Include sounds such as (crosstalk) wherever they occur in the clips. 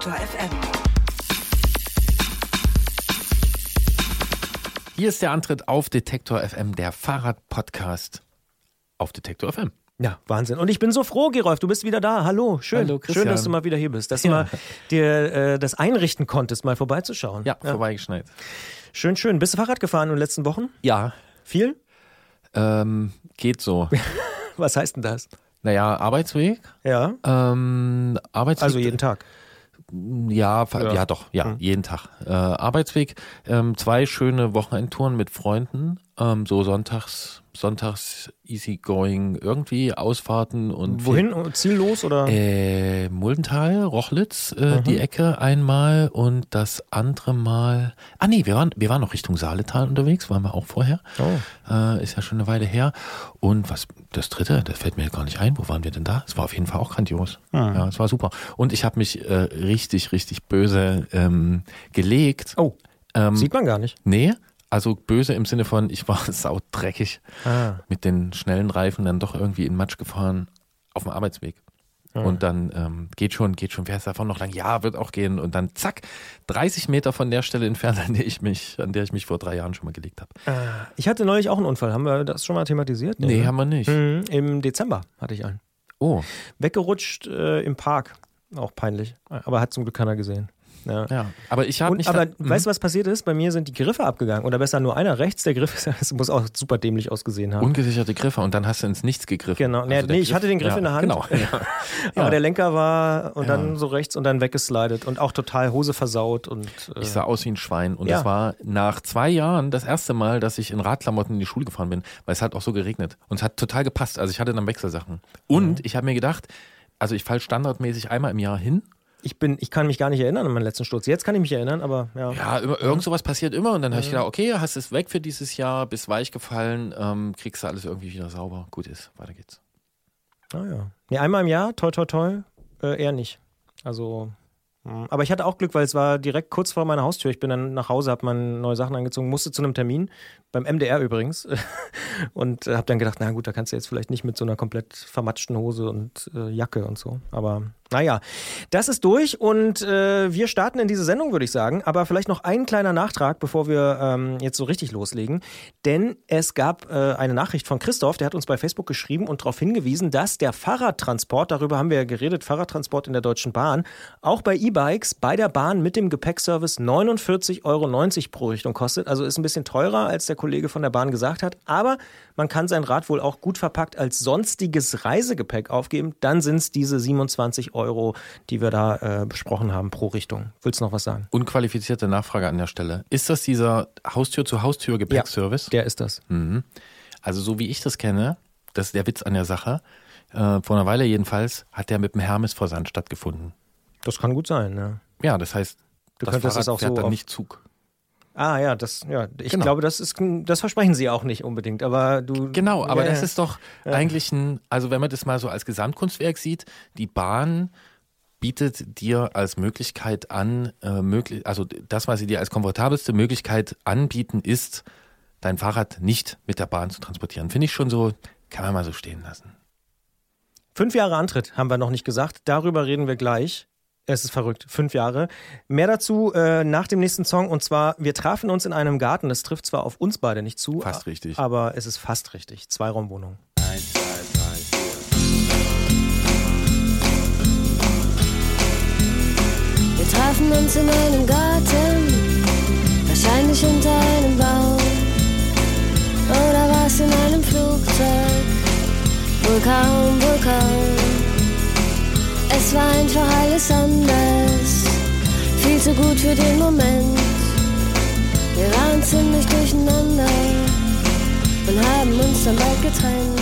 Detektor FM. Hier ist der Antritt auf Detektor FM, der Fahrrad-Podcast auf Detektor FM. Ja, Wahnsinn. Und ich bin so froh, Gerolf, du bist wieder da. Hallo, schön. Hallo, Christian. schön, dass du mal wieder hier bist, dass Ja. du mal dir äh, das einrichten konntest, mal vorbeizuschauen. Ja, vorbeigeschneit. Schön, schön. Bist du Fahrrad gefahren in den letzten Wochen? Ja, Viel? ähm, geht so. (laughs) Was heißt denn das? Naja, Arbeitsweg. Ja, Ähm, Arbeitsweg. also jeden Tag. Ja, Ja. ja. doch, ja, Mhm. jeden Tag. Äh, Arbeitsweg, ähm, zwei schöne Wochenendtouren mit Freunden, ähm, so sonntags, sonntags easygoing, irgendwie Ausfahrten und Wohin? Ziellos oder? Äh, Muldental, Rochlitz, äh, Mhm. die Ecke einmal und das andere Mal. Ah nee, wir waren, wir waren noch Richtung Saaletal unterwegs, waren wir auch vorher. Oh. Äh, ist ja schon eine Weile her. Und was das dritte, das fällt mir gar nicht ein. Wo waren wir denn da? Es war auf jeden Fall auch grandios. Mhm. Ja, es war super. Und ich habe mich äh, richtig, richtig böse ähm, gelegt. Oh, Ähm, sieht man gar nicht. nee, also böse im Sinne von, ich war (laughs) saudreckig Ah. mit den schnellen Reifen dann doch irgendwie in Matsch gefahren auf dem Arbeitsweg. Und dann ähm, geht schon, geht schon, wer ist davon noch lang? Ja, wird auch gehen. Und dann zack, 30 Meter von der Stelle entfernt, (laughs) an der ich mich, an der ich mich vor drei Jahren schon mal gelegt habe. Ich hatte neulich auch einen Unfall. Haben wir das schon mal thematisiert? Nee, ne? haben wir nicht. Mhm, Im Dezember hatte ich einen. Oh, Weggerutscht äh, im Park. Auch peinlich. Aber hat zum Glück keiner gesehen. Ja. ja. Aber ich habe Und, nicht. aber weißt du, was passiert ist? Bei mir sind die Griffe abgegangen. Oder besser nur einer rechts. Der Griff das (laughs) muss auch super dämlich ausgesehen haben. Ungesicherte Griffe und dann hast du ins Nichts gegriffen. Genau. Nee, Also nee, ich hatte den Griff ja, in der Hand. Genau. (laughs) Ja. Aber Ja. der Lenker war und Ja. dann so rechts und dann weggeslidet und auch total Hose versaut und äh, Ich sah aus wie ein Schwein und Ja. das war nach zwei Jahren das erste Mal, dass ich in Radklamotten in die Schule gefahren bin, weil es hat auch so geregnet und es hat total gepasst. Also ich hatte dann Wechselsachen und Mhm. ich habe mir gedacht, also ich falle standardmäßig einmal im Jahr hin. Ich bin, ich kann mich gar nicht erinnern an meinen letzten Sturz. Jetzt kann ich mich erinnern, aber ja. Ja, immer, irgend sowas passiert immer und dann habe ich gedacht, okay, hast es weg für dieses Jahr, bist weich gefallen, ähm, kriegst du alles irgendwie wieder sauber. Gut ist, weiter geht's. Ah, ja. Nee, einmal im Jahr, toi toi toi, äh, eher nicht. Also, mh. aber ich hatte auch Glück, weil es war direkt kurz vor meiner Haustür. Ich bin dann nach Hause, habe meine neue Sachen angezogen, musste zu einem Termin, beim MDR übrigens. (laughs) Und äh, habe dann gedacht, na gut, da kannst du jetzt vielleicht nicht mit so einer komplett vermatschten Hose und äh, Jacke und so. Aber naja, das ist durch und äh, wir starten in diese Sendung, würde ich sagen. Aber vielleicht noch ein kleiner Nachtrag, bevor wir ähm, jetzt so richtig loslegen. Denn es gab äh, eine Nachricht von Christoph, der hat uns bei Facebook geschrieben und darauf hingewiesen, dass der Fahrradtransport, darüber haben wir ja geredet, Fahrradtransport in der Deutschen Bahn, auch bei E-Bikes bei der Bahn mit dem Gepäckservice 49,90 Euro pro Richtung kostet. Also ist ein bisschen teurer, als der Kollege von der Bahn gesagt hat. Aber man kann sein Rad wohl auch gut verpackt als sonstiges Reisegepäck aufgeben. Dann sind es diese 27 Euro, die wir da äh, besprochen haben pro Richtung. Willst du noch was sagen? Unqualifizierte Nachfrage an der Stelle. Ist das dieser Haustür-zu-Haustür-Gepäckservice? Der ist das. Mhm. Also so wie ich das kenne, das ist der Witz an der Sache, äh, vor einer Weile jedenfalls, hat der mit dem Hermes-Versand stattgefunden. Das kann gut sein, ja. Ja, das heißt, Du das könntest Fahrrad das auch fährt so dann nicht Zug. Ah ja, das, ja, ich Genau. glaube, das ist, das versprechen sie auch nicht unbedingt, aber du. Genau, aber ja, das ja. ist doch eigentlich ein, also wenn man das mal so als Gesamtkunstwerk sieht, die Bahn bietet dir als Möglichkeit an, äh, möglich, also das, was sie dir als komfortabelste Möglichkeit anbieten, ist, dein Fahrrad nicht mit der Bahn zu transportieren. Finde ich schon so, kann man mal so stehen lassen. Fünf Jahre Antritt haben wir noch nicht gesagt. Darüber reden wir gleich. Es ist verrückt. Fünf Jahre. Mehr dazu äh, nach dem nächsten Song. Und zwar, wir trafen uns in einem Garten. Das trifft zwar auf uns beide nicht zu. Fast richtig. Aber es ist fast richtig. Zweiraumwohnung. Wir trafen uns in einem Garten, wahrscheinlich unter einem Baum. Oder was in einem Flugzeug, wohl kaum, wohl kaum. Es war einfach alles anders, viel zu gut für den Moment. Wir waren ziemlich durcheinander und haben uns dann bald getrennt.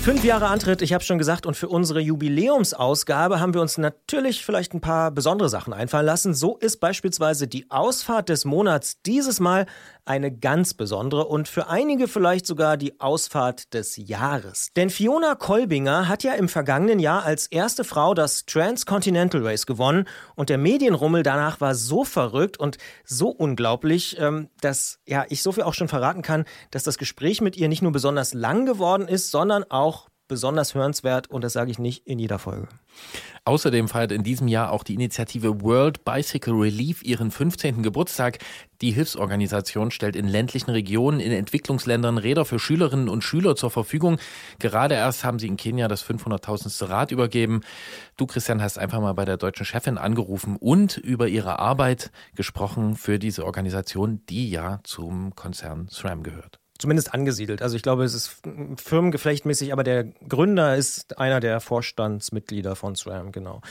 Fünf Jahre Antritt, ich habe schon gesagt, und für unsere Jubiläumsausgabe haben wir uns natürlich vielleicht ein paar besondere Sachen einfallen lassen. So ist beispielsweise die Ausfahrt des Monats dieses Mal eine ganz besondere und für einige vielleicht sogar die Ausfahrt des Jahres. Denn Fiona Kolbinger hat ja im vergangenen Jahr als erste Frau das Transcontinental Race gewonnen und der Medienrummel danach war so verrückt und so unglaublich, ähm, dass ja ich so viel auch schon verraten kann, dass das Gespräch mit ihr nicht nur besonders lang geworden ist, sondern auch besonders hörenswert und das sage ich nicht in jeder Folge. Außerdem feiert in diesem Jahr auch die Initiative World Bicycle Relief ihren 15. Geburtstag. Die Hilfsorganisation stellt in ländlichen Regionen, in Entwicklungsländern Räder für Schülerinnen und Schüler zur Verfügung. Gerade erst haben sie in Kenia das 500.000. Rad übergeben. Du, Christian, hast einfach mal bei der deutschen Chefin angerufen und über ihre Arbeit gesprochen für diese Organisation, die ja zum Konzern SRAM gehört zumindest angesiedelt. Also ich glaube, es ist firmengeflechtmäßig, aber der Gründer ist einer der Vorstandsmitglieder von SRAM, genau.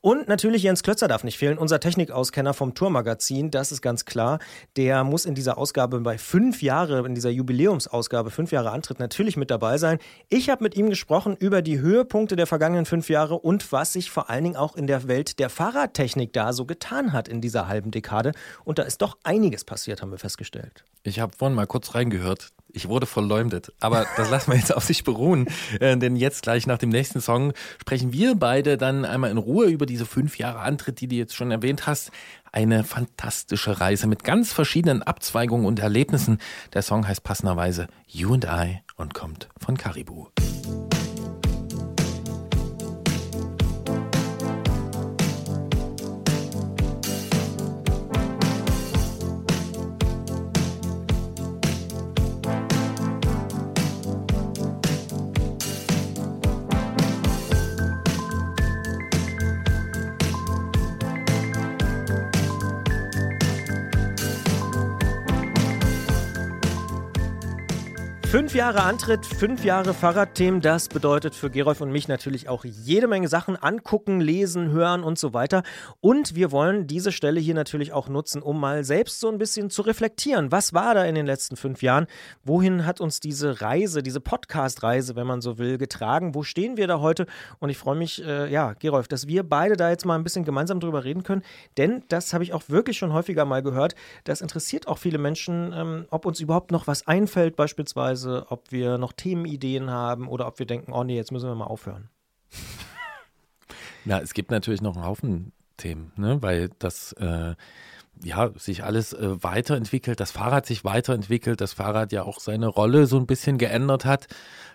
Und natürlich Jens Klötzer darf nicht fehlen, unser Technikauskenner vom Tourmagazin, das ist ganz klar. Der muss in dieser Ausgabe bei fünf Jahre, in dieser Jubiläumsausgabe, fünf Jahre Antritt natürlich mit dabei sein. Ich habe mit ihm gesprochen über die Höhepunkte der vergangenen fünf Jahre und was sich vor allen Dingen auch in der Welt der Fahrradtechnik da so getan hat in dieser halben Dekade. Und da ist doch einiges passiert, haben wir festgestellt. Ich habe vorhin mal kurz reingehört. Ich wurde verleumdet. Aber das lassen wir jetzt auf sich beruhen. Äh, denn jetzt gleich nach dem nächsten Song sprechen wir beide dann einmal in Ruhe über diese fünf Jahre Antritt, die du jetzt schon erwähnt hast. Eine fantastische Reise mit ganz verschiedenen Abzweigungen und Erlebnissen. Der Song heißt passenderweise You and I und kommt von Caribou. Jahre Antritt, fünf Jahre Fahrradthemen, das bedeutet für Gerolf und mich natürlich auch jede Menge Sachen angucken, lesen, hören und so weiter. Und wir wollen diese Stelle hier natürlich auch nutzen, um mal selbst so ein bisschen zu reflektieren. Was war da in den letzten fünf Jahren? Wohin hat uns diese Reise, diese Podcast-Reise, wenn man so will, getragen? Wo stehen wir da heute? Und ich freue mich, äh, ja, Gerolf, dass wir beide da jetzt mal ein bisschen gemeinsam drüber reden können. Denn das habe ich auch wirklich schon häufiger mal gehört. Das interessiert auch viele Menschen, ähm, ob uns überhaupt noch was einfällt, beispielsweise Weise, ob wir noch Themenideen haben oder ob wir denken, oh nee, jetzt müssen wir mal aufhören. Ja, es gibt natürlich noch einen Haufen Themen, ne? weil das äh, ja sich alles äh, weiterentwickelt, das Fahrrad sich weiterentwickelt, das Fahrrad ja auch seine Rolle so ein bisschen geändert hat.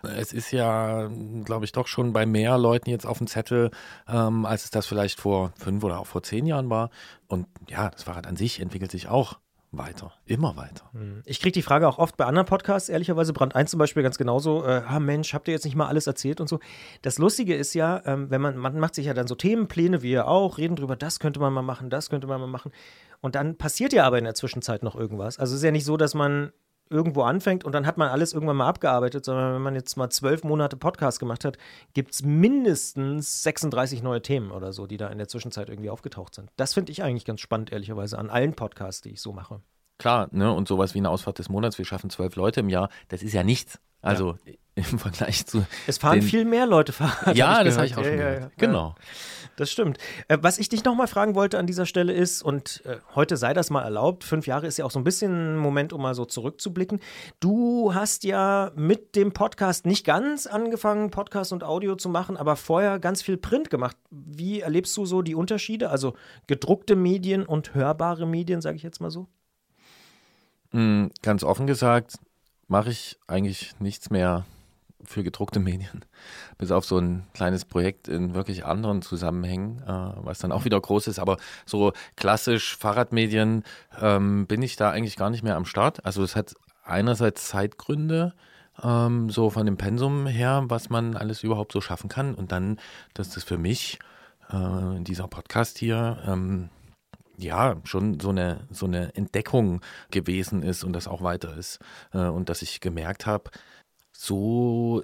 Es ist ja, glaube ich, doch schon bei mehr Leuten jetzt auf dem Zettel, ähm, als es das vielleicht vor fünf oder auch vor zehn Jahren war. Und ja, das Fahrrad an sich entwickelt sich auch weiter, immer weiter. Hm. Ich kriege die Frage auch oft bei anderen Podcasts, ehrlicherweise, Brand 1 zum Beispiel ganz genauso, äh, ah Mensch, habt ihr jetzt nicht mal alles erzählt und so. Das Lustige ist ja, ähm, wenn man, man macht sich ja dann so Themenpläne, wie ihr auch, reden drüber, das könnte man mal machen, das könnte man mal machen. Und dann passiert ja aber in der Zwischenzeit noch irgendwas. Also es ist ja nicht so, dass man irgendwo anfängt und dann hat man alles irgendwann mal abgearbeitet, sondern wenn man jetzt mal zwölf Monate Podcast gemacht hat, gibt es mindestens 36 neue Themen oder so, die da in der Zwischenzeit irgendwie aufgetaucht sind. Das finde ich eigentlich ganz spannend, ehrlicherweise, an allen Podcasts, die ich so mache. Klar, ne? Und sowas wie eine Ausfahrt des Monats, wir schaffen zwölf Leute im Jahr, das ist ja nichts. Also ja. (laughs) im Vergleich zu. Es fahren viel mehr Leute Fahrrad. Ja, hab das habe ich auch schon gehört. Genau. Das stimmt. Äh, was ich dich nochmal fragen wollte an dieser Stelle ist, und äh, heute sei das mal erlaubt, fünf Jahre ist ja auch so ein bisschen ein Moment, um mal so zurückzublicken. Du hast ja mit dem Podcast nicht ganz angefangen, Podcast und Audio zu machen, aber vorher ganz viel Print gemacht. Wie erlebst du so die Unterschiede? Also gedruckte Medien und hörbare Medien, sage ich jetzt mal so? Mm, ganz offen gesagt, mache ich eigentlich nichts mehr für gedruckte Medien, (laughs) bis auf so ein kleines Projekt in wirklich anderen Zusammenhängen, äh, was dann auch wieder groß ist. Aber so klassisch Fahrradmedien ähm, bin ich da eigentlich gar nicht mehr am Start. Also es hat einerseits Zeitgründe, ähm, so von dem Pensum her, was man alles überhaupt so schaffen kann. Und dann, dass das für mich, äh, dieser Podcast hier, ähm, ja, schon so eine, so eine Entdeckung gewesen ist und das auch weiter ist. Äh, und dass ich gemerkt habe, so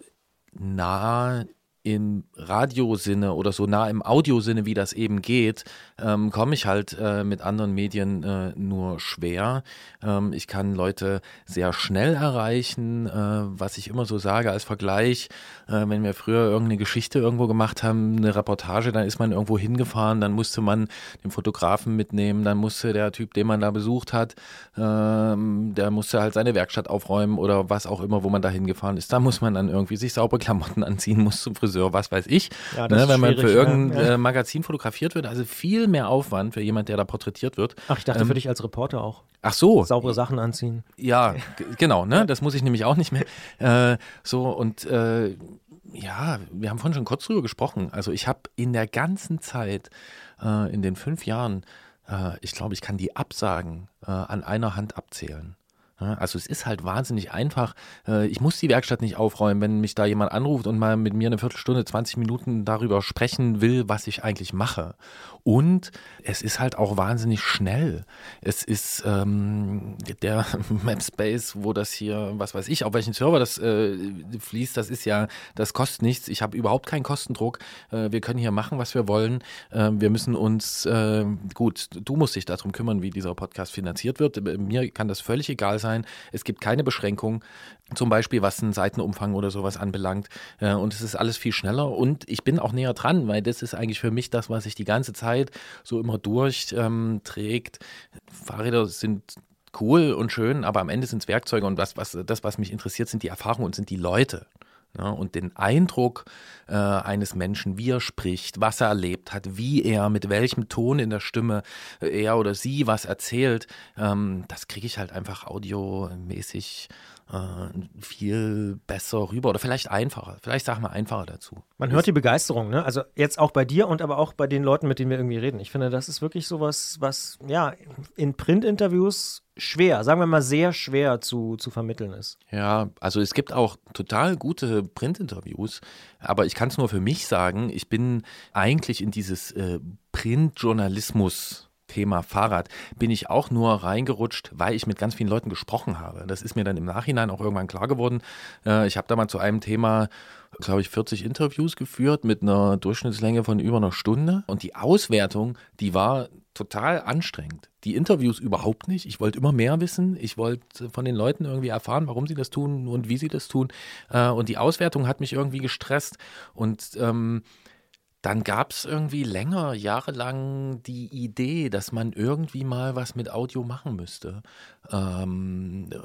nah im Radiosinne oder so nah im Audiosinne, wie das eben geht, ähm, komme ich halt äh, mit anderen Medien äh, nur schwer. Ähm, ich kann Leute sehr schnell erreichen, äh, was ich immer so sage als Vergleich. Äh, wenn wir früher irgendeine Geschichte irgendwo gemacht haben, eine Reportage, dann ist man irgendwo hingefahren, dann musste man den Fotografen mitnehmen, dann musste der Typ, den man da besucht hat, ähm, der musste halt seine Werkstatt aufräumen oder was auch immer, wo man da hingefahren ist. Da muss man dann irgendwie sich saubere Klamotten (laughs) anziehen, muss zum Friseur Friseur, was weiß ich. Ja, ne, wenn man für schwierig, irgendein ja. äh, Magazin fotografiert wird, also viel mehr Aufwand für jemand, der da porträtiert wird. Ach, ich dachte Ähm, für dich als Reporter auch. Ach so, Saubere Sachen anziehen. ja, (laughs) genau, ne? Das muss ich nämlich auch nicht mehr. Äh, so und äh, ja, wir haben vorhin schon kurz drüber gesprochen. Also ich habe in der ganzen Zeit, äh, in den fünf Jahren, äh, ich glaube, ich kann die Absagen äh, an einer Hand abzählen. Also es ist halt wahnsinnig einfach. Äh, Ich muss die Werkstatt nicht aufräumen, wenn mich da jemand anruft und mal mit mir eine Viertelstunde, 20 Minuten darüber sprechen will, was ich eigentlich mache. Und es ist halt auch wahnsinnig schnell. Es ist ähm, der (laughs) Mapspace, wo das hier, was weiß ich, auf welchen Server das äh, fließt, das ist ja, das kostet nichts. Ich habe überhaupt keinen Kostendruck. Äh, wir können hier machen, was wir wollen. Äh, wir müssen uns, äh, gut, du musst dich darum kümmern, wie dieser Podcast finanziert wird. Mir kann das völlig egal sein. Es gibt keine Beschränkung, zum Beispiel was einen Seitenumfang oder sowas anbelangt. Äh, und es ist alles viel schneller und ich bin auch näher dran, weil das ist eigentlich für mich das, was sich die ganze Zeit so immer durchträgt. Ähm. Fahrräder sind cool und schön, aber am Ende sind es Werkzeuge und was, was, das, was mich interessiert, sind die Erfahrungen und sind die Leute. Ja, und den Eindruck äh, eines Menschen, wie er spricht, was er erlebt hat, wie er, mit welchem Ton in der Stimme äh, er oder sie was erzählt, ähm, das kriege ich halt einfach audiomäßig äh, viel besser rüber oder vielleicht einfacher. Vielleicht sagen wir einfacher dazu. Man hört die Begeisterung, ne? Also jetzt auch bei dir und aber auch bei den Leuten, mit denen wir irgendwie reden. Ich finde, das ist wirklich sowas, was ja in Printinterviews schwer, sagen wir mal sehr schwer zu, zu vermitteln ist. Ja, also es gibt auch total gute Printinterviews, aber ich kann es nur für mich sagen, ich bin eigentlich in dieses äh, Printjournalismus Thema Fahrrad bin ich auch nur reingerutscht, weil ich mit ganz vielen Leuten gesprochen habe. Das ist mir dann im Nachhinein auch irgendwann klar geworden. Äh, ich habe da mal zu einem Thema, glaube ich, 40 Interviews geführt mit einer Durchschnittslänge von über einer Stunde. Und die Auswertung, die war total anstrengend. Die Interviews überhaupt nicht. Ich wollte immer mehr wissen. Ich wollte von den Leuten irgendwie erfahren, warum sie das tun und wie sie das tun. Äh, Und die Auswertung hat mich irgendwie gestresst. Und ähm, dann gab es irgendwie länger, jahrelang die Idee, dass man irgendwie mal was mit Audio machen müsste. Ähm, äh,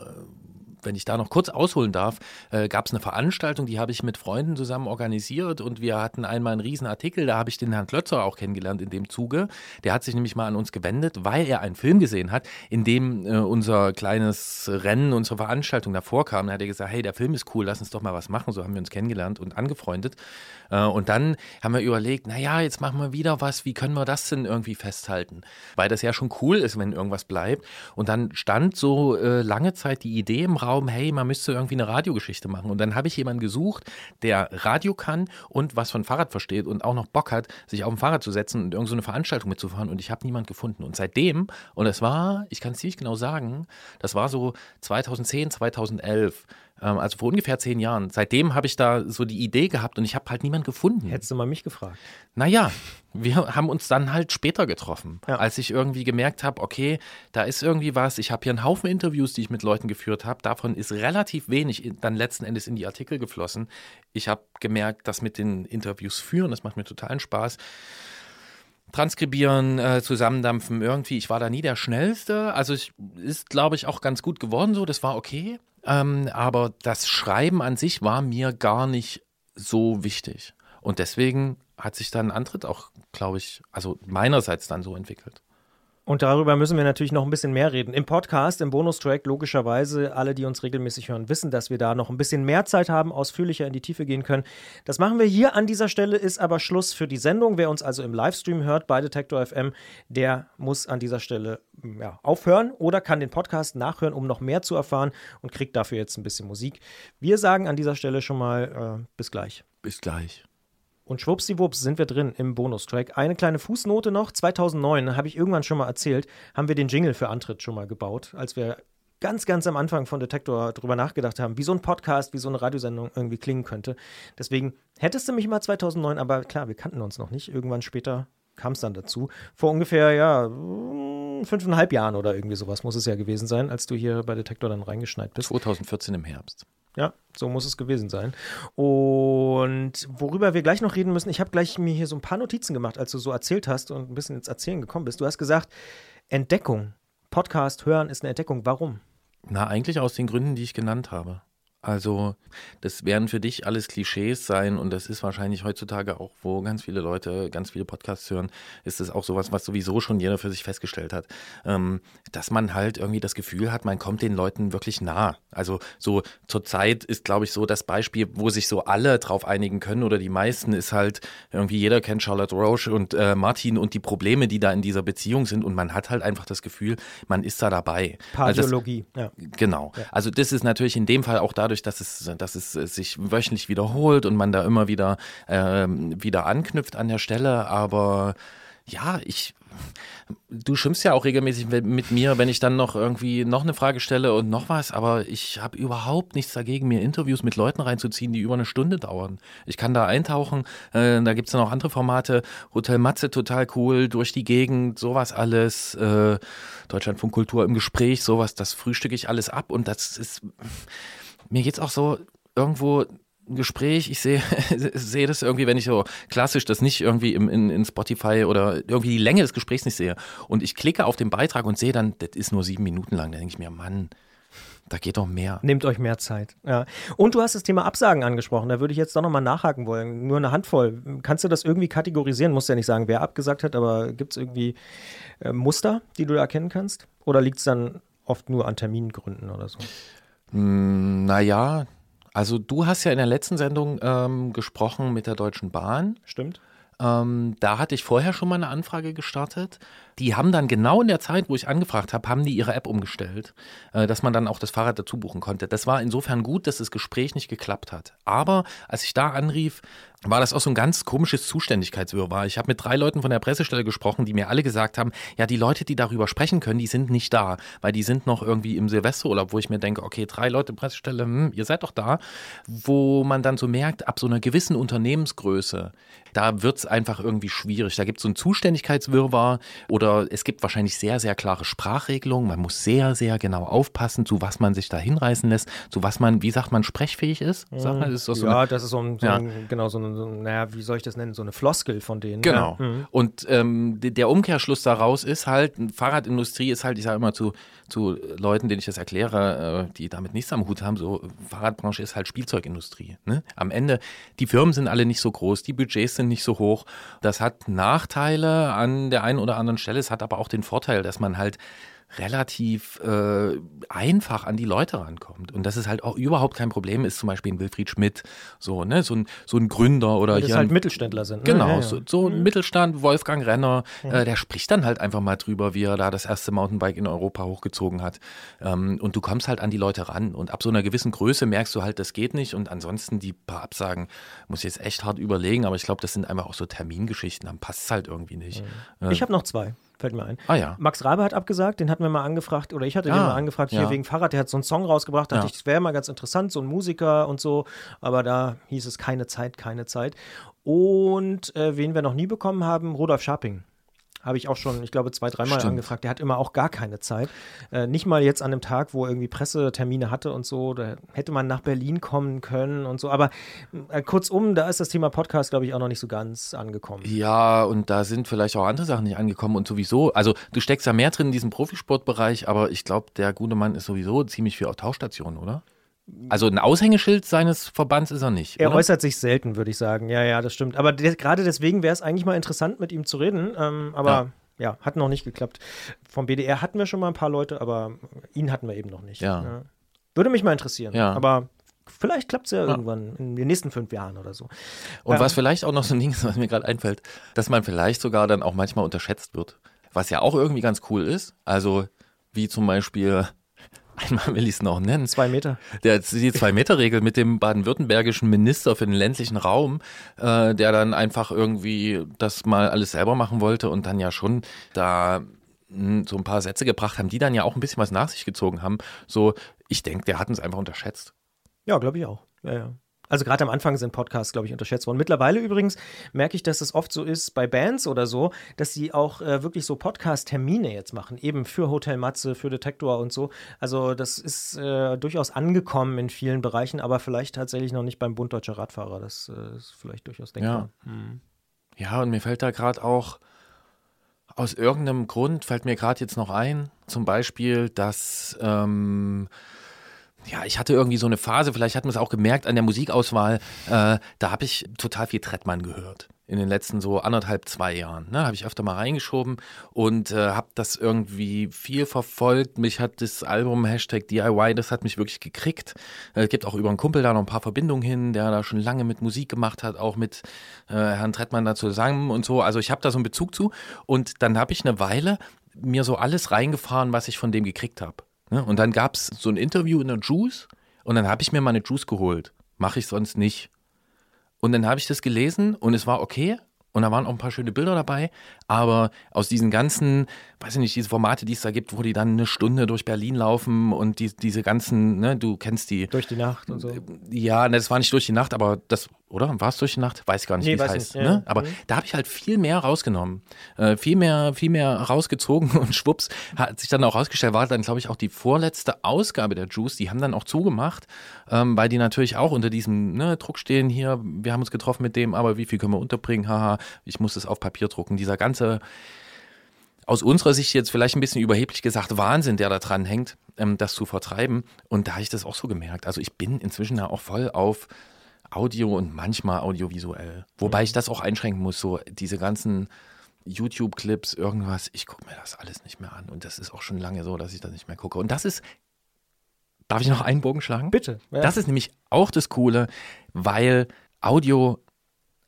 wenn ich da noch kurz ausholen darf, äh, gab es eine Veranstaltung, die habe ich mit Freunden zusammen organisiert und wir hatten einmal einen riesen Artikel, da habe ich den Herrn Klötzer auch kennengelernt in dem Zuge. Der hat sich nämlich mal an uns gewendet, weil er einen Film gesehen hat, in dem äh, unser kleines Rennen, unsere Veranstaltung davor kam. Da hat er gesagt, hey, der Film ist cool, lass uns doch mal was machen. So haben wir uns kennengelernt und angefreundet. Äh, und dann haben wir überlegt, naja, jetzt machen wir wieder was, wie können wir das denn irgendwie festhalten? Weil das ja schon cool ist, wenn irgendwas bleibt. Und dann stand so äh, lange Zeit die Idee im Raum, hey, man müsste irgendwie eine Radiogeschichte machen. Und dann habe ich jemanden gesucht, der Radio kann und was von Fahrrad versteht und auch noch Bock hat, sich auf ein Fahrrad zu setzen und irgendeine so Veranstaltung mitzufahren. Und ich habe niemand gefunden. Und seitdem, und es war, ich kann es ziemlich genau sagen, das war so 2010, 2011, ähm, also vor ungefähr zehn Jahren. Seitdem habe ich da so die Idee gehabt und ich habe halt niemand gefunden. Hättest du mal mich gefragt. Naja, wir haben uns dann halt später getroffen, Ja. als ich irgendwie gemerkt habe, okay, da ist irgendwie was. Ich habe hier einen Haufen Interviews, die ich mit Leuten geführt habe. Davon ist relativ wenig dann letzten Endes in die Artikel geflossen. Ich habe gemerkt, dass mit den Interviews führen, das macht mir totalen Spaß. Transkribieren, äh, zusammendampfen, irgendwie. Ich war da nie der Schnellste. Also ich, ist, glaube ich, auch ganz gut geworden so. Das war okay. Ähm, aber das Schreiben an sich war mir gar nicht so wichtig. Und deswegen hat sich dann Antritt auch, glaube ich, also meinerseits dann so entwickelt. Und darüber müssen wir natürlich noch ein bisschen mehr reden. Im Podcast, im Bonustrack, logischerweise, alle, die uns regelmäßig hören, wissen, dass wir da noch ein bisschen mehr Zeit haben, ausführlicher in die Tiefe gehen können. Das machen wir hier an dieser Stelle, ist aber Schluss für die Sendung. Wer uns also im Livestream hört bei Detektor FM, der muss an dieser Stelle mm, ja, aufhören oder kann den Podcast nachhören, um noch mehr zu erfahren und kriegt dafür jetzt ein bisschen Musik. Wir sagen an dieser Stelle schon mal äh, bis gleich. Bis gleich. Und schwuppsiwupps sind wir drin im Bonustrack. Eine kleine Fußnote noch. 2009, habe ich irgendwann schon mal erzählt, haben wir den Jingle für Antritt schon mal gebaut, als wir ganz, ganz am Anfang von Detektor drüber nachgedacht haben, wie so ein Podcast, wie so eine Radiosendung irgendwie klingen könnte. Deswegen hättest du mich mal 2009, aber klar, wir kannten uns noch nicht. Irgendwann später kam es dann dazu. Vor ungefähr, ja, mm, fünfeinhalb Jahren oder irgendwie sowas muss es ja gewesen sein, als du hier bei Detektor dann reingeschneit bist. 2014 im Herbst. Ja, so muss es gewesen sein. Und worüber wir gleich noch reden müssen, ich habe gleich mir hier so ein paar Notizen gemacht, als du so erzählt hast und ein bisschen ins Erzählen gekommen bist. Du hast gesagt, Entdeckung. Podcast hören ist eine Entdeckung. Warum? Na, eigentlich aus den Gründen, die ich genannt habe. Also, das werden für dich alles Klischees sein und das ist wahrscheinlich heutzutage auch, wo ganz viele Leute ganz viele Podcasts hören, ist es auch sowas, was sowieso schon jeder für sich festgestellt hat, ähm, dass man halt irgendwie das Gefühl hat, man kommt den Leuten wirklich nah. Also, so zur Zeit ist, glaube ich, so das Beispiel, wo sich so alle drauf einigen können oder die meisten, ist halt irgendwie jeder kennt Charlotte Roche und äh, Martin und die Probleme, die da in dieser Beziehung sind und man hat halt einfach das Gefühl, man ist da dabei. Pardiologie, also das, ja. Genau. Ja. Also, das ist natürlich in dem Fall auch dadurch, dadurch, dass es, dass es sich wöchentlich wiederholt und man da immer wieder, äh, wieder anknüpft an der Stelle. Aber ja, ich, du schimpfst ja auch regelmäßig mit mir, wenn ich dann noch irgendwie noch eine Frage stelle und noch was, aber ich habe überhaupt nichts dagegen, mir Interviews mit Leuten reinzuziehen, die über eine Stunde dauern. Ich kann da eintauchen, äh, da gibt es dann auch andere Formate, Hotel Matze total cool, durch die Gegend, sowas alles, äh, Deutschlandfunk Kultur im Gespräch, sowas, das frühstücke ich alles ab und das ist mir geht es auch so irgendwo ein Gespräch, ich sehe (laughs) sehe das irgendwie, wenn ich so klassisch das nicht irgendwie im, in, in Spotify oder irgendwie die Länge des Gesprächs nicht sehe und ich klicke auf den Beitrag und sehe dann, das ist nur sieben Minuten lang, da denke ich mir, Mann, da geht doch mehr. Nehmt euch mehr Zeit. Ja. Und du hast das Thema Absagen angesprochen. Da würde ich jetzt doch nochmal nachhaken wollen. Nur eine Handvoll. Kannst du das irgendwie kategorisieren? Musst ja nicht sagen, wer abgesagt hat, aber gibt es irgendwie äh, Muster, die du erkennen kannst? Oder liegt es dann oft nur an Termingründen oder so? Hm, naja, also du hast ja in der letzten Sendung ähm, gesprochen mit der Deutschen Bahn. Stimmt. Ähm, da hatte ich vorher schon mal eine Anfrage gestartet. Die haben dann genau in der Zeit, wo ich angefragt habe, haben die ihre App umgestellt, äh, dass man dann auch das Fahrrad dazu buchen konnte. Das war insofern gut, dass das Gespräch nicht geklappt hat. Aber als ich da anrief, war das auch so ein ganz komisches Zuständigkeitswirrwarr. Ich habe mit drei Leuten von der Pressestelle gesprochen, die mir alle gesagt haben, ja, die Leute, die darüber sprechen können, die sind nicht da, weil die sind noch irgendwie im Silvesterurlaub, wo ich mir denke, okay, drei Leute Pressestelle, hm, ihr seid doch da, wo man dann so merkt, ab so einer gewissen Unternehmensgröße, da wird es einfach irgendwie schwierig. Da gibt es so ein Zuständigkeitswirrwarr oder es gibt wahrscheinlich sehr, sehr klare Sprachregelungen. Man muss sehr, sehr genau aufpassen, zu was man sich da hinreißen lässt, zu was man, wie sagt man, sprechfähig ist. Sagt man, ist das so ja, eine, das ist so ein, so ja. ein genau, so ein, so, naja, wie soll ich das nennen, so eine Floskel von denen. Genau. Ja. Mhm. Und ähm, der Umkehrschluss daraus ist halt, Fahrradindustrie ist halt, ich sage immer zu, zu Leuten, denen ich das erkläre, äh, die damit nichts am Hut haben, so Fahrradbranche ist halt Spielzeugindustrie. Ne? Am Ende, die Firmen sind alle nicht so groß, die Budgets sind nicht so hoch. Das hat Nachteile an der einen oder anderen Stelle. Es hat aber auch den Vorteil, dass man halt relativ äh, einfach an die Leute rankommt. Und dass es halt auch überhaupt kein Problem ist, zum Beispiel ein Wilfried Schmidt, so, ne, so ein, so ein Gründer oder Weil das halt Mittelständler sind. Ne? Genau, ja, ja. So, so, ein mhm. Mittelstand, Wolfgang Renner, ja. äh, der spricht dann halt einfach mal drüber, wie er da das erste Mountainbike in Europa hochgezogen hat. Ähm, und du kommst halt an die Leute ran. Und ab so einer gewissen Größe merkst du halt, das geht nicht. Und ansonsten die paar Absagen, muss ich jetzt echt hart überlegen, aber ich glaube, das sind einfach auch so Termingeschichten, dann passt es halt irgendwie nicht. Mhm. Ich habe noch zwei fällt mir ein. Ah ja. Max Rabe hat abgesagt, den hatten wir mal angefragt, oder ich hatte ah, den mal angefragt, hier ja. wegen Fahrrad, der hat so einen Song rausgebracht, dachte ja. ich, das wäre mal ganz interessant, so ein Musiker und so, aber da hieß es keine Zeit, keine Zeit. Und äh, wen wir noch nie bekommen haben, Rudolf Scharping. Habe ich auch schon, ich glaube, zwei, dreimal angefragt. Der hat immer auch gar keine Zeit. Äh, nicht mal jetzt an einem Tag, wo er irgendwie Pressetermine hatte und so. Da hätte man nach Berlin kommen können und so. Aber äh, kurzum, da ist das Thema Podcast, glaube ich, auch noch nicht so ganz angekommen. Ja, und da sind vielleicht auch andere Sachen nicht angekommen und sowieso. Also, du steckst ja mehr drin in diesem Profisportbereich, aber ich glaube, der gute Mann ist sowieso ziemlich viel auf Tauchstationen, oder? Also ein Aushängeschild seines Verbands ist er nicht. Er oder? äußert sich selten, würde ich sagen. Ja, ja, das stimmt. Aber de gerade deswegen wäre es eigentlich mal interessant, mit ihm zu reden. Ähm, aber ja. ja. hat noch nicht geklappt. Vom BDR hatten wir schon mal ein paar Leute, aber ihn hatten wir eben noch nicht. Ja. ja. Würde mich mal interessieren. Aber vielleicht klappt es ja, irgendwann in den nächsten fünf Jahren oder so. Und ähm, was vielleicht auch noch so ein Ding ist, was mir gerade einfällt, dass man vielleicht sogar dann auch manchmal unterschätzt wird. Was ja auch irgendwie ganz cool ist. Also wie zum Beispiel einmal will ich es noch nennen, Zwei Meter. der die Zwei-Meter-Regel mit dem baden-württembergischen Minister für den ländlichen Raum, äh, der dann einfach irgendwie das mal alles selber machen wollte und dann ja schon da mh, so ein paar Sätze gebracht haben, die dann ja auch ein bisschen was nach sich gezogen haben. So, ich denke, der hat uns einfach unterschätzt. Ja, glaube ich auch. Ja, ja. Also gerade am Anfang sind Podcasts, glaube ich, unterschätzt worden. Mittlerweile übrigens merke ich, dass es oft so ist bei Bands oder so, dass sie auch äh, wirklich so Podcast-Termine jetzt machen, eben für Hotel Matze, für Detektor und so. Also das ist äh, durchaus angekommen in vielen Bereichen, aber vielleicht tatsächlich noch nicht beim Bund Deutscher Radfahrer. Das äh, ist vielleicht durchaus denkbar. Ja, und mir fällt da gerade auch aus irgendeinem Grund, fällt mir gerade jetzt noch ein, zum Beispiel, dass, ähm, ja, ich hatte irgendwie so eine Phase, vielleicht hat man es auch gemerkt an der Musikauswahl, äh, da habe ich total viel Trettmann gehört. In den letzten so anderthalb, zwei Jahren. Ne, habe ich öfter mal reingeschoben und äh, habe das irgendwie viel verfolgt. Mich hat das Album Hashtag DIY, das hat mich wirklich gekriegt. Äh, Es gibt auch über einen Kumpel da noch ein paar Verbindungen hin, der da schon lange mit Musik gemacht hat, auch mit äh, Herrn Trettmann da zusammen und so. Also ich habe da so einen Bezug zu. Und dann habe ich eine Weile mir so alles reingefahren, was ich von dem gekriegt habe. Ne? Und dann gab es so ein Interview in der Juice und dann habe ich mir mal eine Juice geholt. Mache ich sonst nicht. Und dann habe ich das gelesen und es war okay. Und da waren auch ein paar schöne Bilder dabei. Aber aus diesen ganzen, weiß ich nicht, diese Formate, die es da gibt, wo die dann eine Stunde durch Berlin laufen und die, diese ganzen, ne, du kennst die. Durch die Nacht und so. Ja, ne, das war nicht durch die Nacht, aber das, oder? War es durch die Nacht? Weiß gar nicht, Nee, wie es heißt. nicht, ja. Ne? Aber Mhm. da habe ich halt viel mehr rausgenommen. Äh, viel mehr, viel mehr rausgezogen (laughs) und schwupps hat sich dann auch rausgestellt, war dann, glaube ich, auch die vorletzte Ausgabe der Juice. Die haben dann auch zugemacht, ähm, weil die natürlich auch unter diesem ne, Druck stehen hier, wir haben uns getroffen mit dem, aber wie viel können wir unterbringen? Haha, ich muss es auf Papier drucken. Dieser ganze aus unserer Sicht jetzt vielleicht ein bisschen überheblich gesagt, Wahnsinn, der da dran hängt, ähm, das zu vertreiben. Und da habe ich das auch so gemerkt. Also ich bin inzwischen ja auch voll auf Audio und manchmal audiovisuell. Wobei ich das auch einschränken muss, so diese ganzen YouTube-Clips, irgendwas, ich gucke mir das alles nicht mehr an. Und das ist auch schon lange so, dass ich das nicht mehr gucke. Und das ist, darf ich noch einen Bogen schlagen? Bitte. Ja. Das ist nämlich auch das Coole, weil Audio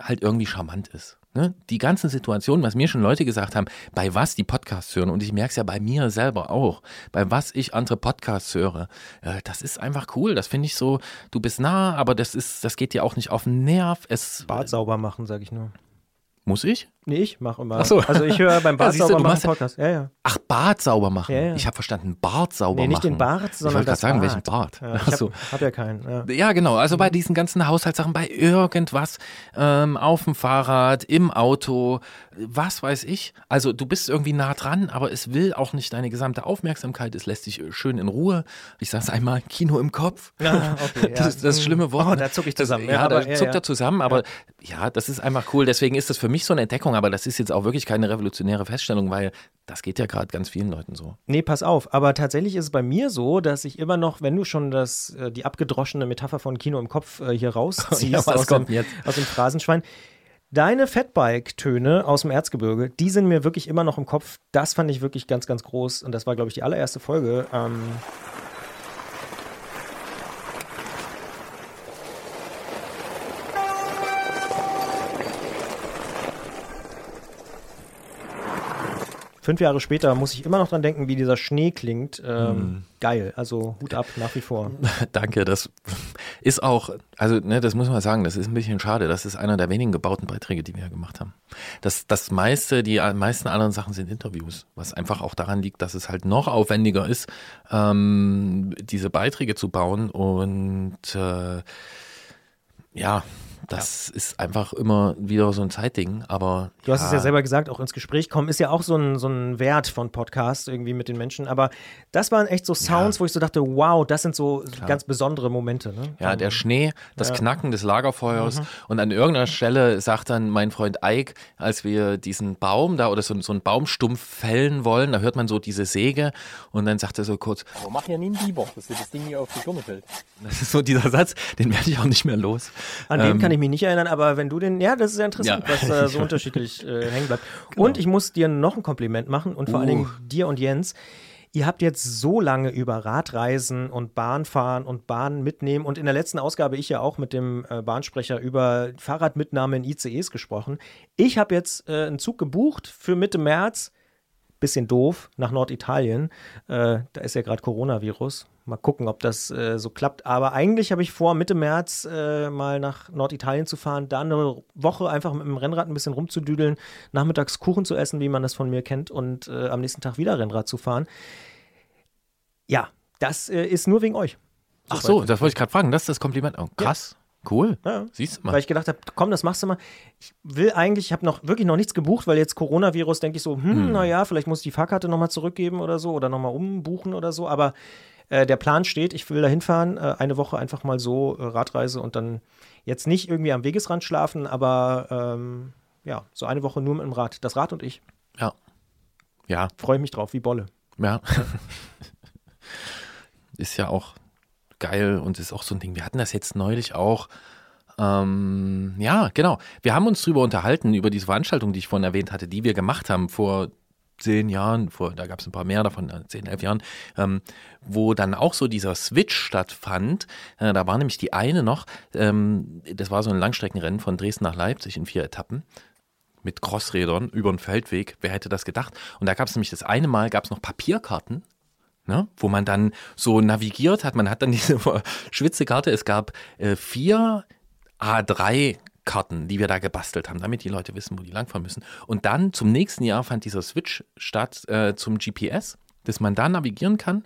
halt irgendwie charmant ist. Ne? Die ganzen Situationen, was mir schon Leute gesagt haben, bei was die Podcasts hören, und ich merke es ja bei mir selber auch, bei was ich andere Podcasts höre, äh, das ist einfach cool. Das finde ich so, du bist nah, aber das ist, das geht dir auch nicht auf den Nerv. Es Bart sauber machen, sage ich nur. muss ich? Nee, ich mache immer. Ach so. Also ich höre beim (laughs) Ja, Bart du, sauber du machen ja- Podcast. Ja, ja. Ach, Bart sauber machen. Ja, ja. Ich habe verstanden, Bart sauber Nee, machen. nicht den Bart, sondern ich wollte das gerade sagen, Bart. welchen Bart. Ja, ich habe hab ja keinen. Ja. Ja, genau. Also bei diesen ganzen Haushaltssachen, bei irgendwas, ähm, auf dem Fahrrad, im Auto, was weiß ich. Also du bist irgendwie nah dran, aber es will auch nicht deine gesamte Aufmerksamkeit. Es lässt dich äh, schön in Ruhe. Ich sag's einmal, Kino im Kopf. Ja, okay, (laughs) ja. Das ist das schlimme Wort. Oh, da zuck ich zusammen. Ja, Ja, da aber- ja, zuckt ja. er zusammen, aber ja. das ist einfach cool. Deswegen ist das für mich so eine Entdeckung, aber das ist jetzt auch wirklich keine revolutionäre Feststellung, weil das geht ja gerade ganz vielen Leuten so. Nee, pass auf. Aber tatsächlich ist es bei mir so, dass ich immer noch, wenn du schon das, äh, die abgedroschene Metapher von Kino im Kopf äh, hier rausziehst (laughs) Ja, aus, dem, aus dem Phrasenschwein, deine Fatbike-Töne aus dem Erzgebirge, die sind mir wirklich immer noch im Kopf. Das fand ich wirklich ganz, ganz groß. Und das war, glaube ich, die allererste Folge. Ähm, Fünf Jahre später muss ich immer noch dran denken, wie dieser Schnee klingt. Ähm, Geil, also Hut ab nach wie vor. (laughs) Danke, das (laughs) ist auch, also ne, das muss man sagen, das ist ein bisschen schade. Das ist einer der wenigen gebauten Beiträge, die wir gemacht haben. Das, das meiste, die meisten anderen Sachen sind Interviews, was einfach auch daran liegt, dass es halt noch aufwendiger ist, ähm, diese Beiträge zu bauen und äh, ja, das ist einfach immer wieder so ein Zeitding, aber Du hast es ja selber gesagt, auch ins Gespräch kommen ist ja auch so ein, so ein Wert von Podcast irgendwie mit den Menschen. Aber das waren echt so Sounds, wo ich so dachte, wow, das sind so ganz besondere Momente. Ne? Ja, der Schnee, das Knacken des Lagerfeuers. Mhm. Und an irgendeiner Stelle sagt dann mein Freund Ike, als wir diesen Baum da oder so, so einen Baumstumpf fällen wollen, da hört man so diese Säge und dann sagt er so kurz, Aber mach ja nie einen Biber, dass dir das Ding hier auf die Birne fällt. das (laughs) ist so dieser Satz, den werde ich auch nicht mehr los. An den kann ich mich nicht erinnern, aber wenn du den, ja, das ist ja interessant, Ja. was da so (laughs) unterschiedlich äh, hängen bleibt. Und ich muss dir noch ein Kompliment machen und vor allen Dingen dir und Jens. Ihr habt jetzt so lange über Radreisen und Bahnfahren und Bahn mitnehmen und in der letzten Ausgabe ich ja auch mit dem äh, Bahnsprecher über Fahrradmitnahme in ICEs gesprochen. Ich habe jetzt äh, einen Zug gebucht für Mitte März. Bisschen doof, nach Norditalien. Äh, da ist ja gerade Coronavirus. Mal gucken, ob das äh, so klappt. Aber eigentlich habe ich vor, Mitte März äh, mal nach Norditalien zu fahren, da eine Woche einfach mit dem Rennrad ein bisschen rumzudüdeln, nachmittags Kuchen zu essen, wie man das von mir kennt, und äh, am nächsten Tag wieder Rennrad zu fahren. Ja, das äh, ist nur wegen euch. Ach so, das wollte ich gerade fragen. Das ist das Kompliment. Oh, krass. Cool. Ja. Siehst du Weil mal. ich gedacht habe, komm, das machst du mal. Ich will eigentlich, ich habe noch wirklich noch nichts gebucht, weil jetzt Coronavirus denke ich so, hm, naja, vielleicht muss ich die Fahrkarte nochmal zurückgeben oder so oder nochmal umbuchen oder so. Aber äh, der Plan steht, ich will da hinfahren, äh, eine Woche einfach mal so äh, Radreise und dann jetzt nicht irgendwie am Wegesrand schlafen, aber ähm, ja, so eine Woche nur mit dem Rad. Das Rad und ich. Ja. Ja, Freue ich mich drauf, wie Bolle. ja. (laughs) ist ja auch geil und ist auch so ein Ding. Wir hatten das jetzt neulich auch. Ähm, ja, genau. Wir haben uns drüber unterhalten, über diese Veranstaltung, die ich vorhin erwähnt hatte, die wir gemacht haben vor zehn Jahren, vor, da gab es ein paar mehr davon, äh, zehn, elf Jahren, ähm, wo dann auch so dieser Switch stattfand. Äh, da war nämlich die eine noch, ähm, das war so ein Langstreckenrennen von Dresden nach Leipzig in vier Etappen mit Crossrädern über den Feldweg. Wer hätte das gedacht? Und da gab es nämlich das eine Mal, gab es noch Papierkarten, ne, wo man dann so navigiert hat. Man hat dann (laughs) diese Schwitzekarte. Es gab äh, vier A3 Karten, die wir da gebastelt haben, damit die Leute wissen, wo die langfahren müssen. Und dann zum nächsten Jahr fand dieser Switch statt äh, zum GPS, dass man da navigieren kann.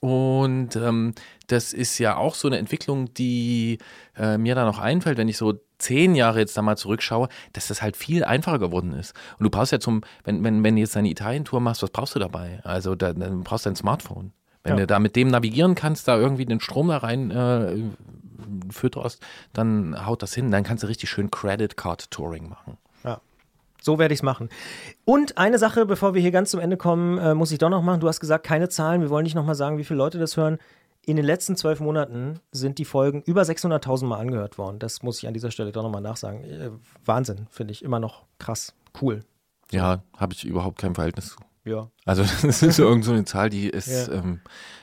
Und ähm, das ist ja auch so eine Entwicklung, die äh, mir da noch einfällt, wenn ich so zehn Jahre jetzt da mal zurückschaue, dass das halt viel einfacher geworden ist. Und du brauchst ja zum, wenn, wenn, wenn du jetzt deine Italien-Tour machst, was brauchst du dabei? Also da, dann brauchst du ein Smartphone. Wenn Ja. du da mit dem navigieren kannst, da irgendwie den Strom da rein äh, fütterst, dann haut das hin. Dann kannst du richtig schön Credit Card Touring machen. So werde ich es machen. Und eine Sache, bevor wir hier ganz zum Ende kommen, äh, muss ich doch noch machen. Du hast gesagt, keine Zahlen. Wir wollen nicht nochmal sagen, wie viele Leute das hören. In den letzten zwölf Monaten sind die Folgen über 600.000 Mal angehört worden. Das muss ich an dieser Stelle doch nochmal nachsagen. Äh, Wahnsinn, finde ich. Immer noch krass. Cool. Ja, habe ich überhaupt kein Verhältnis zu. Ja. Also (laughs) das ist irgend so eine Zahl, die ist, Ja. ähm,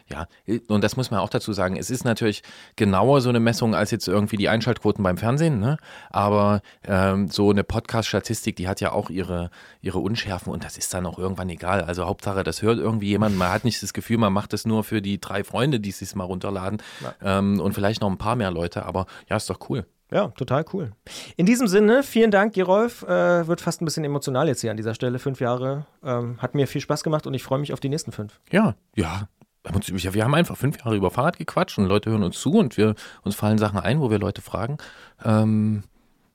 ja, und das muss man auch dazu sagen, es ist natürlich genauer so eine Messung als jetzt irgendwie die Einschaltquoten beim Fernsehen, ne? aber ähm, so eine Podcast-Statistik, die hat ja auch ihre, ihre Unschärfen und das ist dann auch irgendwann egal. Also Hauptsache, das hört irgendwie jemand, man hat nicht das Gefühl, man macht das nur für die drei Freunde, die sich mal runterladen ähm, und vielleicht noch ein paar mehr Leute, aber ja, ist doch cool. Ja, total cool. In diesem Sinne, vielen Dank, Gerolf. Äh, wird fast ein bisschen emotional jetzt hier an dieser Stelle. Fünf Jahre. Ähm, hat mir viel Spaß gemacht und ich freue mich auf die nächsten fünf. Ja, ja. Wir haben einfach fünf Jahre über Fahrrad gequatscht und Leute hören uns zu und wir uns fallen Sachen ein, wo wir Leute fragen. Ähm,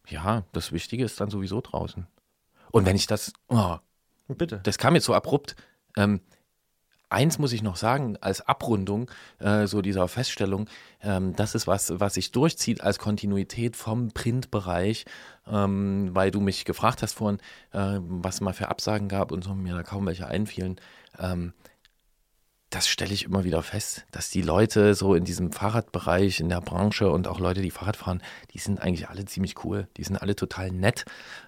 ja, das Wichtige ist dann sowieso draußen. Und wenn ich das, oh, Bitte. das kam jetzt so abrupt. Ähm, eins muss ich noch sagen, als Abrundung äh, so dieser Feststellung, ähm, das ist was, was sich durchzieht als Kontinuität vom Printbereich, ähm, weil du mich gefragt hast vorhin, äh, was mal für Absagen gab und so, mir da kaum welche einfielen. Ähm, das stelle ich immer wieder fest, dass die Leute so in diesem Fahrradbereich, in der Branche und auch Leute, die Fahrrad fahren, die sind eigentlich alle ziemlich cool. Die sind alle total nett.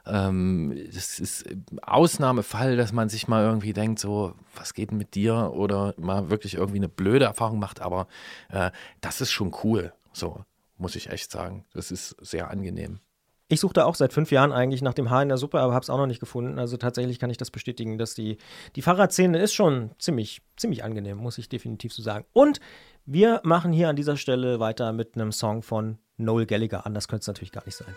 Ähm, das ist Ausnahmefall, dass man sich mal irgendwie denkt, so, was geht denn mit dir? Oder mal wirklich irgendwie eine blöde Erfahrung macht. Aber äh, das ist schon cool. So, muss ich echt sagen. Das ist sehr angenehm. Ich suchte auch seit fünf Jahren eigentlich nach dem Haar in der Suppe, aber habe es auch noch nicht gefunden. Also tatsächlich kann ich das bestätigen, dass die, die Fahrradszene ist schon ziemlich, ziemlich angenehm, muss ich definitiv so sagen. Und wir machen hier an dieser Stelle weiter mit einem Song von Noel Gallagher. Anders könnte es natürlich gar nicht sein.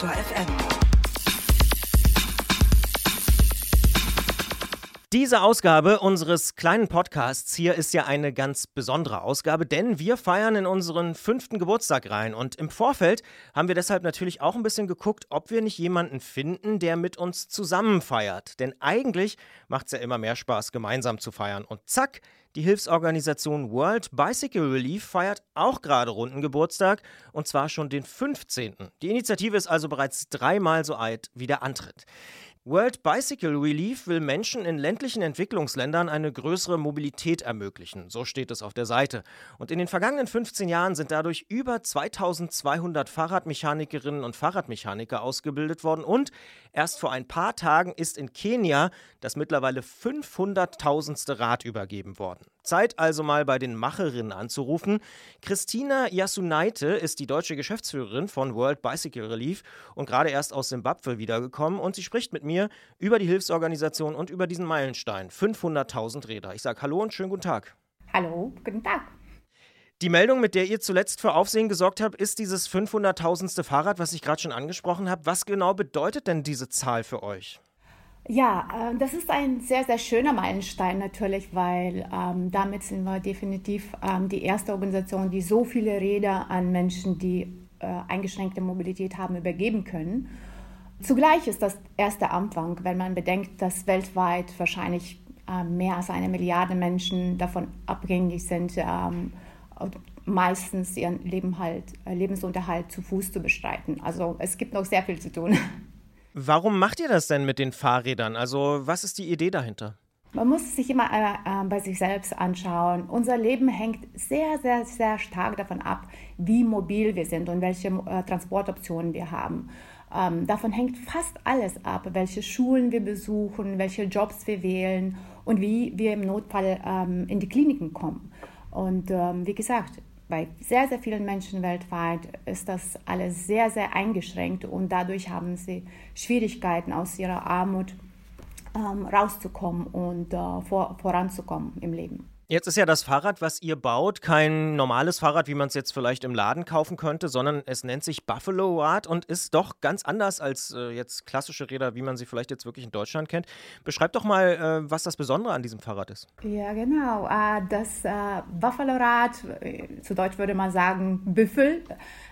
Detektor FM. Diese Ausgabe unseres kleinen Podcasts hier ist ja eine ganz besondere Ausgabe, denn wir feiern in unseren fünften Geburtstag rein. Und im Vorfeld haben wir deshalb natürlich auch ein bisschen geguckt, ob wir nicht jemanden finden, der mit uns zusammen feiert. Denn eigentlich macht es ja immer mehr Spaß, gemeinsam zu feiern. Und zack, die Hilfsorganisation World Bicycle Relief feiert auch gerade runden Geburtstag und zwar schon den 15. Die Initiative ist also bereits dreimal so alt wie der Antritt. World Bicycle Relief will Menschen in ländlichen Entwicklungsländern eine größere Mobilität ermöglichen. So steht es auf der Seite. Und in den vergangenen 15 Jahren sind dadurch über 2200 Fahrradmechanikerinnen und Fahrradmechaniker ausgebildet worden. Und erst vor ein paar Tagen ist in Kenia das mittlerweile 500.000. Rad übergeben worden. Zeit also mal bei den Macherinnen anzurufen. Christina Yasunaite ist die deutsche Geschäftsführerin von World Bicycle Relief und gerade erst aus Simbabwe wiedergekommen und sie spricht mit mir über die Hilfsorganisation und über diesen Meilenstein 500.000 Räder. Ich sage Hallo und schönen guten Tag. Hallo, guten Tag. Die Meldung, mit der ihr zuletzt für Aufsehen gesorgt habt, ist dieses 500.000. Fahrrad, was ich gerade schon angesprochen habe. Was genau bedeutet denn diese Zahl für euch? Ja, äh, das ist ein sehr, sehr schöner Meilenstein natürlich, weil ähm, damit sind wir definitiv ähm, die erste Organisation, die so viele Räder an Menschen, die äh, eingeschränkte Mobilität haben, übergeben können. Zugleich ist das erste Anfang, wenn man bedenkt, dass weltweit wahrscheinlich äh, mehr als eine Milliarde Menschen davon abhängig sind, ähm, meistens ihren Leben halt, äh, Lebensunterhalt zu Fuß zu bestreiten. Also es gibt noch sehr viel zu tun. (laughs) Warum macht ihr das denn mit den Fahrrädern? Also, was ist die Idee dahinter? Man muss sich immer äh, äh, bei sich selbst anschauen. Unser Leben hängt sehr, sehr, sehr stark davon ab, wie mobil wir sind und welche äh, Transportoptionen wir haben. Ähm, davon hängt fast alles ab, welche Schulen wir besuchen, welche Jobs wir wählen und wie wir im Notfall ähm, in die Kliniken kommen. Und ähm, wie gesagt, bei sehr, sehr vielen Menschen weltweit ist das alles sehr, sehr eingeschränkt und dadurch haben sie Schwierigkeiten aus ihrer Armut ähm, rauszukommen und äh, vor, voranzukommen im Leben. Jetzt ist ja das Fahrrad, was ihr baut, kein normales Fahrrad, wie man es jetzt vielleicht im Laden kaufen könnte, sondern es nennt sich Buffalo Rad und ist doch ganz anders als äh, jetzt klassische Räder, wie man sie vielleicht jetzt wirklich in Deutschland kennt. Beschreibt doch mal, äh, was das Besondere an diesem Fahrrad ist. Ja, genau. Äh, das äh, Buffalo Rad, äh, zu Deutsch würde man sagen Büffel,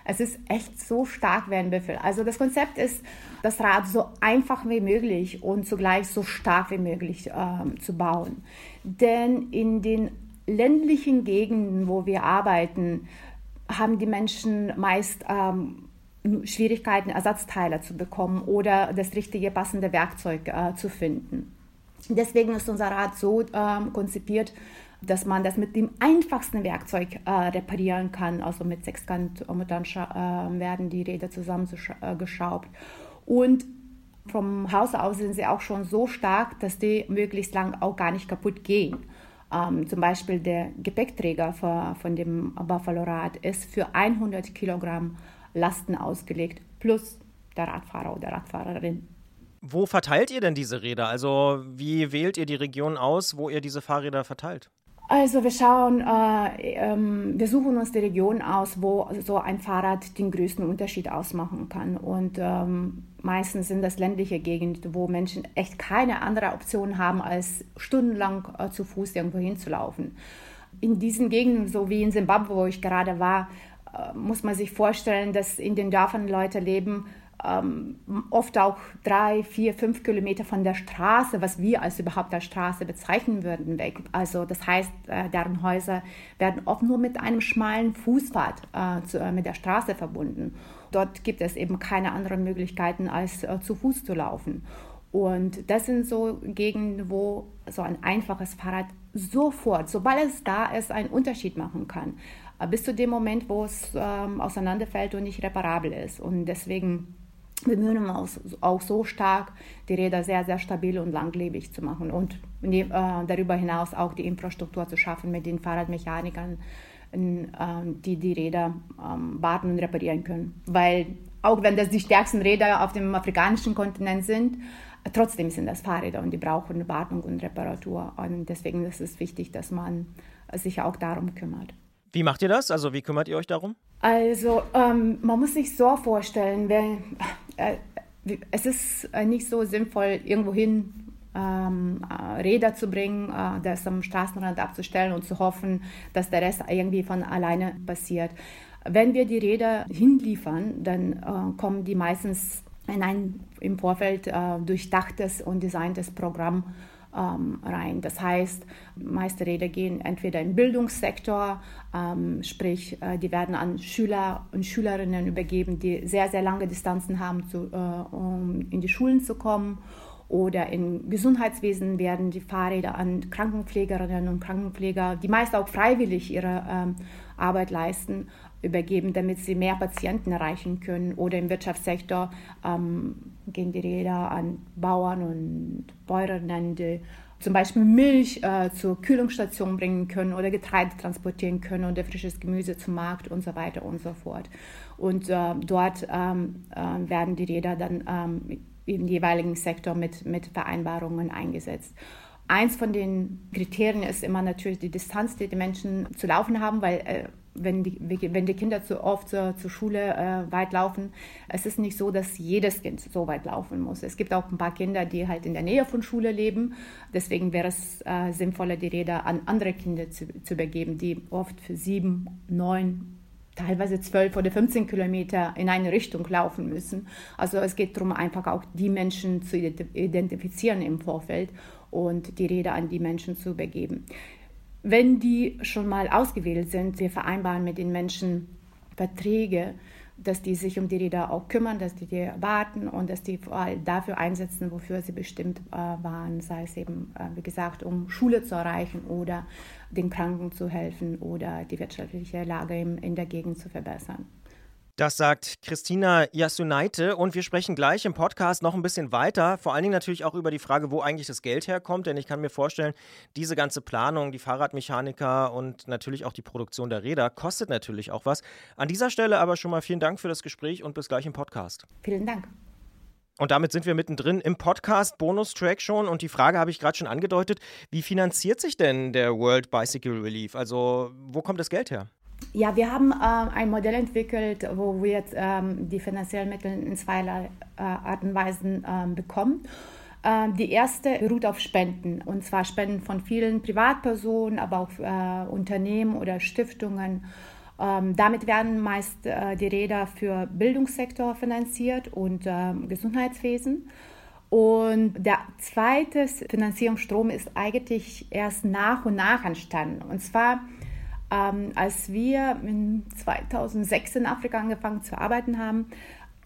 es ist echt so stark wie ein Büffel. Also das Konzept ist, das Rad so einfach wie möglich und zugleich so stark wie möglich ähm, zu bauen. Denn in den ländlichen Gegenden, wo wir arbeiten, haben die Menschen meist ähm, Schwierigkeiten, Ersatzteile zu bekommen oder das richtige passende Werkzeug äh, zu finden. Deswegen ist unser Rad so ähm, konzipiert, dass man das mit dem einfachsten Werkzeug äh, reparieren kann. Also mit Sechskantmuttern äh, werden die Räder zusammengeschraubt. Äh, Und vom Haus aus sind sie auch schon so stark, dass die möglichst lang auch gar nicht kaputt gehen. Ähm, zum Beispiel der Gepäckträger für, von dem Buffalo Rad ist für 100 Kilogramm Lasten ausgelegt, plus der Radfahrer oder Radfahrerin. Wo verteilt ihr denn diese Räder? Also wie wählt ihr die Region aus, wo ihr diese Fahrräder verteilt? Also wir schauen, äh, ähm, wir suchen uns die Region aus, wo so ein Fahrrad den größten Unterschied ausmachen kann. Und ähm, meistens sind das ländliche Gegenden, wo Menschen echt keine andere Option haben, als stundenlang äh, zu Fuß irgendwo hinzulaufen. In diesen Gegenden, so wie in Simbabwe, wo ich gerade war, äh, muss man sich vorstellen, dass in den Dörfern Leute leben, ähm, oft auch drei, vier, fünf Kilometer von der Straße, was wir als überhaupt als Straße bezeichnen würden, weg. Also das heißt, äh, deren Häuser werden oft nur mit einem schmalen Fußpfad äh, zu, äh, mit der Straße verbunden. Dort gibt es eben keine anderen Möglichkeiten, als äh, zu Fuß zu laufen. Und das sind so Gegenden, wo so ein einfaches Fahrrad sofort, sobald es da ist, einen Unterschied machen kann. Äh, bis zu dem Moment, wo es ähm, auseinanderfällt und nicht reparabel ist. Und deswegen bemühen uns auch so stark, die Räder sehr, sehr stabil und langlebig zu machen und äh, darüber hinaus auch die Infrastruktur zu schaffen mit den Fahrradmechanikern, äh, die die Räder ähm, warten und reparieren können. Weil auch wenn das die stärksten Räder auf dem afrikanischen Kontinent sind, trotzdem sind das Fahrräder und die brauchen Wartung und Reparatur. Und deswegen ist es wichtig, dass man sich auch darum kümmert. Wie macht ihr das? Also wie kümmert ihr euch darum? Also ähm, man muss sich so vorstellen, wenn, äh, es ist nicht so sinnvoll, irgendwohin ähm, äh, Räder zu bringen, äh, das am Straßenrand abzustellen und zu hoffen, dass der Rest irgendwie von alleine passiert. Wenn wir die Räder hinliefern, dann äh, kommen die meistens in ein im Vorfeld äh, durchdachtes und designtes Programm ähm, rein. Das heißt, meiste Räder gehen entweder im Bildungssektor, ähm, sprich, äh, die werden an Schüler und Schülerinnen übergeben, die sehr, sehr lange Distanzen haben, zu, äh, um in die Schulen zu kommen. Oder im Gesundheitswesen werden die Fahrräder an Krankenpflegerinnen und Krankenpfleger, die meist auch freiwillig ihre ähm, Arbeit leisten, übergeben, damit sie mehr Patienten erreichen können. Oder im Wirtschaftssektor ähm, gehen die Räder an Bauern und Bäuerinnen, die zum Beispiel Milch äh, zur Kühlungsstation bringen können oder Getreide transportieren können oder frisches Gemüse zum Markt und so weiter und so fort. Und äh, dort ähm, äh, werden die Räder dann ähm, im jeweiligen Sektor mit, mit Vereinbarungen eingesetzt. Eins von den Kriterien ist immer natürlich die Distanz, die die Menschen zu laufen haben, weil äh, wenn, die, wenn die Kinder zu oft zur, zur Schule äh, weit laufen, es ist nicht so, dass jedes Kind so weit laufen muss. Es gibt auch ein paar Kinder, die halt in der Nähe von Schule leben. Deswegen wäre es äh, sinnvoller, die Räder an andere Kinder zu, zu übergeben, die oft für sieben, neun, teilweise zwölf oder 15 Kilometer in eine Richtung laufen müssen. Also es geht darum, einfach auch die Menschen zu identifizieren im Vorfeld und die Räder an die Menschen zu übergeben. Wenn die schon mal ausgewählt sind, wir vereinbaren mit den Menschen Verträge, dass die sich um die Räder auch kümmern, dass die die warten und dass die dafür einsetzen, wofür sie bestimmt äh, waren, sei es eben, äh, wie gesagt, um Schule zu erreichen oder den Kranken zu helfen oder die wirtschaftliche Lage in der Gegend zu verbessern. Das sagt Christina Yasunaite und wir sprechen gleich im Podcast noch ein bisschen weiter, vor allen Dingen natürlich auch über die Frage, wo eigentlich das Geld herkommt, denn ich kann mir vorstellen, diese ganze Planung, die Fahrradmechaniker und natürlich auch die Produktion der Räder kostet natürlich auch was. An dieser Stelle aber schon mal vielen Dank für das Gespräch und bis gleich im Podcast. Vielen Dank. Und damit sind wir mittendrin im Podcast Bonustrack schon. Und die Frage habe ich gerade schon angedeutet: Wie finanziert sich denn der World Bicycle Relief? Also, wo kommt das Geld her? Ja, wir haben äh, ein Modell entwickelt, wo wir jetzt ähm, die finanziellen Mittel in zweierlei äh, Art und Weisen äh, bekommen. Ähm, die erste beruht auf Spenden, und zwar Spenden von vielen Privatpersonen, aber auch äh, Unternehmen oder Stiftungen. Ähm, damit werden meist äh, die Räder für Bildungssektor finanziert und ähm, Gesundheitswesen. Und der zweite Finanzierungsstrom ist eigentlich erst nach und nach entstanden. Und zwar ähm, als wir in 2006 in Afrika angefangen zu arbeiten haben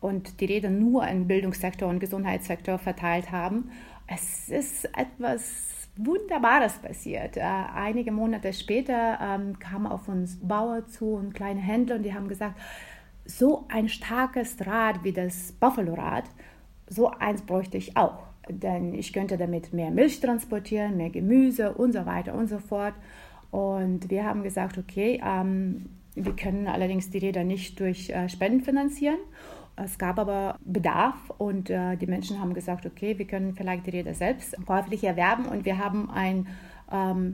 und die Räder nur im Bildungssektor und Gesundheitssektor verteilt haben, es ist etwas Wunderbares passiert. Äh, einige Monate später ähm, kamen auf uns Bauer zu und kleine Händler und die haben gesagt, so ein starkes Rad wie das Buffalo-Rad, so eins bräuchte ich auch. Denn ich könnte damit mehr Milch transportieren, mehr Gemüse und so weiter und so fort. Und wir haben gesagt, okay, ähm, wir können allerdings die Räder nicht durch äh, Spenden finanzieren. Es gab aber Bedarf und äh, die Menschen haben gesagt, okay, wir können vielleicht die Räder selbst käuflich erwerben und wir haben ein ähm,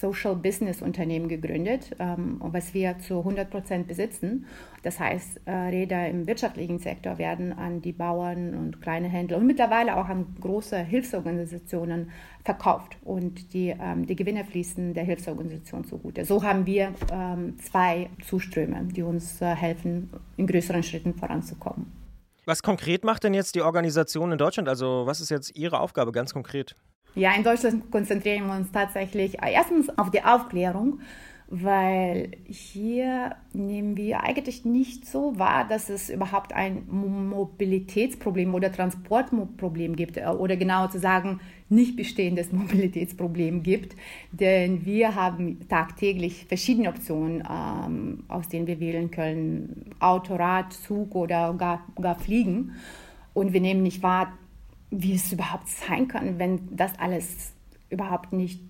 Social Business Unternehmen gegründet, ähm, was wir zu 100 Prozent besitzen. Das heißt, äh, Räder im wirtschaftlichen Sektor werden an die Bauern und kleine Händler und mittlerweile auch an große Hilfsorganisationen verkauft und die, ähm, die Gewinne fließen der Hilfsorganisation zugute. So haben wir ähm, zwei Zuströme, die uns äh, helfen, in größeren Schritten voranzukommen. Was konkret macht denn jetzt die Organisation in Deutschland? Also was ist jetzt Ihre Aufgabe ganz konkret? Ja, in Deutschland konzentrieren wir uns tatsächlich äh, erstens auf die Aufklärung, weil hier nehmen wir eigentlich nicht so wahr, dass es überhaupt ein Mobilitätsproblem oder Transportproblem gibt äh, oder genauer zu sagen, nicht bestehendes (laughs) Mobilitätsproblem gibt, denn wir haben tagtäglich verschiedene Optionen, ähm, aus denen wir wählen können, Autorad, Zug oder gar, gar Fliegen. Und wir nehmen nicht wahr, wie es überhaupt sein kann, wenn das alles überhaupt nicht,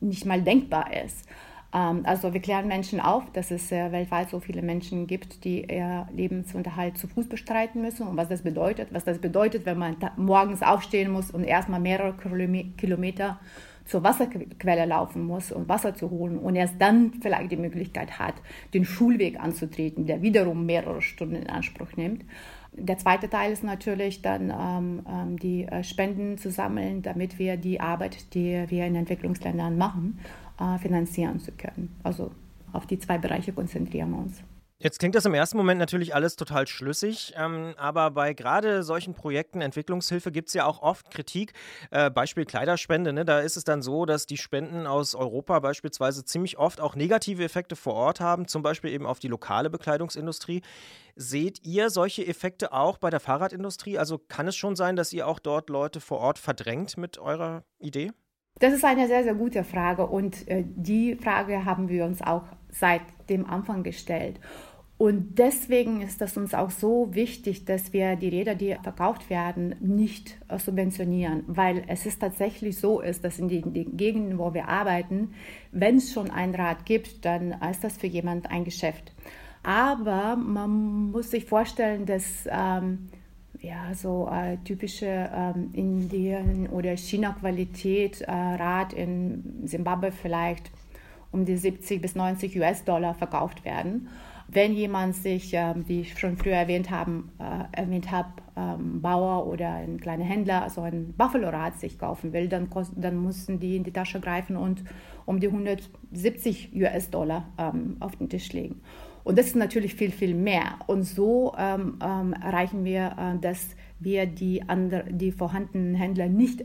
nicht mal denkbar ist. Ähm, also wir klären Menschen auf, dass es äh, weltweit so viele Menschen gibt, die ihr Lebensunterhalt zu Fuß bestreiten müssen und was das bedeutet. Was das bedeutet, wenn man morgens aufstehen muss und erstmal mehrere Kilometer zur Wasserquelle laufen muss, um Wasser zu holen und erst dann vielleicht die Möglichkeit hat, den Schulweg anzutreten, der wiederum mehrere Stunden in Anspruch nimmt. Der zweite Teil ist natürlich dann ähm, ähm, die äh, Spenden zu sammeln, damit wir die Arbeit, die wir in Entwicklungsländern machen, äh, finanzieren zu können. Also auf die zwei Bereiche konzentrieren wir uns. Jetzt klingt das im ersten Moment natürlich alles total schlüssig, ähm, aber bei gerade solchen Projekten Entwicklungshilfe gibt es ja auch oft Kritik. Äh, Beispiel Kleiderspende, ne? da ist es dann so, dass die Spenden aus Europa beispielsweise ziemlich oft auch negative Effekte vor Ort haben, zum Beispiel eben auf die lokale Bekleidungsindustrie. Seht ihr solche Effekte auch bei der Fahrradindustrie? Also kann es schon sein, dass ihr auch dort Leute vor Ort verdrängt mit eurer Idee? Das ist eine sehr, sehr gute Frage und äh, die Frage haben wir uns auch seit dem Anfang gestellt. Und deswegen ist es uns auch so wichtig, dass wir die Räder, die verkauft werden, nicht äh, subventionieren, weil es ist tatsächlich so ist, dass in den, den Gegenden, wo wir arbeiten, wenn es schon ein Rad gibt, dann ist das für jemand ein Geschäft. Aber man muss sich vorstellen, dass ähm, ja, so äh, typische ähm, Indien- oder China-Qualität äh, Rad in Simbabwe vielleicht um die 70 bis 90 US-Dollar verkauft werden. Wenn jemand sich, äh, wie ich schon früher erwähnt, haben, äh, erwähnt habe, ähm, Bauer oder ein kleiner Händler, also ein Buffalo-Rad sich kaufen will, dann, dann müssen die in die Tasche greifen und um die 170 US-Dollar ähm, auf den Tisch legen. Und das ist natürlich viel, viel mehr. Und so ähm, ähm, erreichen wir, äh, dass wir die, andre, die vorhandenen Händler nicht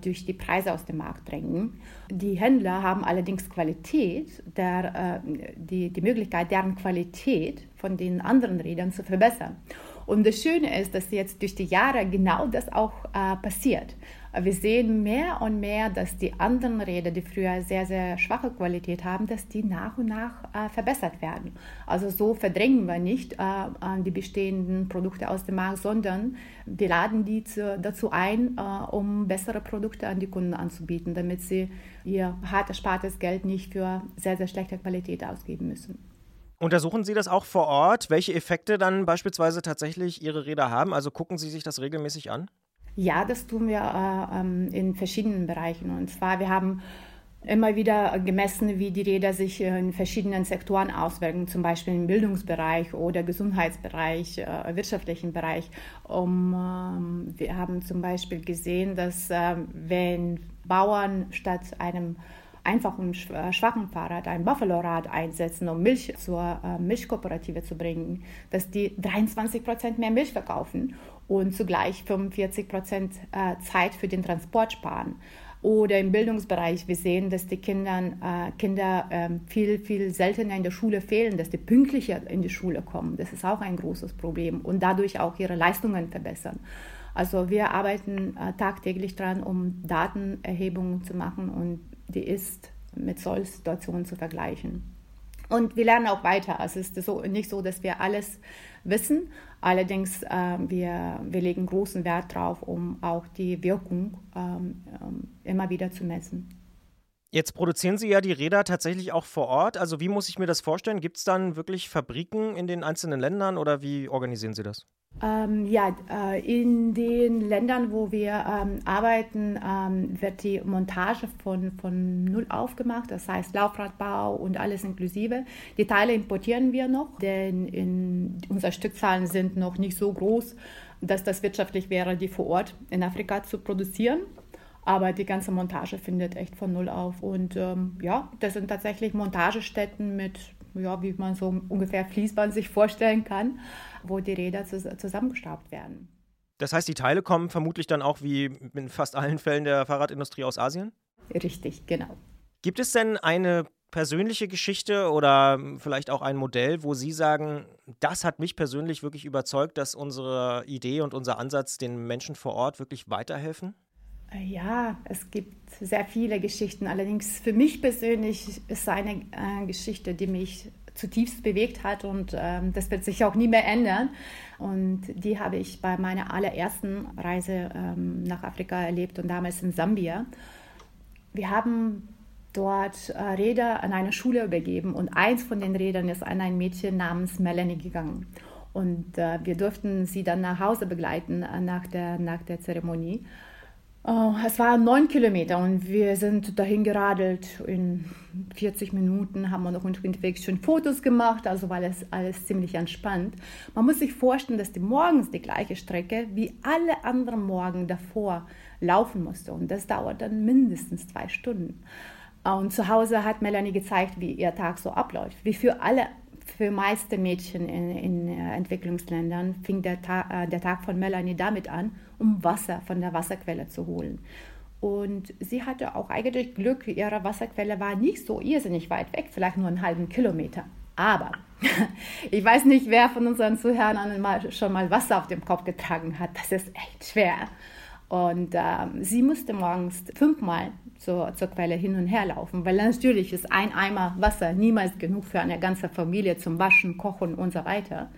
durch die Preise aus dem Markt drängen. Die Händler haben allerdings Qualität, der, äh, die, die Möglichkeit, deren Qualität von den anderen Rädern zu verbessern. Und das Schöne ist, dass jetzt durch die Jahre genau das auch äh, passiert. Wir sehen mehr und mehr, dass die anderen Räder, die früher sehr, sehr schwache Qualität haben, dass die nach und nach äh, verbessert werden. Also so verdrängen wir nicht äh, die bestehenden Produkte aus dem Markt, sondern wir laden die zu, dazu ein, äh, um bessere Produkte an die Kunden anzubieten, damit sie ihr hart erspartes Geld nicht für sehr, sehr schlechte Qualität ausgeben müssen. Untersuchen Sie das auch vor Ort, welche Effekte dann beispielsweise tatsächlich Ihre Räder haben? Also gucken Sie sich das regelmäßig an? Ja, das tun wir äh, ähm, in verschiedenen Bereichen. Und zwar, wir haben immer wieder gemessen, wie die Räder sich in verschiedenen Sektoren auswirken, zum Beispiel im Bildungsbereich oder Gesundheitsbereich, äh, wirtschaftlichen Bereich. Um, ähm, wir haben zum Beispiel gesehen, dass äh, wenn Bauern statt einem einfachen äh, schwachen Fahrrad ein Buffalo-Rad einsetzen, um Milch zur äh, Milchkooperative zu bringen, dass die 23 Prozent mehr Milch verkaufen und zugleich 45 Prozent äh, Zeit für den Transport sparen. Oder im Bildungsbereich, wir sehen, dass die Kindern, äh, Kinder äh, viel, viel seltener in der Schule fehlen, dass die pünktlicher in die Schule kommen. Das ist auch ein großes Problem und dadurch auch ihre Leistungen verbessern. Also wir arbeiten äh, tagtäglich daran, um Datenerhebungen zu machen und die ist mit solchen Situationen zu vergleichen. Und wir lernen auch weiter. Also es ist so, nicht so, dass wir alles wissen. Allerdings, äh, wir, wir legen großen Wert darauf, um auch die Wirkung ähm, ähm, immer wieder zu messen. Jetzt produzieren Sie ja die Räder tatsächlich auch vor Ort. Also wie muss ich mir das vorstellen? Gibt es dann wirklich Fabriken in den einzelnen Ländern oder wie organisieren Sie das? Ähm, ja, äh, in den Ländern, wo wir ähm, arbeiten, ähm, wird die Montage von, von null aufgemacht, das heißt Laufradbau und alles inklusive. Die Teile importieren wir noch, denn in, unsere Stückzahlen sind noch nicht so groß, dass das wirtschaftlich wäre, die vor Ort in Afrika zu produzieren. Aber die ganze Montage findet echt von null auf. Und ähm, ja, das sind tatsächlich Montagestätten mit ja, wie man so ungefähr Fließband sich vorstellen kann, wo die Räder zusammengestaubt werden. Das heißt, die Teile kommen vermutlich dann auch wie in fast allen Fällen der Fahrradindustrie aus Asien? Richtig, genau. Gibt es denn eine persönliche Geschichte oder vielleicht auch ein Modell, wo Sie sagen, das hat mich persönlich wirklich überzeugt, dass unsere Idee und unser Ansatz den Menschen vor Ort wirklich weiterhelfen? Ja, es gibt sehr viele Geschichten. Allerdings für mich persönlich ist eine äh, Geschichte, die mich zutiefst bewegt hat und ähm, das wird sich auch nie mehr ändern. Und die habe ich bei meiner allerersten Reise ähm, nach Afrika erlebt und damals in Sambia. Wir haben dort äh, Räder an eine Schule übergeben und eins von den Rädern ist an ein Mädchen namens Melanie gegangen. Und äh, wir durften sie dann nach Hause begleiten äh, nach, der, nach der Zeremonie. Oh, es waren neun Kilometer und wir sind dahin geradelt. In 40 Minuten haben wir noch unterwegs schon Fotos gemacht, also war alles, alles ziemlich entspannt. Man muss sich vorstellen, dass die morgens die gleiche Strecke wie alle anderen Morgen davor laufen musste und das dauert dann mindestens zwei Stunden. Und zu Hause hat Melanie gezeigt, wie ihr Tag so abläuft. Wie für alle, für meiste Mädchen in, in äh, Entwicklungsländern fing der, Ta äh, der Tag von Melanie damit an, um Wasser von der Wasserquelle zu holen. Und sie hatte auch eigentlich Glück, ihre Wasserquelle war nicht so irrsinnig weit weg, vielleicht nur einen halben Kilometer. Aber (laughs) ich weiß nicht, wer von unseren Zuhörern schon mal Wasser auf dem Kopf getragen hat. Das ist echt schwer. Und ähm, sie musste morgens fünfmal zur, zur Quelle hin und her laufen, weil natürlich ist ein Eimer Wasser niemals genug für eine ganze Familie zum Waschen, Kochen und so weiter.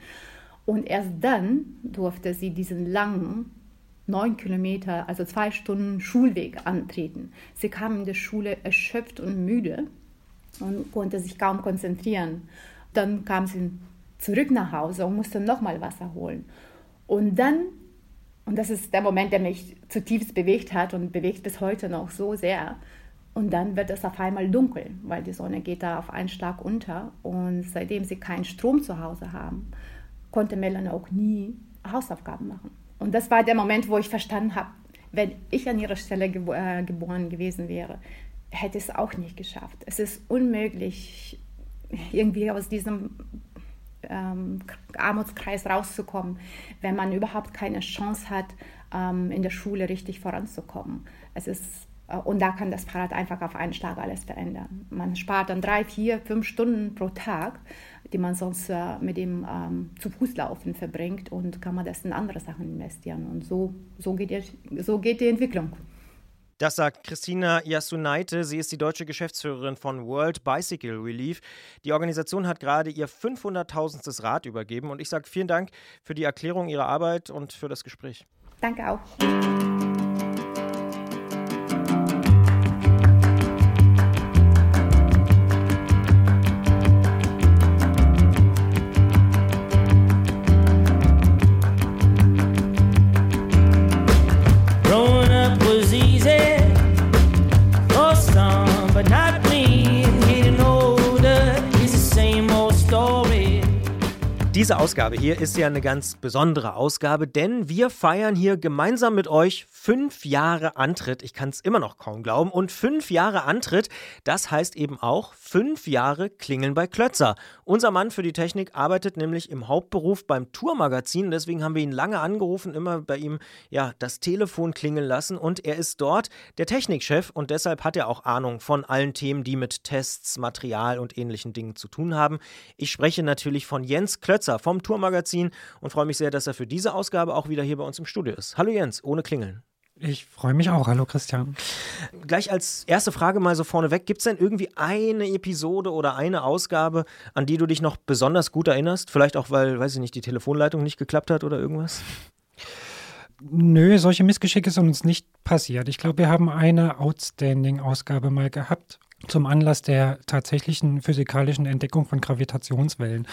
Und erst dann durfte sie diesen langen neun Kilometer, also zwei Stunden Schulweg antreten. Sie kam in der Schule erschöpft und müde und konnte sich kaum konzentrieren. Dann kam sie zurück nach Hause und musste nochmal Wasser holen. Und dann und das ist der Moment, der mich zutiefst bewegt hat und bewegt bis heute noch so sehr. Und dann wird es auf einmal dunkel, weil die Sonne geht da auf einen Schlag unter. Und seitdem sie keinen Strom zu Hause haben, konnte Melanie auch nie Hausaufgaben machen. Und das war der Moment, wo ich verstanden habe, wenn ich an ihrer Stelle gebo äh, geboren gewesen wäre, hätte es auch nicht geschafft. Es ist unmöglich, irgendwie aus diesem ähm, Armutskreis rauszukommen, wenn man überhaupt keine Chance hat, ähm, in der Schule richtig voranzukommen. Es ist und da kann das Fahrrad einfach auf einen Schlag alles verändern. Man spart dann drei, vier, fünf Stunden pro Tag, die man sonst äh, mit dem ähm, zu Fuß laufen verbringt und kann man das in andere Sachen investieren. Und so, so, geht, die, so geht die Entwicklung. Das sagt Christina Yasunaite. Sie ist die deutsche Geschäftsführerin von World Bicycle Relief. Die Organisation hat gerade ihr 500.000. Rad übergeben. Und ich sage vielen Dank für die Erklärung Ihrer Arbeit und für das Gespräch. Danke auch. Diese Ausgabe hier ist ja eine ganz besondere Ausgabe, denn wir feiern hier gemeinsam mit euch fünf Jahre Antritt. Ich kann es immer noch kaum glauben. Und fünf Jahre Antritt, das heißt eben auch fünf Jahre Klingeln bei Klötzer. Unser Mann für die Technik arbeitet nämlich im Hauptberuf beim Tourmagazin. Deswegen haben wir ihn lange angerufen, immer bei ihm ja das Telefon klingeln lassen. Und er ist dort der Technikchef und deshalb hat er auch Ahnung von allen Themen, die mit Tests, Material und ähnlichen Dingen zu tun haben. Ich spreche natürlich von Jens Klötzer vom Tourmagazin und freue mich sehr, dass er für diese Ausgabe auch wieder hier bei uns im Studio ist. Hallo Jens, ohne Klingeln. Ich freue mich auch. Hallo Christian. Gleich als erste Frage mal so vorneweg. Gibt es denn irgendwie eine Episode oder eine Ausgabe, an die du dich noch besonders gut erinnerst? Vielleicht auch, weil, weiß ich nicht, die Telefonleitung nicht geklappt hat oder irgendwas? Nö, solche Missgeschicke sind uns nicht passiert. Ich glaube, wir haben eine Outstanding-Ausgabe mal gehabt zum Anlass der tatsächlichen physikalischen Entdeckung von Gravitationswellen.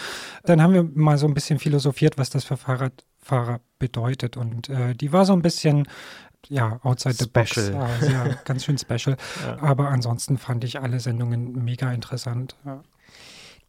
Dann haben wir mal so ein bisschen philosophiert, was das für Fahrradfahrer bedeutet. Und äh, die war so ein bisschen ja, outside the special. box. Also, ja, ganz schön special. (laughs) ja. Aber ansonsten fand ich alle Sendungen mega interessant. Ja.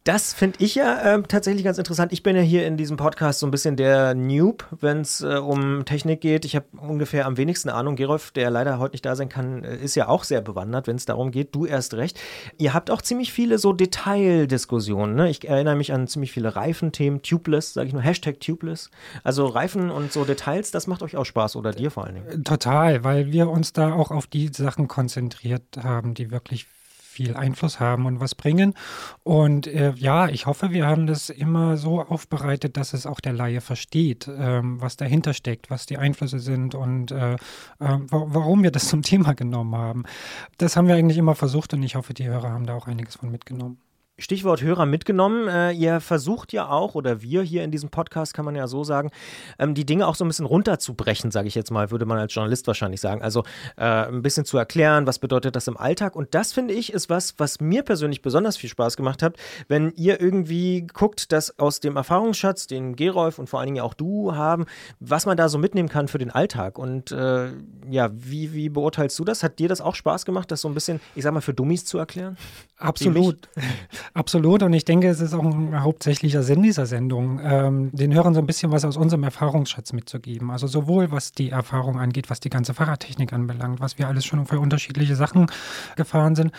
Das finde ich ja äh, tatsächlich ganz interessant. Ich bin ja hier in diesem Podcast so ein bisschen der Noob, wenn es äh, um Technik geht. Ich habe ungefähr am wenigsten Ahnung. Gerolf, der leider heute nicht da sein kann, äh, ist ja auch sehr bewandert, wenn es darum geht. Du erst recht. Ihr habt auch ziemlich viele so Detaildiskussionen. Ne? Ich erinnere mich an ziemlich viele Reifenthemen. Tubeless, sage ich nur. Hashtag Tubeless. Also Reifen und so Details, das macht euch auch Spaß oder dir vor allen Dingen. Total, weil wir uns da auch auf die Sachen konzentriert haben, die wirklich viel Einfluss haben und was bringen. Und äh, ja, ich hoffe, wir haben das immer so aufbereitet, dass es auch der Laie versteht, ähm, was dahinter steckt, was die Einflüsse sind und äh, äh, warum wir das zum Thema genommen haben. Das haben wir eigentlich immer versucht und ich hoffe, die Hörer haben da auch einiges von mitgenommen. Stichwort Hörer mitgenommen. Äh, ihr versucht ja auch, oder wir hier in diesem Podcast, kann man ja so sagen, ähm, die Dinge auch so ein bisschen runterzubrechen, sage ich jetzt mal, würde man als Journalist wahrscheinlich sagen. Also äh, ein bisschen zu erklären, was bedeutet das im Alltag. Und das finde ich ist was, was mir persönlich besonders viel Spaß gemacht hat, wenn ihr irgendwie guckt, dass aus dem Erfahrungsschatz, den Gerolf und vor allen Dingen auch du haben, was man da so mitnehmen kann für den Alltag. Und äh, ja, wie, wie beurteilst du das? Hat dir das auch Spaß gemacht, das so ein bisschen, ich sag mal, für Dummies zu erklären? Absolut. (laughs) Absolut. Und ich denke, es ist auch ein hauptsächlicher Sinn dieser Sendung, ähm, den Hörern so ein bisschen was aus unserem Erfahrungsschatz mitzugeben. Also sowohl was die Erfahrung angeht, was die ganze Fahrradtechnik anbelangt, was wir alles schon für unterschiedliche Sachen gefahren sind,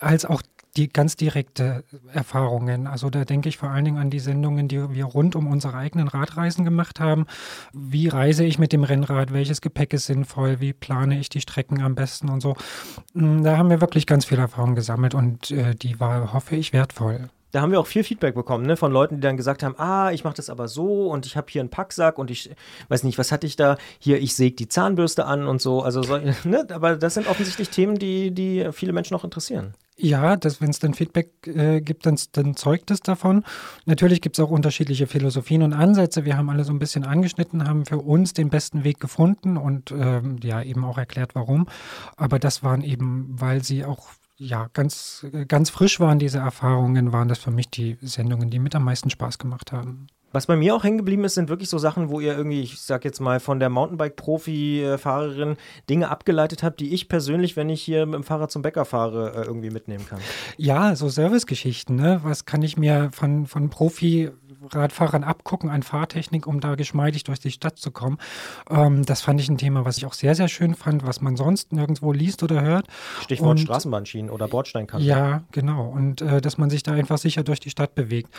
als auch die ganz direkte Erfahrungen. Also da denke ich vor allen Dingen an die Sendungen, die wir rund um unsere eigenen Radreisen gemacht haben. Wie reise ich mit dem Rennrad? Welches Gepäck ist sinnvoll? Wie plane ich die Strecken am besten und so? Mm, da haben wir wirklich ganz viel Erfahrung gesammelt und äh, die war, hoffe ich, wertvoll da haben wir auch viel Feedback bekommen, ne, von Leuten, die dann gesagt haben, ah, ich mache das aber so und ich habe hier einen Packsack und ich weiß nicht, was hatte ich da? Hier, ich säge die Zahnbürste an und so. Also, so, (laughs) ne, aber das sind offensichtlich Themen, die, die viele Menschen auch interessieren. Ja, wenn es dann Feedback äh, gibt, dann, dann, zeugt es davon. Natürlich gibt es auch unterschiedliche Philosophien und Ansätze. Wir haben alle so ein bisschen angeschnitten, haben für uns den besten Weg gefunden und ähm, ja eben auch erklärt, warum. Aber das waren eben, weil sie auch ja, ganz, ganz frisch waren diese Erfahrungen, waren das für mich die Sendungen, die mit am meisten Spaß gemacht haben. Was bei mir auch hängen geblieben ist, sind wirklich so Sachen, wo ihr irgendwie, ich sag jetzt mal, von der Mountainbike-Profi-Fahrerin Dinge abgeleitet habt, die ich persönlich, wenn ich hier mit dem Fahrrad zum Bäcker fahre, äh, irgendwie mitnehmen kann. Ja, so Servicegeschichten, ne? Was kann ich mir von, von Profi Radfahrern abgucken an Fahrtechnik, um da geschmeidig durch die Stadt zu kommen. Ähm, das fand ich ein Thema, was ich auch sehr, sehr schön fand, was man sonst nirgendwo liest oder hört. Stichwort und, Straßenbahnschienen oder Bordsteinkanten. Ja, genau. Und äh, dass man sich da einfach sicher durch die Stadt bewegt.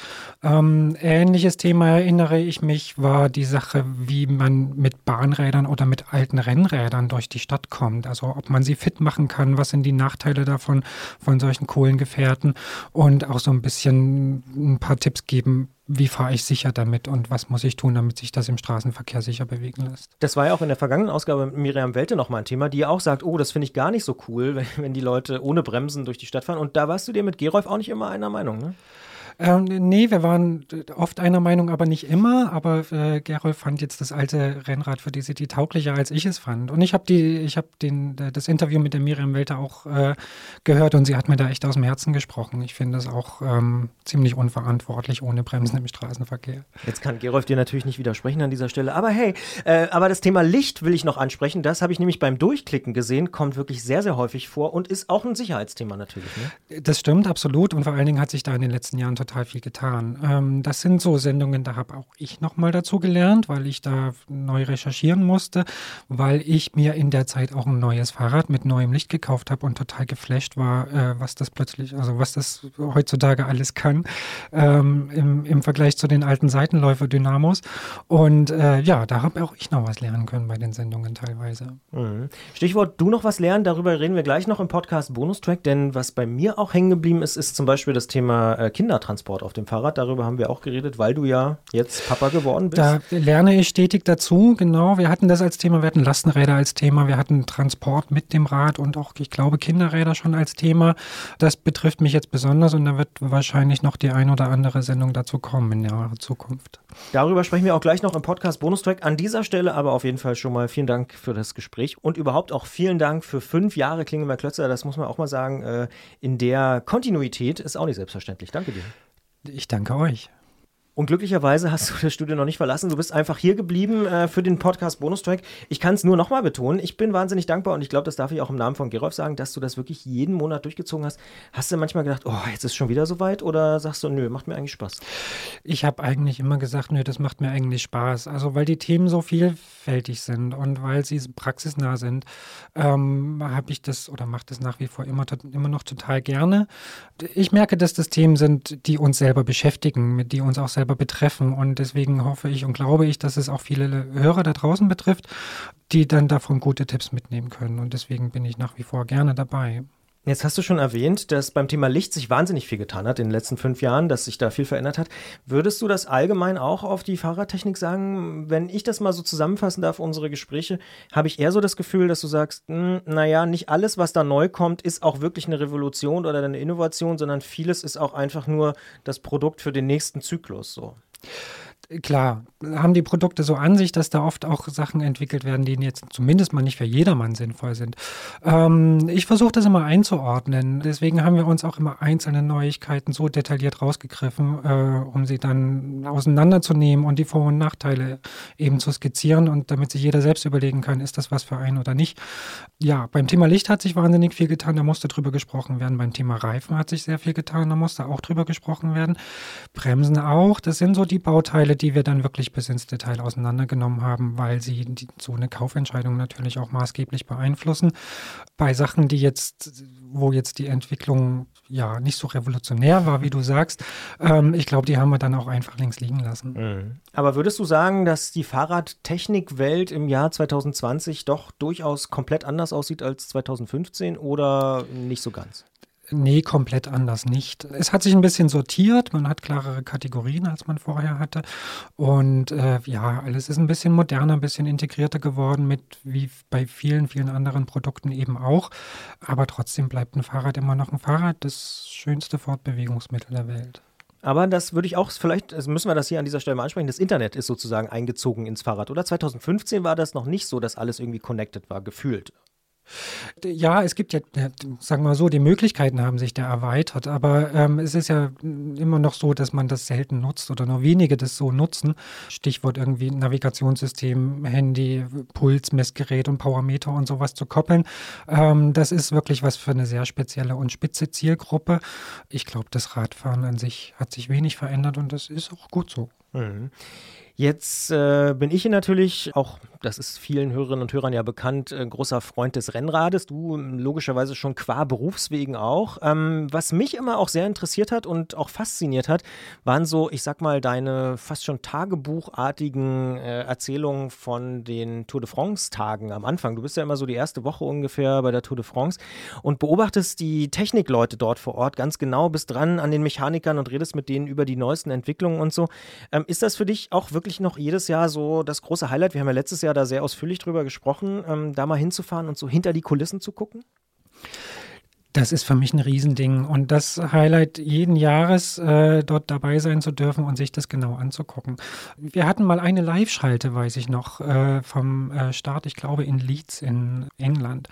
Ähm, ähnliches Thema erinnere ich mich, war die Sache, wie man mit Bahnrädern oder mit alten Rennrädern durch die Stadt kommt. Also ob man sie fit machen kann, was sind die Nachteile davon, von solchen Kohlengefährten und auch so ein bisschen ein paar Tipps geben, wie fahre ich sicher damit und was muss ich tun, damit sich das im Straßenverkehr sicher bewegen lässt. Das war ja auch in der vergangenen Ausgabe mit Miriam Welte nochmal ein Thema, die auch sagt, oh, das finde ich gar nicht so cool, (laughs) wenn, wenn, die Leute ohne Bremsen durch die Stadt fahren. Und da warst du dir mit Gerolf auch nicht immer einer Meinung, ne? Ähm, nee, wir waren oft einer Meinung, aber nicht immer. Aber äh, Gerolf fand jetzt das alte Rennrad für die City tauglicher, als ich es fand. Und ich habe die, ich habe den, das Interview mit der Miriam Welter auch äh, gehört und sie hat mir da echt aus dem Herzen gesprochen. Ich finde es auch ähm, ziemlich unverantwortlich ohne Bremsen im Straßenverkehr. Jetzt kann Gerolf dir natürlich nicht widersprechen an dieser Stelle. Aber hey, äh, aber das Thema Licht will ich noch ansprechen. Das habe ich nämlich beim Durchklicken gesehen, kommt wirklich sehr, sehr häufig vor und ist auch ein Sicherheitsthema natürlich. Ne? Das stimmt, absolut. Und vor allen Dingen hat sich da in den letzten Jahren total total viel getan. Ähm, das sind so Sendungen, da habe auch ich nochmal dazu gelernt, weil ich da neu recherchieren musste, weil ich mir in der Zeit auch ein neues Fahrrad mit neuem Licht gekauft habe und total geflasht war, äh, was das plötzlich, also was das heutzutage alles kann ähm, im, im Vergleich zu den alten Seitenläufer-Dynamos. Und äh, ja, da habe auch ich noch was lernen können bei den Sendungen teilweise. Mhm. Stichwort du noch was lernen, darüber reden wir gleich noch im Podcast Bonustrack, denn was bei mir auch hängen geblieben ist, ist zum Beispiel das Thema äh, Kindertransport. Transport auf dem Fahrrad. Darüber haben wir auch geredet, weil du ja jetzt Papa geworden bist. Da lerne ich stetig dazu, genau. Wir hatten das als Thema, wir hatten Lastenräder als Thema, wir hatten Transport mit dem Rad und auch, ich glaube, Kinderräder schon als Thema. Das betrifft mich jetzt besonders und da wird wahrscheinlich noch die ein oder andere Sendung dazu kommen in der Zukunft. Darüber sprechen wir auch gleich noch im Podcast Bonustrack. An dieser Stelle aber auf jeden Fall schon mal vielen Dank für das Gespräch und überhaupt auch vielen Dank für fünf Jahre Klingelmer Klötzer. Das muss man auch mal sagen. Äh, in der Kontinuität ist auch nicht selbstverständlich. Danke dir. Ich danke euch. Und glücklicherweise hast du das Studio noch nicht verlassen. Du bist einfach hier geblieben äh, für den Podcast Bonustrack. Ich kann es nur nochmal betonen. Ich bin wahnsinnig dankbar und ich glaube, das darf ich auch im Namen von Gerolf sagen, dass du das wirklich jeden Monat durchgezogen hast. Hast du manchmal gedacht, oh, jetzt ist schon wieder so weit oder sagst du, nö, macht mir eigentlich Spaß? Ich habe eigentlich immer gesagt, nö, das macht mir eigentlich Spaß. Also, weil die Themen so vielfältig sind und weil sie praxisnah sind, ähm, habe ich das oder mache das nach wie vor immer, immer noch total gerne. Ich merke, dass das Themen sind, die uns selber beschäftigen, die uns auch selber selber betreffen. Und deswegen hoffe ich und glaube ich, dass es auch viele Hörer da draußen betrifft, die dann davon gute Tipps mitnehmen können. Und deswegen bin ich nach wie vor gerne dabei. Jetzt hast du schon erwähnt, dass beim Thema Licht sich wahnsinnig viel getan hat in den letzten fünf Jahren, dass sich da viel verändert hat. Würdest du das allgemein auch auf die Fahrradtechnik sagen? Wenn ich das mal so zusammenfassen darf, unsere Gespräche, habe ich eher so das Gefühl, dass du sagst, hm, naja, nicht alles, was da neu kommt, ist auch wirklich eine Revolution oder eine Innovation, sondern vieles ist auch einfach nur das Produkt für den nächsten Zyklus. So klar, haben die Produkte so an sich, dass da oft auch Sachen entwickelt werden, die jetzt zumindest mal nicht für jedermann sinnvoll sind. Ähm, ich versuche das immer einzuordnen. Deswegen haben wir uns auch immer einzelne Neuigkeiten so detailliert rausgegriffen, äh, um sie dann auseinanderzunehmen und die Vor- und Nachteile eben zu skizzieren und damit sich jeder selbst überlegen kann, ist das was für einen oder nicht. Ja, beim Thema Licht hat sich wahnsinnig viel getan, da musste drüber gesprochen werden. Beim Thema Reifen hat sich sehr viel getan, da musste auch drüber gesprochen werden. Bremsen auch, das sind so die Bauteile, die wir dann wirklich bis ins Detail auseinandergenommen haben, weil sie die, so eine Kaufentscheidung natürlich auch maßgeblich beeinflussen. Bei Sachen, die jetzt, wo jetzt die Entwicklung ja nicht so revolutionär war, wie du sagst, ähm, ich glaube, die haben wir dann auch einfach links liegen lassen. Mhm. Aber würdest du sagen, dass die Fahrradtechnikwelt im Jahr 2020 doch durchaus komplett anders aussieht als 2015 oder nicht so ganz? Nee, komplett anders nicht. Es hat sich ein bisschen sortiert, man hat klarere Kategorien, als man vorher hatte. Und äh, ja, alles ist ein bisschen moderner, ein bisschen integrierter geworden, mit wie bei vielen, vielen anderen Produkten eben auch. Aber trotzdem bleibt ein Fahrrad immer noch ein Fahrrad, das schönste Fortbewegungsmittel der Welt. Aber das würde ich auch, vielleicht also müssen wir das hier an dieser Stelle mal ansprechen, das Internet ist sozusagen eingezogen ins Fahrrad. Oder 2015 war das noch nicht so, dass alles irgendwie connected war, gefühlt. Ja, es gibt ja, sagen wir mal so, die Möglichkeiten haben sich da erweitert, aber ähm, es ist ja immer noch so, dass man das selten nutzt oder nur wenige das so nutzen. Stichwort irgendwie Navigationssystem, Handy, Pulsmessgerät und Powermeter und sowas zu koppeln. Ähm, das ist wirklich was für eine sehr spezielle und spitze Zielgruppe. Ich glaube, das Radfahren an sich hat sich wenig verändert und das ist auch gut so. Mhm. Jetzt äh, bin ich natürlich auch, das ist vielen Hörerinnen und Hörern ja bekannt, äh, großer Freund des Rennrades. Du ähm, logischerweise schon qua Berufswegen auch. Ähm, was mich immer auch sehr interessiert hat und auch fasziniert hat, waren so, ich sag mal, deine fast schon tagebuchartigen äh, Erzählungen von den Tour de France-Tagen am Anfang. Du bist ja immer so die erste Woche ungefähr bei der Tour de France und beobachtest die Technikleute dort vor Ort ganz genau, bist dran an den Mechanikern und redest mit denen über die neuesten Entwicklungen und so. Ähm, ist das für dich auch wirklich wirklich noch jedes Jahr so das große Highlight? Wir haben ja letztes Jahr da sehr ausführlich drüber gesprochen, ähm, da mal hinzufahren und so hinter die Kulissen zu gucken? Das ist für mich ein Riesending und das Highlight jeden Jahres äh, dort dabei sein zu dürfen und sich das genau anzugucken. Wir hatten mal eine Live-Schalte, weiß ich noch, äh, vom äh, Start, ich glaube in Leeds in England.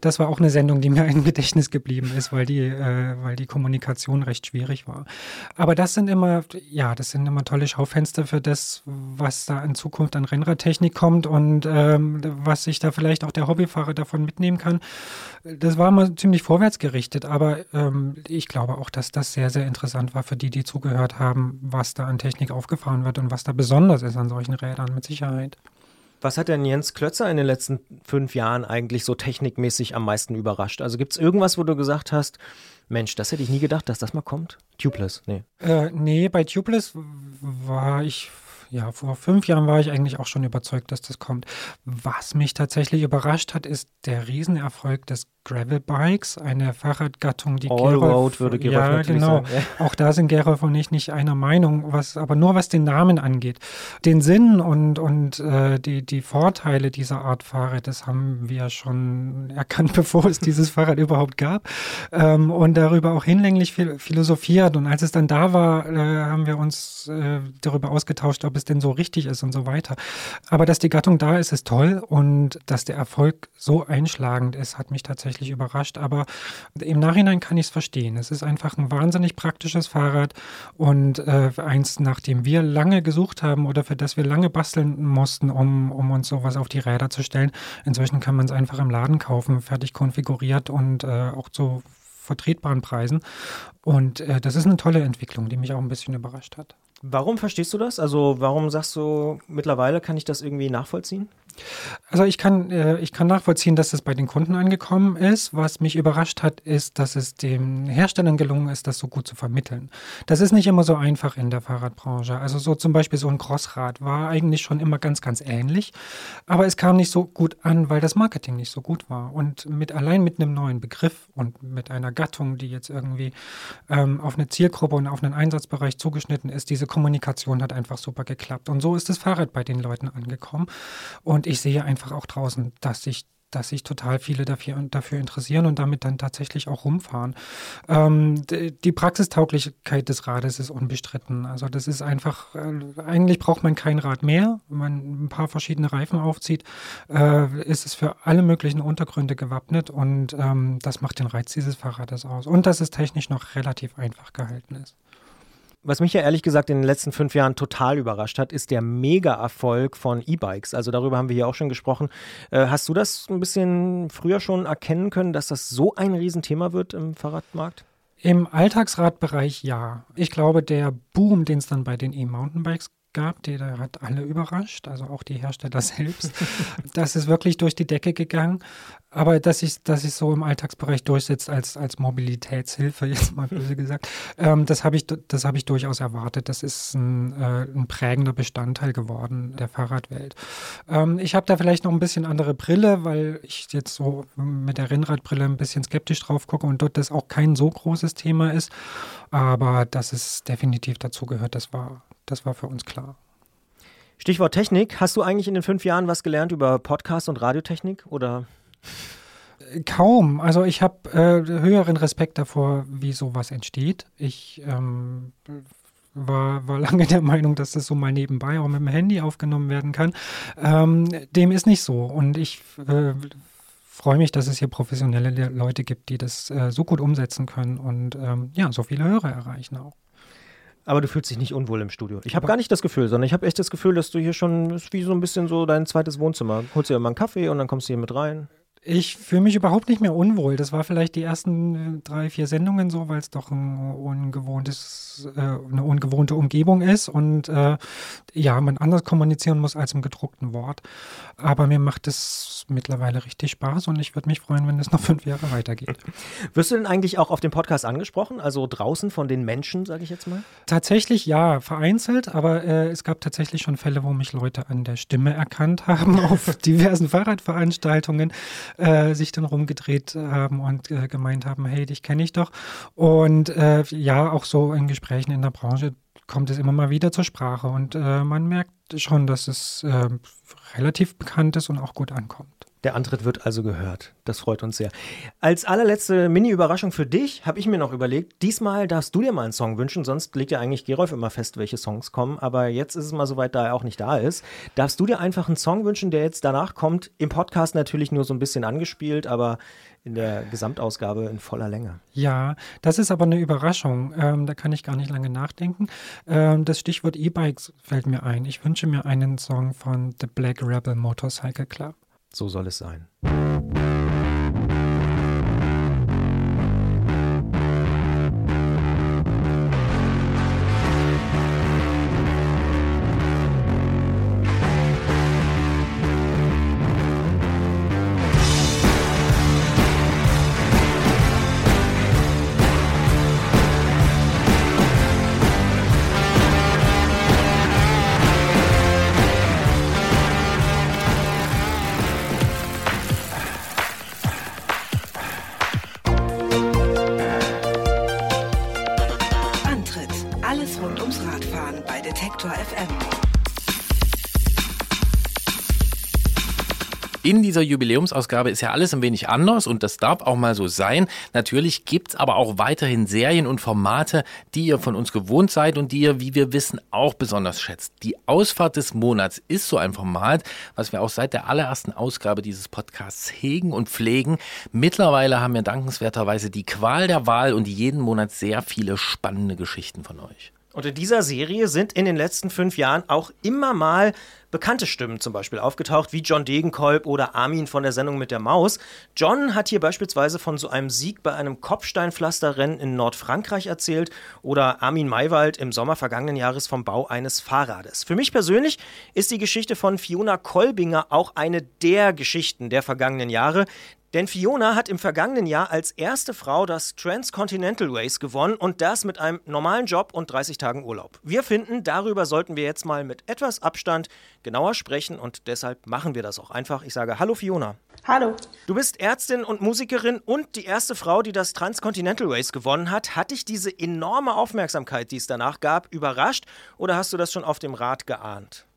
Das war auch eine Sendung, die mir (laughs) im Gedächtnis geblieben ist, weil die, äh, weil die Kommunikation recht schwierig war. Aber das sind immer, ja, das sind immer tolle Schaufenster für das, was da in Zukunft an Rennradtechnik kommt und ähm, was sich da vielleicht auch der Hobbyfahrer davon mitnehmen kann. Das war mal ziemlich vorwärts vorwärtsgerichtet, aber ähm, ich glaube auch, dass das sehr, sehr interessant war für die, die zugehört haben, was da an Technik aufgefahren wird und was da besonders ist an solchen Rädern mit Sicherheit. Was hat denn Jens Klötzer in den letzten fünf Jahren eigentlich so technikmäßig am meisten überrascht? Also gibt es irgendwas, wo du gesagt hast, Mensch, das hätte ich nie gedacht, dass das mal kommt? Tubeless, nee. Äh, nee, bei Tubeless war ich ja, vor fünf Jahren war ich eigentlich auch schon überzeugt, dass das kommt. Was mich tatsächlich überrascht hat, ist der Riesenerfolg des Gravel Bikes, eine Fahrradgattung, die Allroad würde Gerolf Ja, genau. Sagen, ja. (laughs) Auch da sind Gerolf und ich nicht einer Meinung, was aber nur was den Namen angeht. Den Sinn und, und äh, die, die Vorteile dieser Art Fahrrad, das haben wir schon erkannt, (laughs) bevor es dieses Fahrrad überhaupt gab. Ähm, und darüber auch hinlänglich philosophiert. Und als es dann da war, äh, haben wir uns äh, darüber ausgetauscht, ob es denn so richtig ist und so weiter. Aber dass die Gattung da ist, ist toll. Und dass der Erfolg so einschlagend ist, hat mich tatsächlich tatsächlich überrascht, aber im Nachhinein kann ich es verstehen. Es ist einfach ein wahnsinnig praktisches Fahrrad und äh, eins, nach dem wir lange gesucht haben oder für das wir lange basteln mussten, um, um uns sowas auf die Räder zu stellen. Inzwischen kann man es einfach im Laden kaufen, fertig konfiguriert und äh, auch zu vertretbaren Preisen. Und äh, das ist eine tolle Entwicklung, die mich auch ein bisschen überrascht hat. Warum verstehst du das? Also warum sagst du, mittlerweile kann ich das irgendwie nachvollziehen? Also ich kann, äh, ich kann nachvollziehen, dass es bei den Kunden angekommen ist. Was mich überrascht hat, ist, dass es den Herstellern gelungen ist, das so gut zu vermitteln. Das ist nicht immer so einfach in der Fahrradbranche. Also so zum Beispiel so ein Crossrad war eigentlich schon immer ganz, ganz ähnlich, aber es kam nicht so gut an, weil das Marketing nicht so gut war. Und mit allein mit einem neuen Begriff und mit einer Gattung, die jetzt irgendwie ähm, auf eine Zielgruppe und auf einen Einsatzbereich zugeschnitten ist, diese Kommunikation hat einfach super geklappt. Und so ist das Fahrrad bei den Leuten angekommen. Und ich sehe einfach auch draußen, dass sich dass sich total viele dafür, dafür interessieren und damit dann tatsächlich auch rumfahren. Ähm, die Praxistauglichkeit des Rades ist unbestritten. Also das ist einfach, äh, eigentlich braucht man kein Rad mehr. Wenn man ein paar verschiedene Reifen aufzieht, äh, ist es für alle möglichen Untergründe gewappnet und ähm, das macht den Reiz dieses Fahrrades aus. Und dass es technisch noch relativ einfach gehalten ist. Was mich ja ehrlich gesagt in den letzten fünf Jahren total überrascht hat, ist der Mega-Erfolg von E-Bikes. Also darüber haben wir hier auch schon gesprochen. Äh, hast du das ein bisschen früher schon erkennen können, dass das so ein Riesenthema wird im Fahrradmarkt? Im Alltagsradbereich ja. Ich glaube, der Boom, den es dann bei den E-Mountainbikes gab, der hat alle überrascht, also auch die Hersteller (laughs) selbst. das ist wirklich durch die Decke gegangen. Aber dass sich dass ich so im Alltagsbereich durchsetzt als, als Mobilitätshilfe, (laughs) jetzt mal böse gesagt, ähm, das habe ich, hab ich durchaus erwartet. Das ist ein, äh, ein prägender Bestandteil geworden der Fahrradwelt. Ähm, ich habe da vielleicht noch ein bisschen andere Brille, weil ich jetzt so mit der Rennradbrille ein bisschen skeptisch drauf gucke und dort das auch kein so großes Thema ist. Aber dass es definitiv dazu gehört, das war, das war für uns klar. Stichwort Technik. Hast du eigentlich in den fünf Jahren was gelernt über Podcast und Radiotechnik oder? Kaum. Also ich habe äh, höheren Respekt davor, wie sowas entsteht. Ich ähm, war, war (laughs) lange der Meinung, dass das so mal nebenbei auch mit dem Handy aufgenommen werden kann. Ähm, dem ist nicht so. Und ich äh, freue mich, dass es hier professionelle Leute gibt, die das äh, so gut umsetzen können und ähm, ja, so viele Hörer erreichen auch. Aber du fühlst dich nicht unwohl im Studio. Ich habe gar nicht das Gefühl, sondern ich habe echt das Gefühl, dass du hier schon, ist wie so ein bisschen so dein zweites Wohnzimmer. Holst dir mal einen Kaffee und dann kommst du hier mit rein. Ich fühle mich überhaupt nicht mehr unwohl. Das war vielleicht die ersten äh, drei, vier Sendungen so, weil es doch ein ungewohntes, äh, eine ungewohnte Umgebung ist und äh, ja, man anders kommunizieren muss als im gedruckten Wort. Aber mir macht es mittlerweile richtig Spaß und ich würde mich freuen, wenn es noch (laughs) fünf Jahre weitergeht. Wirst du denn eigentlich auch auf dem Podcast angesprochen? Also draußen von den Menschen, sage ich jetzt mal? Tatsächlich ja, vereinzelt, aber äh, es gab tatsächlich schon Fälle, wo mich Leute an der Stimme erkannt haben (laughs) auf diversen Fahrradveranstaltungen äh, sich dann rumgedreht haben und äh, gemeint haben, hey, dich kenne ich doch. Und äh, ja, auch so in Gesprächen in der Branche kommt es immer mal wieder zur Sprache und äh, man merkt schon, dass es äh, relativ bekannt ist und auch gut ankommt. Der Antritt wird also gehört. Das freut uns sehr. Als allerletzte Mini-Überraschung für dich habe ich mir noch überlegt, diesmal darfst du dir mal einen Song wünschen, sonst legt ja eigentlich Gerolf immer fest, welche Songs kommen. Aber jetzt ist es mal soweit, da er auch nicht da ist. Darfst du dir einfach einen Song wünschen, der jetzt danach kommt? Im Podcast natürlich nur so ein bisschen angespielt, aber in der Gesamtausgabe in voller Länge. Ja, das ist aber eine Überraschung. Ähm, da kann ich gar nicht lange nachdenken. Ähm, das Stichwort E-Bikes fällt mir ein. Ich wünsche mir einen Song von The Black Rebel Motorcycle Club. So soll es sein. In dieser Jubiläumsausgabe ist ja alles ein wenig anders und das darf auch mal so sein. Natürlich gibt es aber auch weiterhin Serien und Formate, die ihr von uns gewohnt seid und die ihr, wie wir wissen, auch besonders schätzt. Die Ausfahrt des Monats ist so ein Format, was wir auch seit der allerersten Ausgabe dieses Podcasts hegen und pflegen. Mittlerweile haben wir dankenswerterweise die Qual der Wahl und jeden Monat sehr viele spannende Geschichten von euch. Und in dieser Serie sind in den letzten fünf Jahren auch immer mal bekannte Stimmen zum Beispiel aufgetaucht, wie John Degenkolb oder Armin von der Sendung mit der Maus. John hat hier beispielsweise von so einem Sieg bei einem Kopfsteinpflasterrennen in Nordfrankreich erzählt oder Armin Maywald im Sommer vergangenen Jahres vom Bau eines Fahrrades. Für mich persönlich ist die Geschichte von Fiona Kolbinger auch eine der Geschichten der vergangenen Jahre. Denn Fiona hat im vergangenen Jahr als erste Frau das Transcontinental Race gewonnen und das mit einem normalen Job und 30 Tagen Urlaub. Wir finden, darüber sollten wir jetzt mal mit etwas Abstand genauer sprechen und deshalb machen wir das auch einfach. Ich sage Hallo Fiona. Hallo. Du bist Ärztin und Musikerin und die erste Frau, die das Transcontinental Race gewonnen hat. Hat dich diese enorme Aufmerksamkeit, die es danach gab, überrascht oder hast du das schon auf dem Rad geahnt?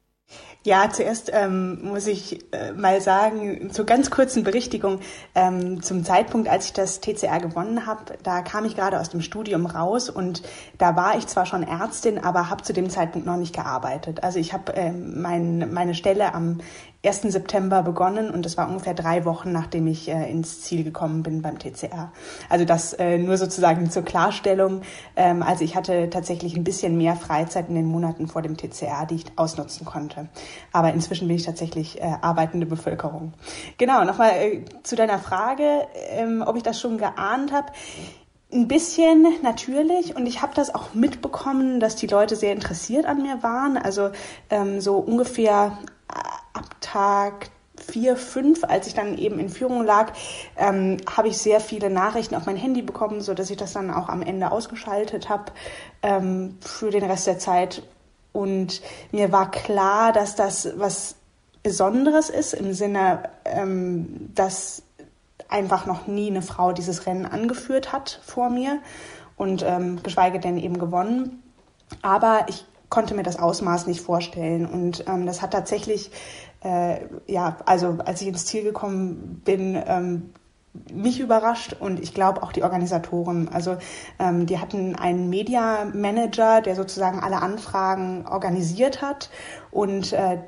Ja, zuerst ähm, muss ich äh, mal sagen, zur ganz kurzen Berichtigung, ähm, zum Zeitpunkt, als ich das TCR gewonnen habe, da kam ich gerade aus dem Studium raus und da war ich zwar schon Ärztin, aber habe zu dem Zeitpunkt noch nicht gearbeitet. Also ich habe ähm, mein, meine Stelle am 1. September begonnen und das war ungefähr drei Wochen, nachdem ich äh, ins Ziel gekommen bin beim TCR. Also das äh, nur sozusagen zur Klarstellung. Ähm, also ich hatte tatsächlich ein bisschen mehr Freizeit in den Monaten vor dem TCR, die ich ausnutzen konnte. Aber inzwischen bin ich tatsächlich äh, arbeitende Bevölkerung. Genau, nochmal äh, zu deiner Frage, ähm, ob ich das schon geahnt habe. Ein bisschen natürlich und ich habe das auch mitbekommen, dass die Leute sehr interessiert an mir waren. Also ähm, so ungefähr ab Tag vier, fünf, als ich dann eben in Führung lag, ähm, habe ich sehr viele Nachrichten auf mein Handy bekommen, so dass ich das dann auch am Ende ausgeschaltet habe ähm, für den Rest der Zeit. Und mir war klar, dass das was Besonderes ist im Sinne, ähm, dass einfach noch nie eine Frau dieses Rennen angeführt hat vor mir und ähm, geschweige denn eben gewonnen. Aber ich konnte mir das Ausmaß nicht vorstellen. Und ähm, das hat tatsächlich, äh, ja, also als ich ins Ziel gekommen bin, ähm, mich überrascht und ich glaube auch die Organisatoren. Also ähm, die hatten einen Media Manager, der sozusagen alle Anfragen organisiert hat und äh,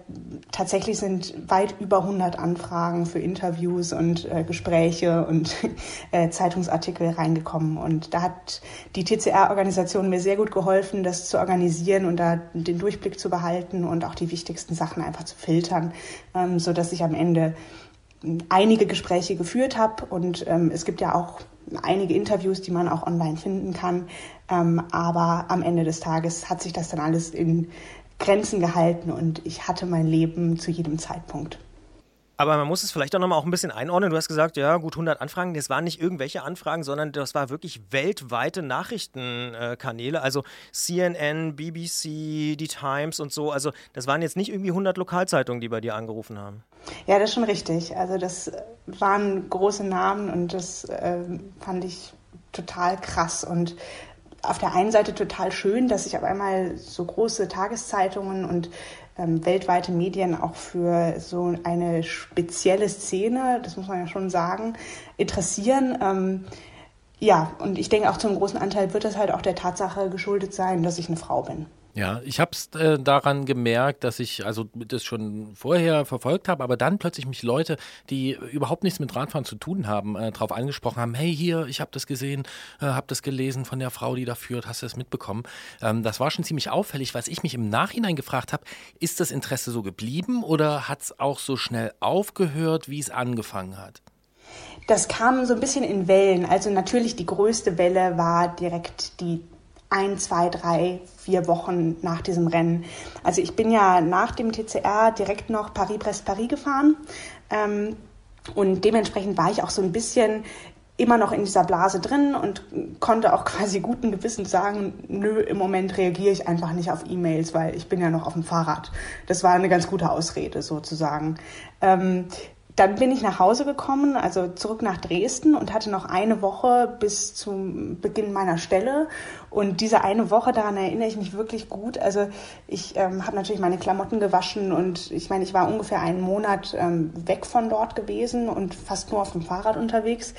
tatsächlich sind weit über 100 Anfragen für Interviews und äh, Gespräche und (laughs) äh, Zeitungsartikel reingekommen und da hat die TCR-Organisation mir sehr gut geholfen, das zu organisieren und da den Durchblick zu behalten und auch die wichtigsten Sachen einfach zu filtern, ähm, so dass ich am Ende einige Gespräche geführt habe und ähm, es gibt ja auch einige Interviews, die man auch online finden kann. Ähm, aber am Ende des Tages hat sich das dann alles in Grenzen gehalten und ich hatte mein Leben zu jedem Zeitpunkt. Aber man muss es vielleicht auch nochmal auch ein bisschen einordnen. Du hast gesagt, ja, gut 100 Anfragen. Das waren nicht irgendwelche Anfragen, sondern das war wirklich weltweite Nachrichtenkanäle. Also CNN, BBC, die Times und so. Also das waren jetzt nicht irgendwie 100 Lokalzeitungen, die bei dir angerufen haben. Ja, das ist schon richtig. Also das waren große Namen und das äh, fand ich total krass und auf der einen Seite total schön, dass sich auf einmal so große Tageszeitungen und ähm, weltweite Medien auch für so eine spezielle Szene, das muss man ja schon sagen, interessieren. Ähm, ja, und ich denke auch zum großen Anteil wird das halt auch der Tatsache geschuldet sein, dass ich eine Frau bin. Ja, ich habe es äh, daran gemerkt, dass ich also das schon vorher verfolgt habe, aber dann plötzlich mich Leute, die überhaupt nichts mit Radfahren zu tun haben, äh, darauf angesprochen haben, hey hier, ich habe das gesehen, äh, habe das gelesen von der Frau, die da führt, hast du das mitbekommen? Ähm, das war schon ziemlich auffällig, was ich mich im Nachhinein gefragt habe, ist das Interesse so geblieben oder hat es auch so schnell aufgehört, wie es angefangen hat? Das kam so ein bisschen in Wellen. Also natürlich die größte Welle war direkt die ein, zwei, drei, vier Wochen nach diesem Rennen. Also ich bin ja nach dem TCR direkt noch Paris-Brest-Paris gefahren ähm, und dementsprechend war ich auch so ein bisschen immer noch in dieser Blase drin und konnte auch (laughs) quasi guten Gewissens sagen, nö, im Moment reagiere ich einfach nicht auf E-Mails, weil ich bin ja noch auf dem Fahrrad. Das war eine ganz gute Ausrede sozusagen. Ähm, dann bin ich nach Hause gekommen, also zurück nach Dresden und hatte noch eine Woche bis zum Beginn meiner Stelle. Und diese eine Woche, daran erinnere ich mich wirklich gut. Also ich ähm, habe natürlich meine Klamotten gewaschen und ich meine, ich war ungefähr einen Monat ähm, weg von dort gewesen und fast nur auf dem Fahrrad unterwegs.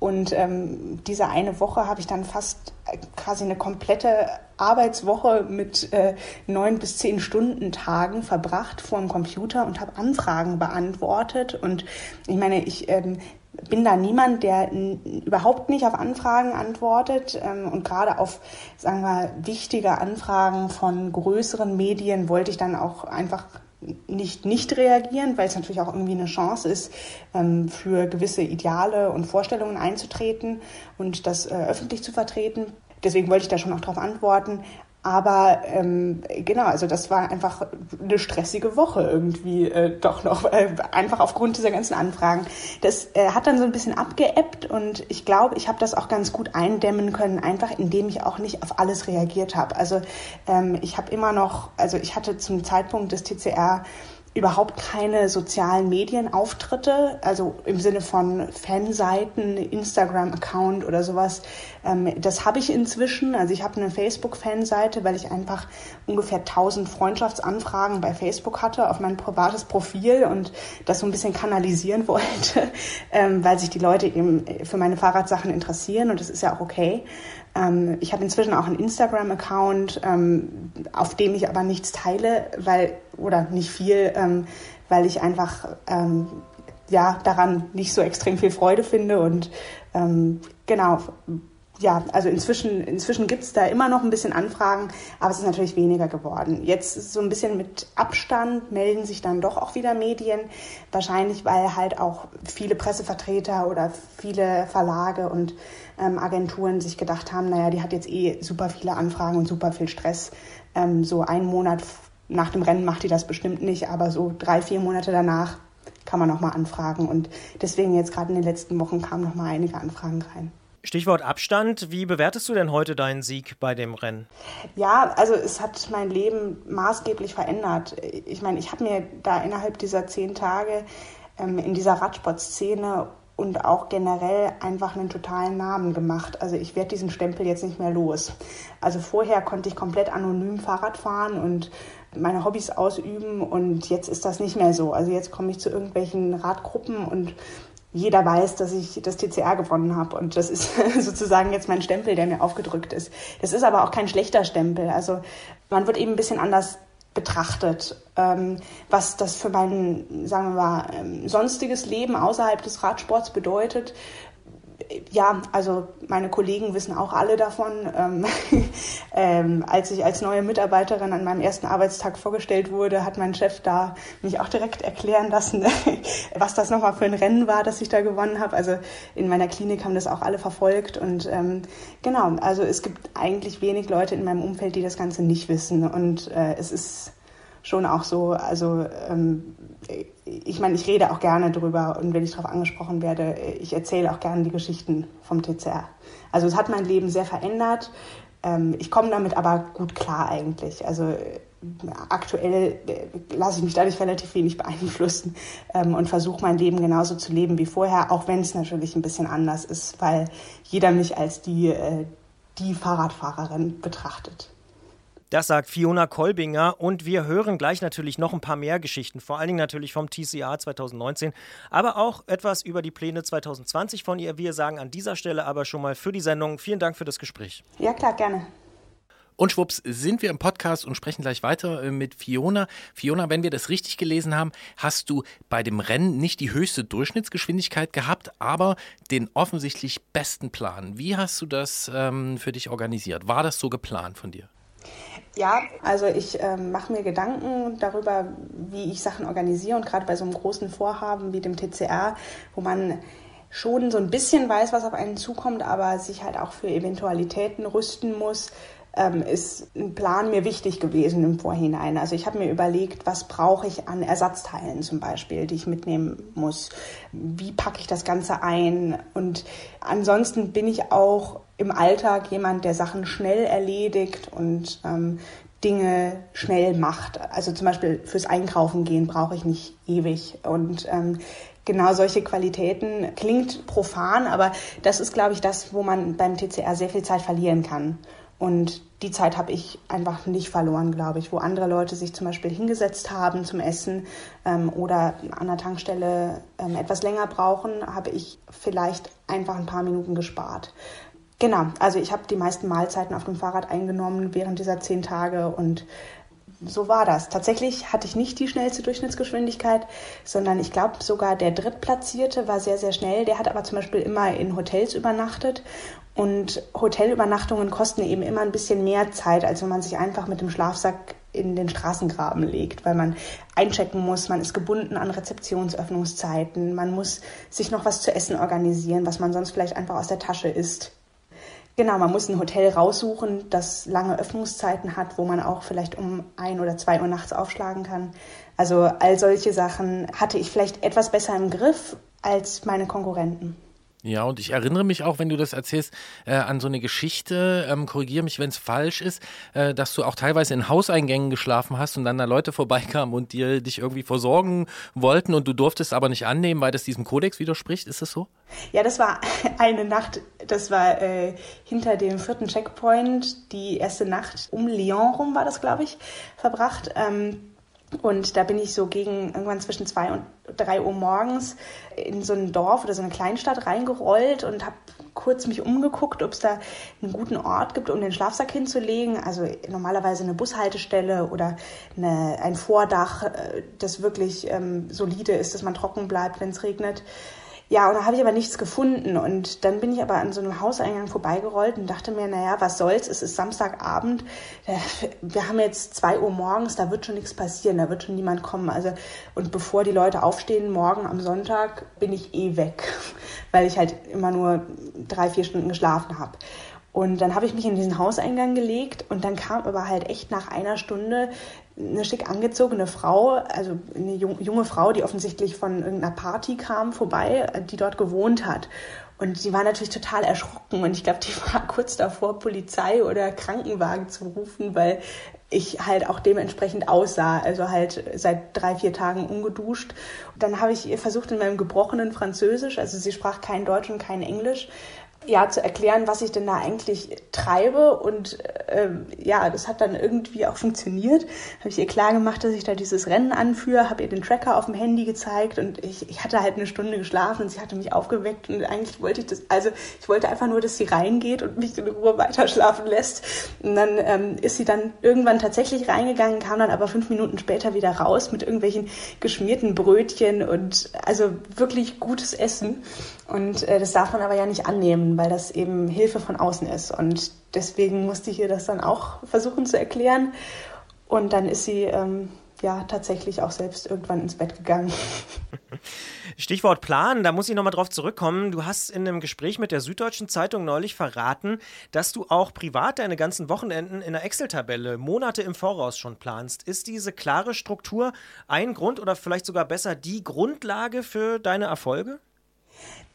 Und ähm, diese eine Woche habe ich dann fast äh, quasi eine komplette Arbeitswoche mit äh, neun bis zehn Stunden Tagen verbracht vor dem Computer und habe Anfragen beantwortet. Und ich meine, ich ähm, bin da niemand, der überhaupt nicht auf Anfragen antwortet. Ähm, und gerade auf, sagen wir, wichtige Anfragen von größeren Medien wollte ich dann auch einfach nicht nicht reagieren, weil es natürlich auch irgendwie eine Chance ist, ähm, für gewisse Ideale und Vorstellungen einzutreten und das äh, öffentlich zu vertreten. Deswegen wollte ich da schon auch darauf antworten. Aber ähm, genau, also das war einfach eine stressige Woche irgendwie äh, doch noch, äh, einfach aufgrund dieser ganzen Anfragen. Das äh, hat dann so ein bisschen abgeebbt und ich glaube, ich habe das auch ganz gut eindämmen können, einfach indem ich auch nicht auf alles reagiert habe. Also ähm, ich habe immer noch, also ich hatte zum Zeitpunkt des TCR überhaupt keine sozialen Medienauftritte, also im Sinne von Fanseiten, Instagram-Account oder sowas. Ähm, das habe ich inzwischen. Also ich habe eine Facebook-Fanseite, weil ich einfach ungefähr 1000 Freundschaftsanfragen bei Facebook hatte auf mein privates Profil und das so ein bisschen kanalisieren (laughs) wollte, ähm, weil sich die Leute eben für meine Fahrradsachen interessieren und das ist ja auch okay. Ähm, ich habe inzwischen auch einen Instagram-Account, auf dem ich aber nichts teile, weil, oder nicht viel, ähm, weil ich einfach ähm, ja, daran nicht so extrem viel Freude finde. Und ähm, genau, ja, also inzwischen, inzwischen gibt es da immer noch ein bisschen Anfragen, aber es ist natürlich weniger geworden. Jetzt so ein bisschen mit Abstand melden sich dann doch auch wieder Medien. Wahrscheinlich, weil halt auch viele Pressevertreter oder viele Verlage und ähm, Agenturen sich gedacht haben, naja, die hat jetzt eh super viele Anfragen und super viel Stress. Ähm, so einen Monat nach dem Rennen macht die das bestimmt nicht, aber so drei, vier Monate danach kann man nochmal anfragen. Und deswegen jetzt gerade in den letzten Wochen kamen nochmal einige Anfragen rein. Stichwort Abstand. Wie bewertest du denn heute deinen Sieg bei dem Rennen? Ja, also es hat mein Leben maßgeblich verändert. Ich meine, ich habe mir da innerhalb dieser zehn Tage ähm, in dieser Radsportszene und auch generell einfach einen totalen Namen gemacht. Also ich werde diesen Stempel jetzt nicht mehr los. Also vorher konnte ich komplett anonym Fahrrad fahren und meine Hobbys ausüben und jetzt ist das nicht mehr so. Also jetzt komme ich zu irgendwelchen Radgruppen und jeder weiß, dass ich das TCR gewonnen habe. Und das ist (laughs) sozusagen jetzt mein Stempel, der mir aufgedrückt ist. Das ist aber auch kein schlechter Stempel. Also man wird eben ein bisschen anders betrachtet, ähm, was das für mein, sagen wir mal, ähm, sonstiges Leben außerhalb des Radsports bedeutet ja, also meine Kollegen wissen auch alle davon. Ähm, (laughs) ähm, als ich als neue Mitarbeiterin an meinem ersten Arbeitstag vorgestellt wurde, hat mein Chef da mich auch direkt erklären lassen, (laughs) was das nochmal für ein Rennen war, das ich da gewonnen habe. Also in meiner Klinik haben das auch alle verfolgt und ähm, genau, also es gibt eigentlich wenig Leute in meinem Umfeld, die das Ganze nicht wissen und äh, es ist schon auch so, also ähm, ich meine, ich rede auch gerne drüber und wenn ich darauf angesprochen werde, ich erzähle auch gerne die Geschichten vom TCR. Also es hat mein Leben sehr verändert. Ähm, ich komme damit aber gut klar eigentlich. Also aktuell äh, lasse ich mich dadurch relativ wenig beeinflussen ähm, und versuche mein Leben genauso zu leben wie vorher, auch wenn es natürlich ein bisschen anders ist, weil jeder mich als die, äh, die Fahrradfahrerin betrachtet. Das sagt Fiona Kolbinger und wir hören gleich natürlich noch ein paar mehr Geschichten, vor allen Dingen natürlich vom TCA 2019, aber auch etwas über die Pläne 2020 von ihr. Wir sagen an dieser Stelle aber schon mal für die Sendung vielen Dank für das Gespräch. Ja, klar, gerne. Und schwupps sind wir im Podcast und sprechen gleich weiter äh, mit Fiona. Fiona, wenn wir das richtig gelesen haben, hast du bei dem Rennen nicht die höchste Durchschnittsgeschwindigkeit gehabt, aber den offensichtlich besten Plan. Wie hast du das ähm, für dich organisiert? War das so geplant von dir? Ja, also ich äh, mache mir Gedanken darüber, wie ich Sachen organisiere und gerade bei so einem großen Vorhaben wie dem TCR, wo man schon so ein bisschen weiß, was auf einen zukommt, aber sich halt auch für Eventualitäten rüsten muss, ähm, ist ein Plan mir wichtig gewesen im Vorhinein. Also ich habe mir überlegt, was brauche ich an Ersatzteilen zum Beispiel, die ich mitnehmen muss. Wie packe ich das Ganze ein? Und ansonsten bin ich auch im Alltag jemand, der Sachen schnell erledigt und ähm, Dinge schnell macht. Also zum Beispiel fürs Einkaufen gehen brauche ich nicht ewig. Und ähm, genau solche Qualitäten klingt profan, aber das ist, glaube ich, das, wo man beim TCR sehr viel Zeit verlieren kann. Und die Zeit habe ich einfach nicht verloren, glaube ich, wo andere Leute sich zum Beispiel hingesetzt haben zum Essen ähm, oder an der Tankstelle ähm, etwas länger brauchen, habe ich vielleicht einfach ein paar Minuten gespart. Genau, also ich habe die meisten Mahlzeiten auf dem Fahrrad eingenommen während dieser zehn Tage und so war das. Tatsächlich hatte ich nicht die schnellste Durchschnittsgeschwindigkeit, sondern ich glaube sogar der Drittplatzierte war sehr, sehr schnell. Der hat aber zum Beispiel immer in Hotels übernachtet. Und Hotelübernachtungen kosten eben immer ein bisschen mehr Zeit, als wenn man sich einfach mit dem Schlafsack in den Straßengraben legt, weil man einchecken muss, man ist gebunden an Rezeptionsöffnungszeiten, man muss sich noch was zu essen organisieren, was man sonst vielleicht einfach aus der Tasche isst. Genau, man muss ein Hotel raussuchen, das lange Öffnungszeiten hat, wo man auch vielleicht um ein oder zwei Uhr nachts aufschlagen kann. Also all solche Sachen hatte ich vielleicht etwas besser im Griff als meine Konkurrenten. Ja, und ich erinnere mich auch, wenn du das erzählst, äh, an so eine Geschichte, ähm, korrigiere mich, wenn es falsch ist, äh, dass du auch teilweise in Hauseingängen geschlafen hast und dann da Leute (laughs) vorbeikamen und dir dich irgendwie versorgen wollten und du durftest aber nicht annehmen, weil das diesem Kodex widerspricht. Ist das so? Ja, das war (laughs) eine Nacht, das war äh, hinter dem vierten Checkpoint, die erste Nacht um Lyon rum war das, glaube ich, verbracht. Ähm, und da bin ich so gegen irgendwann zwischen zwei und drei Uhr morgens in so ein Dorf oder so eine Kleinstadt reingerollt und habe kurz mich umgeguckt, ob es da einen guten Ort gibt, um den Schlafsack hinzulegen. Also normalerweise eine Bushaltestelle oder eine, ein Vordach, äh, das wirklich ähm, solide ist, dass man trocken bleibt, wenn es regnet. Ja, und da habe ich aber nichts gefunden. Und dann bin ich aber an so einem Hauseingang vorbeigerollt und dachte mir, naja, was soll's, es ist Samstagabend, äh, wir haben jetzt zwei Uhr morgens, da wird schon nichts passieren, da wird schon niemand kommen. Also, und bevor die Leute aufstehen, morgen am Sonntag, bin ich eh weg, (laughs) weil ich halt immer nur drei, vier Stunden geschlafen habe. Und dann habe ich mich in diesen Hauseingang gelegt und dann kam aber halt echt nach einer Stunde eine schick angezogene Frau, also eine junge Frau, die offensichtlich von irgendeiner Party kam, vorbei, die dort gewohnt hat. Und sie war natürlich total erschrocken und ich glaube, die (laughs) war kurz davor, Polizei oder Krankenwagen zu rufen, weil ich halt auch dementsprechend aussah, also halt seit drei, vier Tagen ungeduscht. Und dann habe ich versucht in meinem gebrochenen Französisch, also sie sprach kein Deutsch und kein Englisch, ja, zu erklären, was ich denn da eigentlich treibe. Und ähm, ja, das hat dann irgendwie auch funktioniert. Habe ich ihr klar gemacht, dass ich da dieses Rennen anführe, habe ihr den Tracker auf dem Handy gezeigt und ich, ich hatte halt eine Stunde geschlafen und sie hatte mich aufgeweckt und eigentlich wollte ich das, also ich wollte einfach nur, dass sie reingeht und mich in Ruhe weiter schlafen lässt. Und dann ähm, ist sie dann irgendwann tatsächlich reingegangen, kam dann aber fünf Minuten später wieder raus mit irgendwelchen geschmierten Brötchen und also wirklich gutes Essen. Und äh, das darf man aber ja nicht annehmen, weil das eben Hilfe von außen ist. Und deswegen musste ich ihr das dann auch versuchen zu erklären. Und dann ist sie ähm, ja tatsächlich auch selbst irgendwann ins Bett gegangen. (laughs) Stichwort Plan, da muss ich nochmal drauf zurückkommen. Du hast in einem Gespräch mit der Süddeutschen Zeitung neulich verraten, dass du auch privat deine ganzen Wochenenden in der Excel-Tabelle Monate im Voraus schon planst. Ist diese klare Struktur ein Grund oder vielleicht sogar besser die Grundlage für deine Erfolge?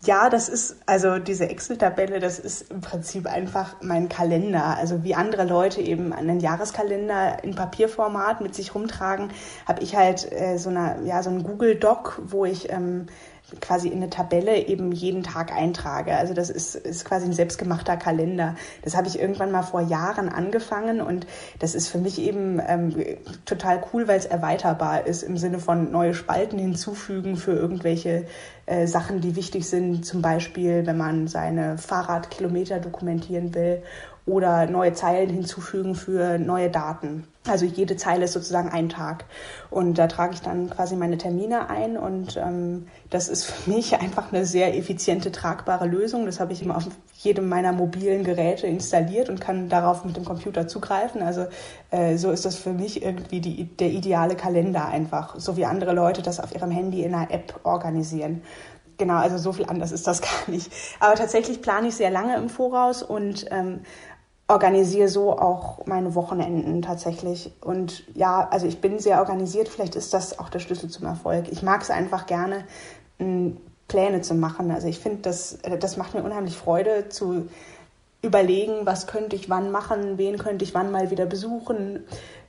Ja, das ist, also diese Excel-Tabelle, das ist im Prinzip einfach mein Kalender. Also wie andere Leute eben einen Jahreskalender in Papierformat mit sich rumtragen, habe ich halt äh, so, eine, ja, so einen Google-Doc, wo ich ähm, quasi in eine Tabelle eben jeden Tag eintrage. Also das ist, ist quasi ein selbstgemachter Kalender. Das habe ich irgendwann mal vor Jahren angefangen und das ist für mich eben ähm, total cool, weil es erweiterbar ist im Sinne von neue Spalten hinzufügen für irgendwelche äh, Sachen, die wichtig sind. Zum Beispiel, wenn man seine Fahrradkilometer dokumentieren will oder neue Zeilen hinzufügen für neue Daten. Also jede Zeile ist sozusagen ein Tag. Und da trage ich dann quasi meine Termine ein und ähm, das ist für mich (laughs) einfach eine sehr effiziente, tragbare Lösung. Das habe ich immer auf jedem meiner mobilen Geräte installiert und kann darauf mit dem Computer zugreifen. Also äh, so ist das für mich irgendwie die, der ideale Kalender einfach, so wie andere Leute das auf ihrem Handy in einer App organisieren genau, also so viel anders ist das (laughs) gar nicht. Aber tatsächlich plane ich sehr lange im Voraus und ähm, organisiere so auch meine Wochenenden tatsächlich. Und ja, also ich bin sehr organisiert. Vielleicht ist das auch der Schlüssel zum Erfolg. Ich mag es einfach gerne, Pläne zu machen. Also ich finde, das, das macht mir unheimlich Freude zu überlegen, was könnte ich wann machen, wen könnte ich wann mal wieder besuchen,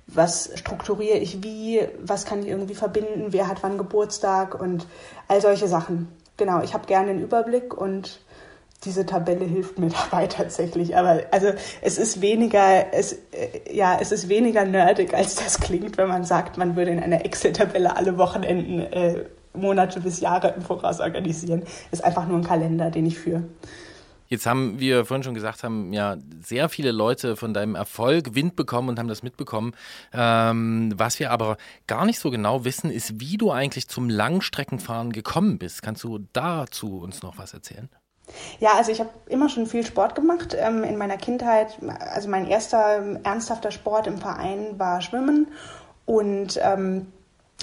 was strukturiere ich wie, was kann ich irgendwie verbinden, wer hat wann Geburtstag und all solche Sachen. Genau, ich habe gerne den Überblick und diese Tabelle hilft mir (laughs) dabei tatsächlich. Aber also es ist weniger, es, äh, ja, es ist weniger nerdig, als das klingt, wenn man sagt, man würde in einer Excel-Tabelle alle Wochenenden äh, Monate bis Jahre im Voraus organisieren. Ist einfach nur ein Kalender, den ich führe. Jetzt haben wir vorhin schon gesagt, haben ja sehr viele Leute von deinem Erfolg Wind bekommen und haben das mitbekommen. Ähm, was wir aber gar nicht so genau wissen, ist, wie du eigentlich zum Langstreckenfahren gekommen bist. Kannst du dazu uns noch was erzählen? Ja, also ich habe immer schon viel Sport gemacht ähm, in meiner Kindheit. Also mein erster ernsthafter Sport im Verein war Schwimmen und ähm,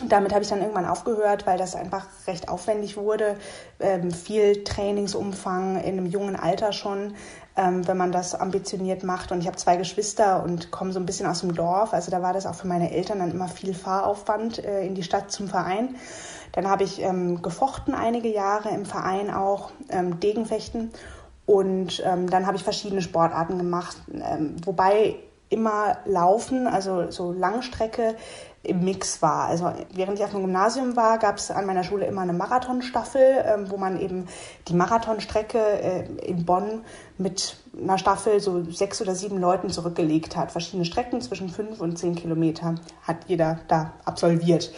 damit habe ich dann irgendwann aufgehört, weil das einfach recht aufwendig wurde. Ähm, viel Trainingsumfang in einem jungen Alter schon, ähm, wenn man das ambitioniert macht. Und ich habe zwei Geschwister und komme so ein bisschen aus dem Dorf. Also da war das auch für meine Eltern dann immer viel Fahraufwand äh, in die Stadt zum Verein. Dann habe ich ähm, gefochten einige Jahre im Verein auch, ähm, Degenfechten. Und ähm, dann habe ich verschiedene Sportarten gemacht, ähm, wobei immer Laufen, also so Langstrecke, im Mix war. Also während ich auf dem Gymnasium war, gab es an meiner Schule immer eine Marathonstaffel, ähm, wo man eben die Marathonstrecke äh, in Bonn mit einer Staffel so sechs oder sieben Leuten zurückgelegt hat. Verschiedene Strecken zwischen fünf und zehn Kilometer hat jeder da absolviert.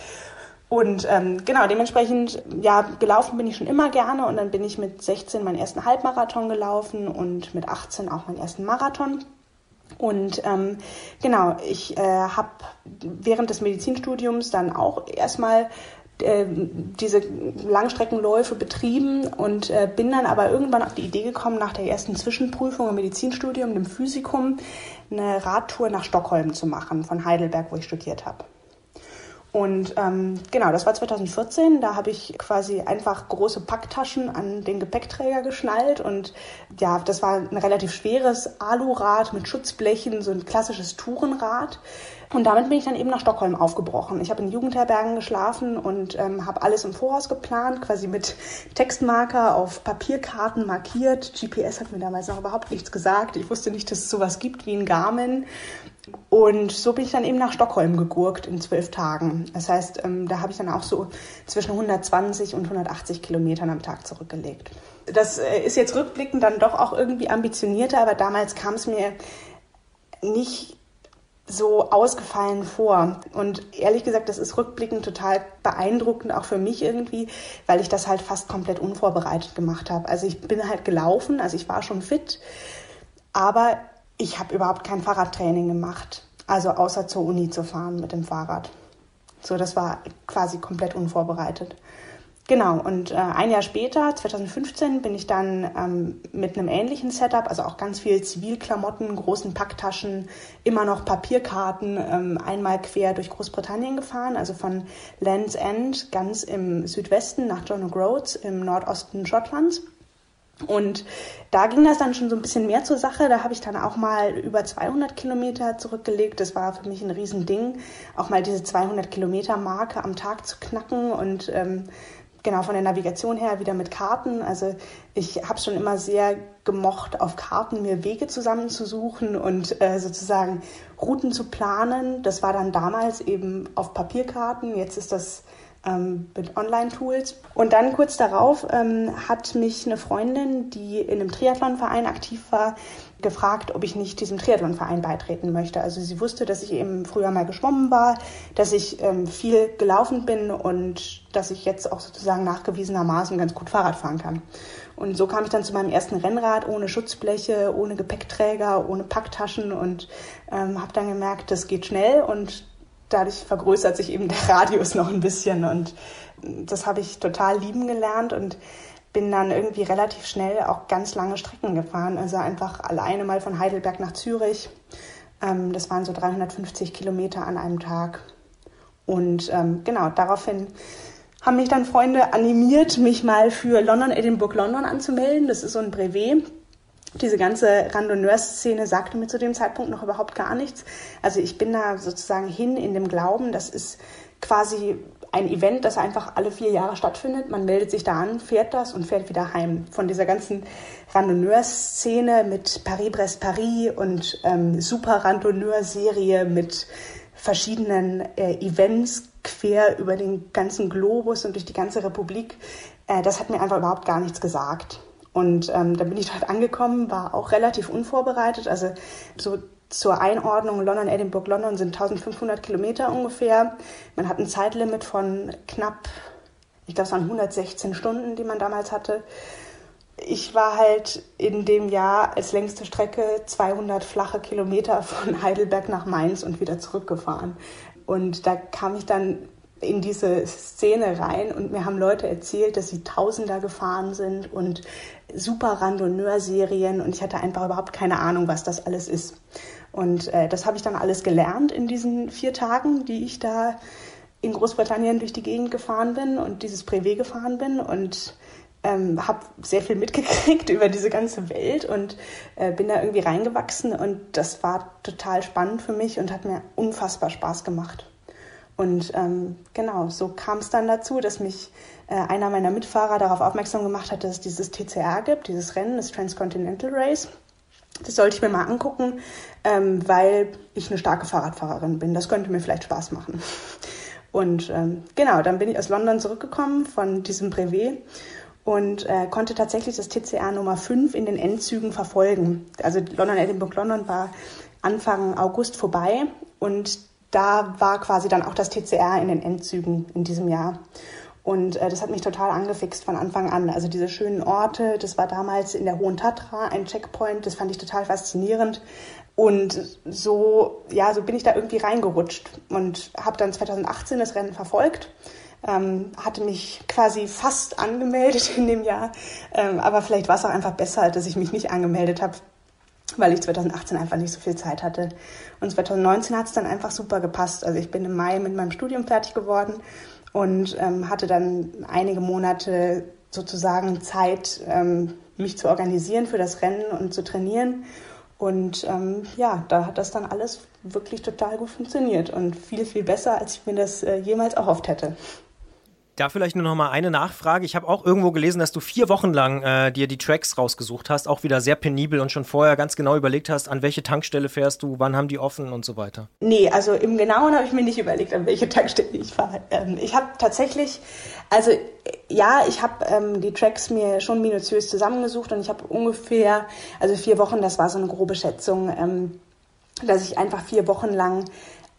Und ähm, genau, dementsprechend, ja, gelaufen bin ich schon immer gerne und dann bin ich mit 16 meinen ersten Halbmarathon gelaufen und mit 18 auch meinen ersten Marathon. Und ähm, genau, ich äh, habe während des Medizinstudiums dann auch erstmal äh, diese Langstreckenläufe betrieben und äh, bin dann aber irgendwann auf die Idee gekommen, nach der ersten Zwischenprüfung im Medizinstudium, dem Physikum, eine Radtour nach Stockholm zu machen, von Heidelberg, wo ich studiert habe. Und ähm, genau, das war 2014. Da habe ich quasi einfach große Packtaschen an den Gepäckträger geschnallt. Und ja, das war ein relativ schweres Alurad mit Schutzblechen, so ein klassisches Tourenrad. Und damit bin ich dann eben nach Stockholm aufgebrochen. Ich habe in Jugendherbergen geschlafen und ähm, habe alles im Voraus geplant, quasi mit Textmarker auf Papierkarten markiert. GPS hat mir damals noch überhaupt nichts gesagt. Ich wusste nicht, dass es sowas gibt wie ein Garmin. Und so bin ich dann eben nach Stockholm gegurkt in zwölf Tagen. Das heißt, ähm, da habe ich dann auch so zwischen 120 und 180 Kilometern am Tag zurückgelegt. Das äh, ist jetzt rückblickend dann doch auch irgendwie ambitionierter, aber damals kam es mir nicht so ausgefallen vor. Und ehrlich gesagt, das ist rückblickend total beeindruckend, auch für mich irgendwie, weil ich das halt fast komplett unvorbereitet gemacht habe. Also ich bin halt gelaufen, also ich war schon fit, aber ich habe überhaupt kein Fahrradtraining gemacht. Also außer zur Uni zu fahren mit dem Fahrrad. So, das war quasi komplett unvorbereitet. Genau, und äh, ein Jahr später, 2015, bin ich dann ähm, mit einem ähnlichen Setup, also auch ganz viel Zivilklamotten, großen Packtaschen, immer noch Papierkarten, ähm, einmal quer durch Großbritannien gefahren, also von Land's End ganz im Südwesten nach John O'Groats im Nordosten Schottlands. Und da ging das dann schon so ein bisschen mehr zur Sache. Da habe ich dann auch mal über 200 Kilometer zurückgelegt. Das war für mich ein Riesending, auch mal diese 200 Kilometer Marke am Tag zu knacken und ähm, genau von der Navigation her wieder mit Karten. Also ich habe schon immer sehr gemocht, auf Karten mir Wege zusammenzusuchen und äh, sozusagen Routen zu planen. Das war dann damals eben auf Papierkarten. Jetzt ist das ähm, mit Online-Tools. Und dann kurz darauf ähm, hat mich eine Freundin, die in einem Triathlonverein aktiv war, gefragt, ob ich nicht diesem Triathlonverein beitreten möchte. Also sie wusste, dass ich eben früher mal geschwommen war, dass ich ähm, viel gelaufen bin und dass ich jetzt auch sozusagen nachgewiesenermaßen ganz gut Fahrrad fahren kann. Und so kam ich dann zu meinem ersten Rennrad ohne Schutzbleche, ohne Gepäckträger, ohne Packtaschen und ähm, habe dann gemerkt, das geht schnell und dadurch vergrößert sich eben der (laughs) Radius noch ein bisschen und das habe ich total lieben gelernt und bin dann irgendwie relativ schnell auch ganz lange Strecken gefahren. Also einfach alleine mal von Heidelberg nach Zürich. Ähm, das waren so 350 Kilometer an einem Tag. Und ähm, genau, daraufhin haben mich dann Freunde animiert, mich mal für London, Edinburgh, London anzumelden. Das ist so ein Brevet diese ganze Randonneur-Szene sagte mir zu dem Zeitpunkt noch überhaupt gar nichts. Also ich bin da sozusagen hin in dem Glauben, das ist quasi ein Event, das einfach alle vier Jahre stattfindet. Man meldet sich da an, fährt das und fährt wieder heim. Von dieser ganzen Randonneur-Szene mit Paris-Brest-Paris und ähm, super Randonneur-Serie mit verschiedenen äh, Events quer über den ganzen Globus und durch die ganze Republik, äh, das hat mir einfach überhaupt gar nichts gesagt. Und ähm, dann bin ich dort angekommen, war auch relativ unvorbereitet. Also so zur Einordnung, London, Edinburgh, London sind 1500 Kilometer ungefähr. Man hat ein Zeitlimit von knapp, ich glaube es waren 116 Stunden, die man damals hatte. ich war halt in dem Jahr als längste Strecke 200 flache Kilometer von (laughs) Heidelberg nach Mainz und wieder zurückgefahren. Und da kam ich dann in diese Szene rein und mir haben Leute erzählt, dass sie Tausender gefahren sind und super Randonneur-Serien und ich hatte einfach überhaupt keine Ahnung, was das alles ist. Und äh, das habe ich dann alles gelernt in diesen vier Tagen, die ich da in Großbritannien durch die Gegend gefahren bin und dieses Brevet gefahren bin und ähm, habe sehr viel mitgekriegt (laughs) über diese ganze Welt und äh, bin da irgendwie reingewachsen und das war total spannend für mich und hat mir unfassbar Spaß gemacht. Und ähm, genau, so kam es dann dazu, dass mich äh, einer meiner Mitfahrer darauf aufmerksam gemacht hat, dass es dieses TCR gibt, dieses Rennen, das Transcontinental Race. Das sollte ich mir mal angucken, ähm, weil ich eine starke Fahrradfahrerin bin. Das könnte mir vielleicht Spaß machen. (laughs) Und ähm, genau, dann bin ich aus London zurückgekommen von diesem Brevet und äh, konnte tatsächlich das TCR Nummer 5 in den Endzügen verfolgen. Also London, Edinburgh, London war Anfang August vorbei und da war quasi dann auch das TCR in den Endzügen in diesem Jahr. Und äh, das hat mich total angefixt von Anfang an. Also diese schönen Orte, das war damals in der Hohen Tatra ein Checkpoint, das fand ich total faszinierend. Und so, ja, so bin ich da irgendwie reingerutscht und habe dann 2018 das Rennen verfolgt ähm, hatte mich quasi fast angemeldet in dem Jahr. Ähm, aber vielleicht war es auch einfach besser, dass ich mich nicht angemeldet habe, weil ich 2018 einfach nicht so viel Zeit hatte. Und 2019 hat es dann einfach super gepasst. Also ich bin im Mai mit meinem Studium fertig geworden und ähm, hatte dann einige Monate sozusagen Zeit, ähm, mich zu organisieren für das Rennen und zu trainieren. Und ähm, ja, da hat das dann alles wirklich total gut funktioniert und viel, viel besser, als ich mir das äh, jemals erhofft hätte. Da vielleicht nur noch mal eine Nachfrage. Ich habe auch irgendwo gelesen, dass du vier Wochen lang äh, dir die Tracks rausgesucht hast, auch wieder sehr penibel und schon vorher ganz genau überlegt hast, an welche Tankstelle fährst du, wann haben die offen und so weiter. Nee, also im Genauen habe ich mir nicht überlegt, an welche Tankstelle ich fahre. Ähm, ich habe tatsächlich, also ja, ich habe ähm, die Tracks mir schon minutiös zusammengesucht und ich habe ungefähr, also vier Wochen, das war so eine grobe Schätzung, ähm, dass ich einfach vier Wochen lang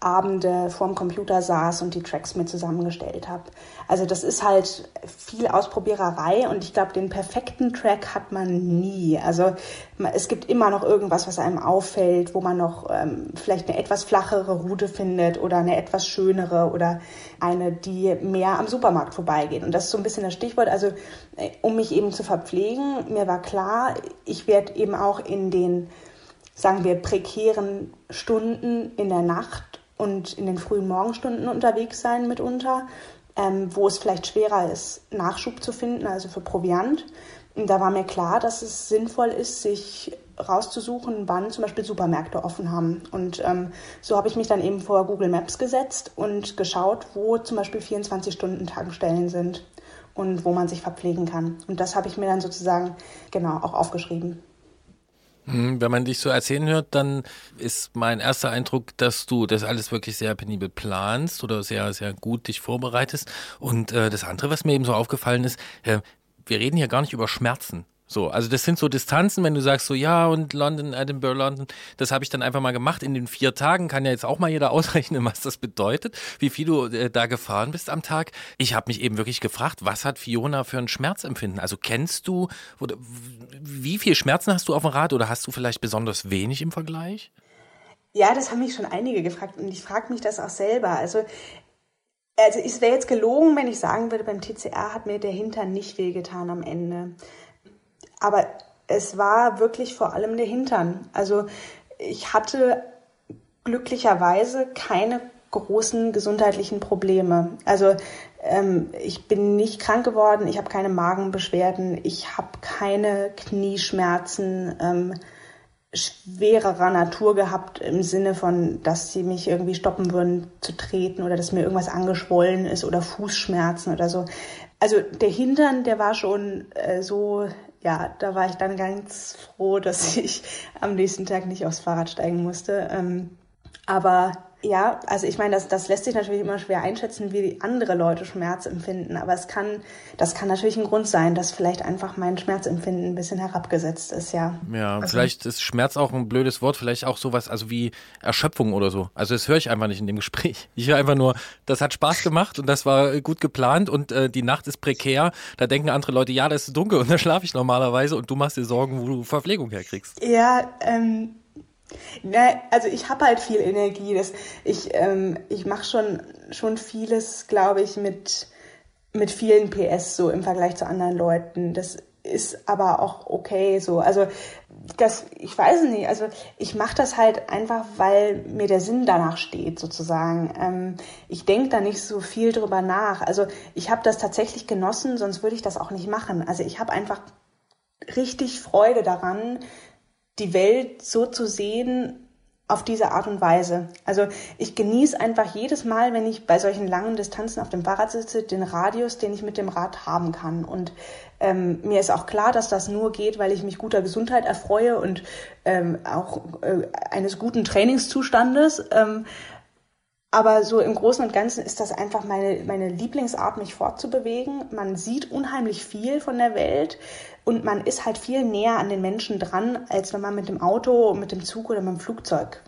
Abende vorm Computer saß und die Tracks mir zusammengestellt habe. Also das ist halt viel Ausprobiererei und ich glaube, den perfekten Track hat man nie. Also es gibt immer noch irgendwas, was einem auffällt, wo man noch ähm, vielleicht eine etwas flachere Route findet oder eine etwas schönere oder eine, die mehr am Supermarkt vorbeigeht. Und das ist so ein bisschen das Stichwort. Also äh, um mich eben zu verpflegen, mir war klar, ich werde eben auch in den sagen wir, prekären Stunden in der Nacht und in den frühen Morgenstunden unterwegs sein mitunter, ähm, wo es vielleicht schwerer ist, Nachschub zu finden, also für Proviant. Und da war mir klar, dass es sinnvoll ist, sich rauszusuchen, wann zum Beispiel Supermärkte offen haben. Und ähm, so habe ich mich dann eben vor Google Maps gesetzt und geschaut, wo zum Beispiel 24-Stunden-Tankstellen sind und wo man sich verpflegen kann. Und das habe ich mir dann sozusagen genau auch aufgeschrieben. Hm, wenn man dich so erzählen hört, dann ist mein erster Eindruck, dass du das alles wirklich sehr penibel planst oder sehr, sehr gut dich vorbereitest. Und äh, das andere, was mir eben so aufgefallen ist, äh, wir reden hier gar nicht über Schmerzen. So, also das sind so Distanzen, wenn du sagst so, ja, und London, Edinburgh, London, das habe ich dann einfach mal gemacht. In den vier Tagen kann ja jetzt auch mal jeder (laughs) ausrechnen, was das bedeutet, wie viel du äh, da gefahren bist am Tag. Ich habe mich eben wirklich gefragt, was hat Fiona für ein Schmerzempfinden? Also kennst du, oder wie viel Schmerzen hast du auf dem Rad oder hast du vielleicht besonders wenig im Vergleich? Ja, das haben mich schon einige gefragt und ich frage mich das auch selber. Also also es wäre jetzt gelogen, wenn ich sagen würde, beim TCR hat mir der Hintern nicht wehgetan am Ende. Aber es war wirklich vor allem der Hintern. Also ich hatte glücklicherweise keine großen gesundheitlichen Probleme. Also ähm, ich bin nicht krank geworden, ich habe keine Magenbeschwerden, ich habe keine Knieschmerzen ähm, schwererer Natur gehabt im Sinne von, dass sie mich irgendwie stoppen würden zu treten oder dass mir irgendwas angeschwollen ist oder Fußschmerzen oder so. Also der Hintern, der war schon äh, so ja, da war ich dann ganz froh, dass (laughs) ich am nächsten Tag nicht aufs Fahrrad steigen musste. Ähm, aber Ja, also ich meine, das, das lässt sich natürlich immer schwer einschätzen, wie andere Leute Schmerz empfinden. Aber es kann, das kann natürlich ein Grund sein, dass vielleicht einfach mein Schmerzempfinden ein bisschen herabgesetzt ist, ja. Ja, also, vielleicht ist Schmerz auch ein blödes Wort, vielleicht auch sowas, also wie Erschöpfung oder so. Also das höre ich einfach nicht in dem Gespräch. (laughs) Ich höre einfach nur, das hat Spaß gemacht und das war gut geplant und äh, die Nacht ist prekär. Da denken andere Leute, ja, das ist dunkel und da schlafe ich normalerweise und du machst dir Sorgen, wo du Verpflegung herkriegst. Ja, ähm, Ne, also ich habe halt viel Energie. Das, ich ähm, ich mache schon, schon vieles, glaube ich, mit, mit vielen PS so im Vergleich zu anderen Leuten. Das ist aber auch okay so. Also das, ich weiß es nicht. Also ich mache das halt einfach, weil mir der Sinn danach steht sozusagen. Ähm, ich denke da nicht so viel drüber nach. Also ich habe das tatsächlich genossen, sonst würde ich das auch nicht machen. Also ich habe einfach richtig Freude daran, die Welt so zu sehen auf diese Art und Weise. Also ich genieße einfach jedes Mal, wenn ich bei solchen langen Distanzen auf dem Fahrrad sitze, den Radius, den ich mit dem Rad haben kann. Und ähm, mir ist auch klar, dass das nur geht, weil ich mich guter Gesundheit erfreue und ähm, auch äh, eines guten Trainingszustandes. Ähm, aber so im Großen und Ganzen ist das einfach meine, meine Lieblingsart, mich fortzubewegen. Man sieht unheimlich viel von der Welt und man ist halt viel näher an den Menschen dran, als wenn man mit dem Auto, mit dem Zug oder mit dem Flugzeug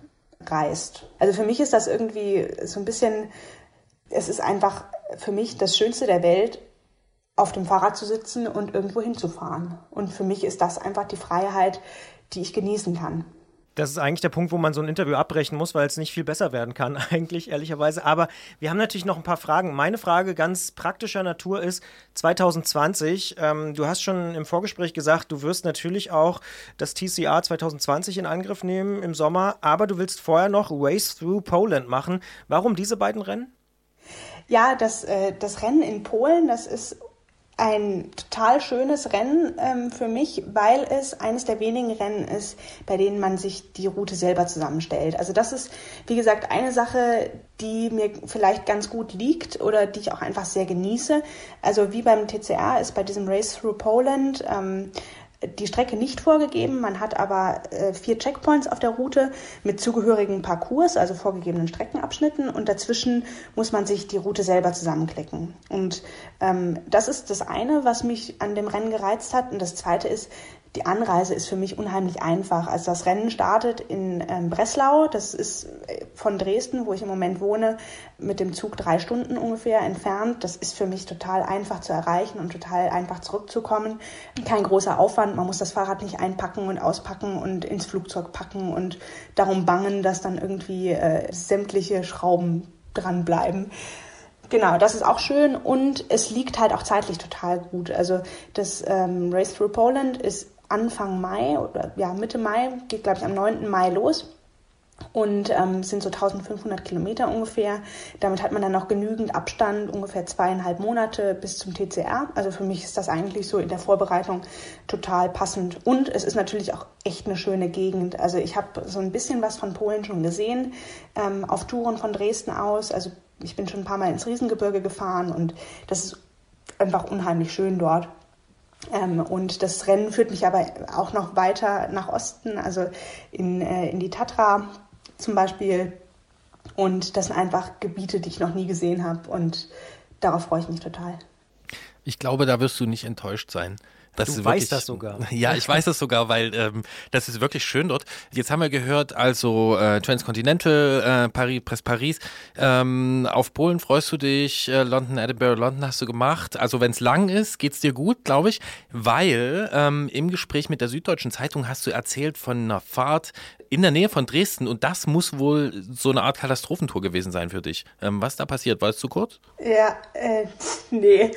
reist. Also für mich ist das irgendwie so ein bisschen, es ist einfach für mich das Schönste der Welt, auf dem Fahrrad zu sitzen und irgendwo hinzufahren. Und für mich ist das einfach die Freiheit, die ich genießen kann. Das ist eigentlich der Punkt, wo man so ein Interview abbrechen muss, weil es nicht viel besser werden kann, (laughs) eigentlich, ehrlicherweise. Aber wir haben natürlich noch ein paar Fragen. Meine Frage ganz praktischer Natur ist 2020. Ähm, du hast schon im Vorgespräch gesagt, du wirst natürlich auch das TCR 2020 in Angriff nehmen im Sommer, aber du willst vorher noch Race Through Poland machen. Warum diese beiden Rennen? Ja, das, äh, das Rennen in Polen, das ist ein total schönes Rennen ähm, für mich, weil es eines der wenigen Rennen ist, bei denen man sich die Route selber zusammenstellt. Also das ist, wie gesagt, eine Sache, die mir vielleicht ganz gut liegt oder die ich auch einfach sehr genieße. Also wie beim TCR ist bei diesem Race Through Poland ähm, die Strecke nicht vorgegeben. Man hat aber äh, vier Checkpoints auf der Route mit zugehörigen Parcours, also vorgegebenen Streckenabschnitten. Und dazwischen muss man sich die Route selber zusammenklicken. Und ähm, das ist das eine, was mich an dem Rennen gereizt hat. Und das zweite ist, die Anreise ist für mich unheimlich einfach. Also das Rennen startet in ähm, Breslau, das ist äh, von Dresden, wo ich im Moment wohne, mit dem Zug drei Stunden ungefähr entfernt. Das ist für mich total einfach zu erreichen und total einfach zurückzukommen. Kein großer Aufwand, man muss das Fahrrad nicht einpacken und auspacken und ins Flugzeug packen und darum bangen, dass dann irgendwie äh, sämtliche Schrauben dranbleiben. Genau, das ist auch schön und es liegt halt auch zeitlich total gut. Also das ähm, Race Through Poland ist Anfang Mai oder ja Mitte Mai, geht glaube ich am 9. Mai los und ähm, sind so 1500 Kilometer ungefähr. Damit hat man dann noch genügend Abstand, ungefähr zweieinhalb Monate bis zum TCR. Also für mich ist das eigentlich so in der Vorbereitung total passend. Und es ist natürlich auch echt eine schöne Gegend. Also ich habe so ein bisschen was von Polen schon gesehen, ähm, auf Touren von Dresden aus. Also ich bin schon ein paar Mal ins Riesengebirge gefahren und das ist einfach unheimlich schön dort. Ähm, und das Rennen führt mich aber auch noch weiter nach Osten, also in, äh, in die Tatra zum Beispiel. Und das sind einfach Gebiete, die ich noch nie gesehen habe. Und darauf freue ich mich total. Ich glaube, da wirst du nicht enttäuscht sein. Das du weißt wirklich, das sogar. (laughs) Ja, ich weiß das sogar, weil ähm, das ist wirklich schön dort. Jetzt haben wir gehört, also äh, Transcontinental, äh, Paris, Press Paris. Ähm, auf Polen freust du dich, äh, London, Edinburgh, London hast du gemacht. Also wenn es lang ist, geht's dir gut, glaube ich, weil ähm, im Gespräch mit der Süddeutschen Zeitung hast du erzählt von einer Fahrt in der Nähe von Dresden und das muss wohl so eine Art Katastrophentour gewesen sein für dich. Ähm, was da passiert, war es zu kurz? Ja, äh, nee,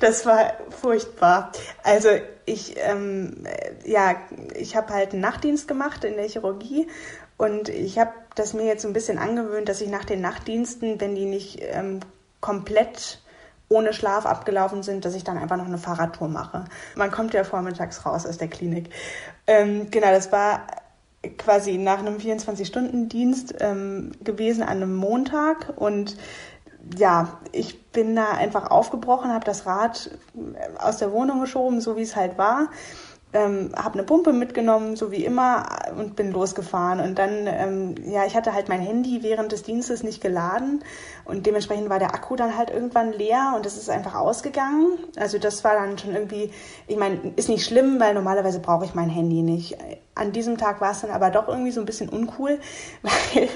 das war furchtbar. Also ich, ähm, ja, ich habe halt einen Nachtdienst gemacht in der Chirurgie und ich habe das mir jetzt so ein bisschen angewöhnt, dass ich nach den Nachtdiensten, wenn die nicht ähm, komplett ohne Schlaf abgelaufen sind, dass ich dann einfach noch eine Fahrradtour mache. Man kommt ja vormittags raus aus der Klinik. Ähm, genau, das war quasi nach einem 24-Stunden-Dienst ähm, gewesen an einem Montag und ja, ich bin da einfach aufgebrochen, habe das Rad aus der Wohnung geschoben, so wie es halt war. Ähm, habe eine Pumpe mitgenommen, so wie immer, und bin losgefahren. Und dann, ähm, ja, ich hatte halt mein Handy während des Dienstes nicht geladen und dementsprechend war der Akku dann halt irgendwann leer und es ist einfach ausgegangen. Also das war dann schon irgendwie, ich meine, ist nicht schlimm, weil normalerweise brauche ich mein Handy nicht. An diesem Tag war es dann aber doch irgendwie so ein bisschen uncool, (laughs) weil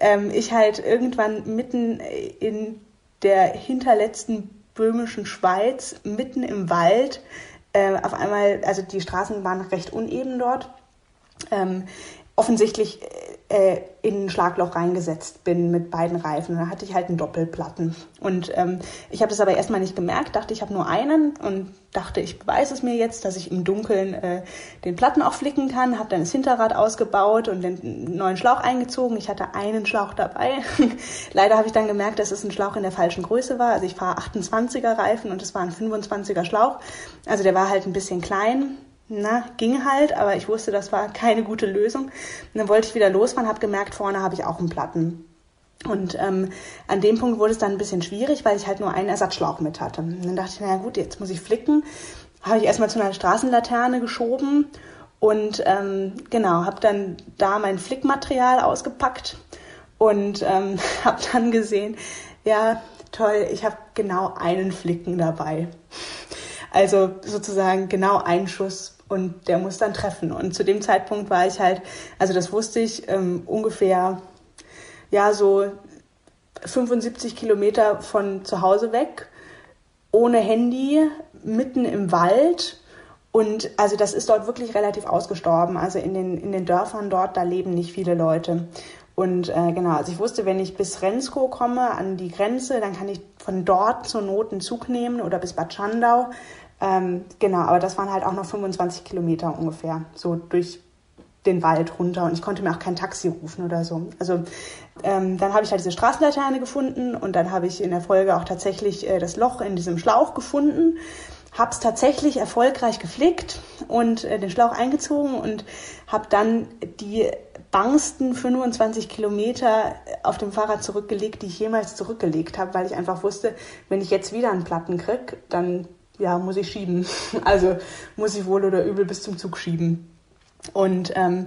ähm, ich halt irgendwann mitten in der hinterletzten böhmischen Schweiz, mitten im Wald, äh, auf einmal, also die Straßen waren recht uneben dort, ähm, offensichtlich äh, in ein Schlagloch reingesetzt bin mit beiden Reifen. Da hatte ich halt einen Doppelplatten. Und ähm, ich habe das aber erstmal nicht gemerkt, dachte, ich habe nur einen und dachte, ich beweise es mir jetzt, dass ich im Dunkeln äh, den Platten auch flicken kann. Habe dann das Hinterrad ausgebaut und den neuen Schlauch eingezogen. Ich hatte einen Schlauch dabei. (laughs) Leider habe ich dann gemerkt, dass es ein Schlauch in der falschen Größe war. Also ich fahre 28er Reifen und es war ein 25er Schlauch. Also der war halt ein bisschen klein na, ging halt, aber ich wusste, das war keine gute Lösung. Und dann wollte ich wieder losfahren, habe gemerkt, vorne habe ich auch einen Platten. Und ähm, an dem Punkt wurde es dann ein bisschen schwierig, weil ich halt nur einen Ersatzschlauch mit hatte. Und dann dachte ich, naja gut, jetzt muss ich flicken. Habe ich erstmal zu einer Straßenlaterne geschoben und ähm, genau, habe dann da mein Flickmaterial ausgepackt und ähm, (laughs) habe dann gesehen, ja, toll, ich habe genau einen Flicken dabei. Also sozusagen genau einen Schuss und der muss dann treffen. Und zu dem Zeitpunkt war ich halt, also das wusste ich, ähm, ungefähr, ja, so 75 Kilometer von zu Hause weg, ohne Handy, mitten im Wald. Und also das ist dort wirklich relativ ausgestorben. Also in den, in den Dörfern dort, da leben nicht viele Leute. Und äh, genau, also ich wusste, wenn ich bis Rensko komme, an die Grenze, dann kann ich von dort zur Not einen Zug nehmen oder bis Bad Schandau. Ähm, genau, aber das waren halt auch noch 25 Kilometer ungefähr, so durch den Wald runter und ich konnte mir auch kein Taxi rufen oder so. Also ähm, dann habe ich halt diese Straßenlaterne gefunden und dann habe ich in der Folge auch tatsächlich äh, das Loch in diesem Schlauch gefunden, habe es tatsächlich erfolgreich geflickt und äh, den Schlauch eingezogen und habe dann die bangsten 25 Kilometer auf dem Fahrrad zurückgelegt, die ich jemals zurückgelegt habe, weil ich einfach wusste, wenn ich jetzt wieder einen Platten krieg, dann ja, muss ich schieben. (laughs) Also muss ich wohl oder übel bis zum Zug schieben. Und ähm,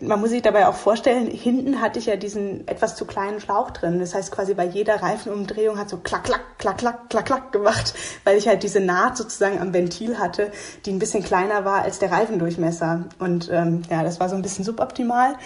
man muss sich dabei auch vorstellen, hinten hatte ich ja diesen etwas zu kleinen Schlauch drin. Das heißt quasi bei jeder Reifenumdrehung hat so klack, klack, klack, klack, klack, klack gemacht, (laughs) weil ich halt diese Naht sozusagen am Ventil hatte, die ein bisschen kleiner war als der Reifendurchmesser. Und ähm, ja, das war so ein bisschen suboptimal.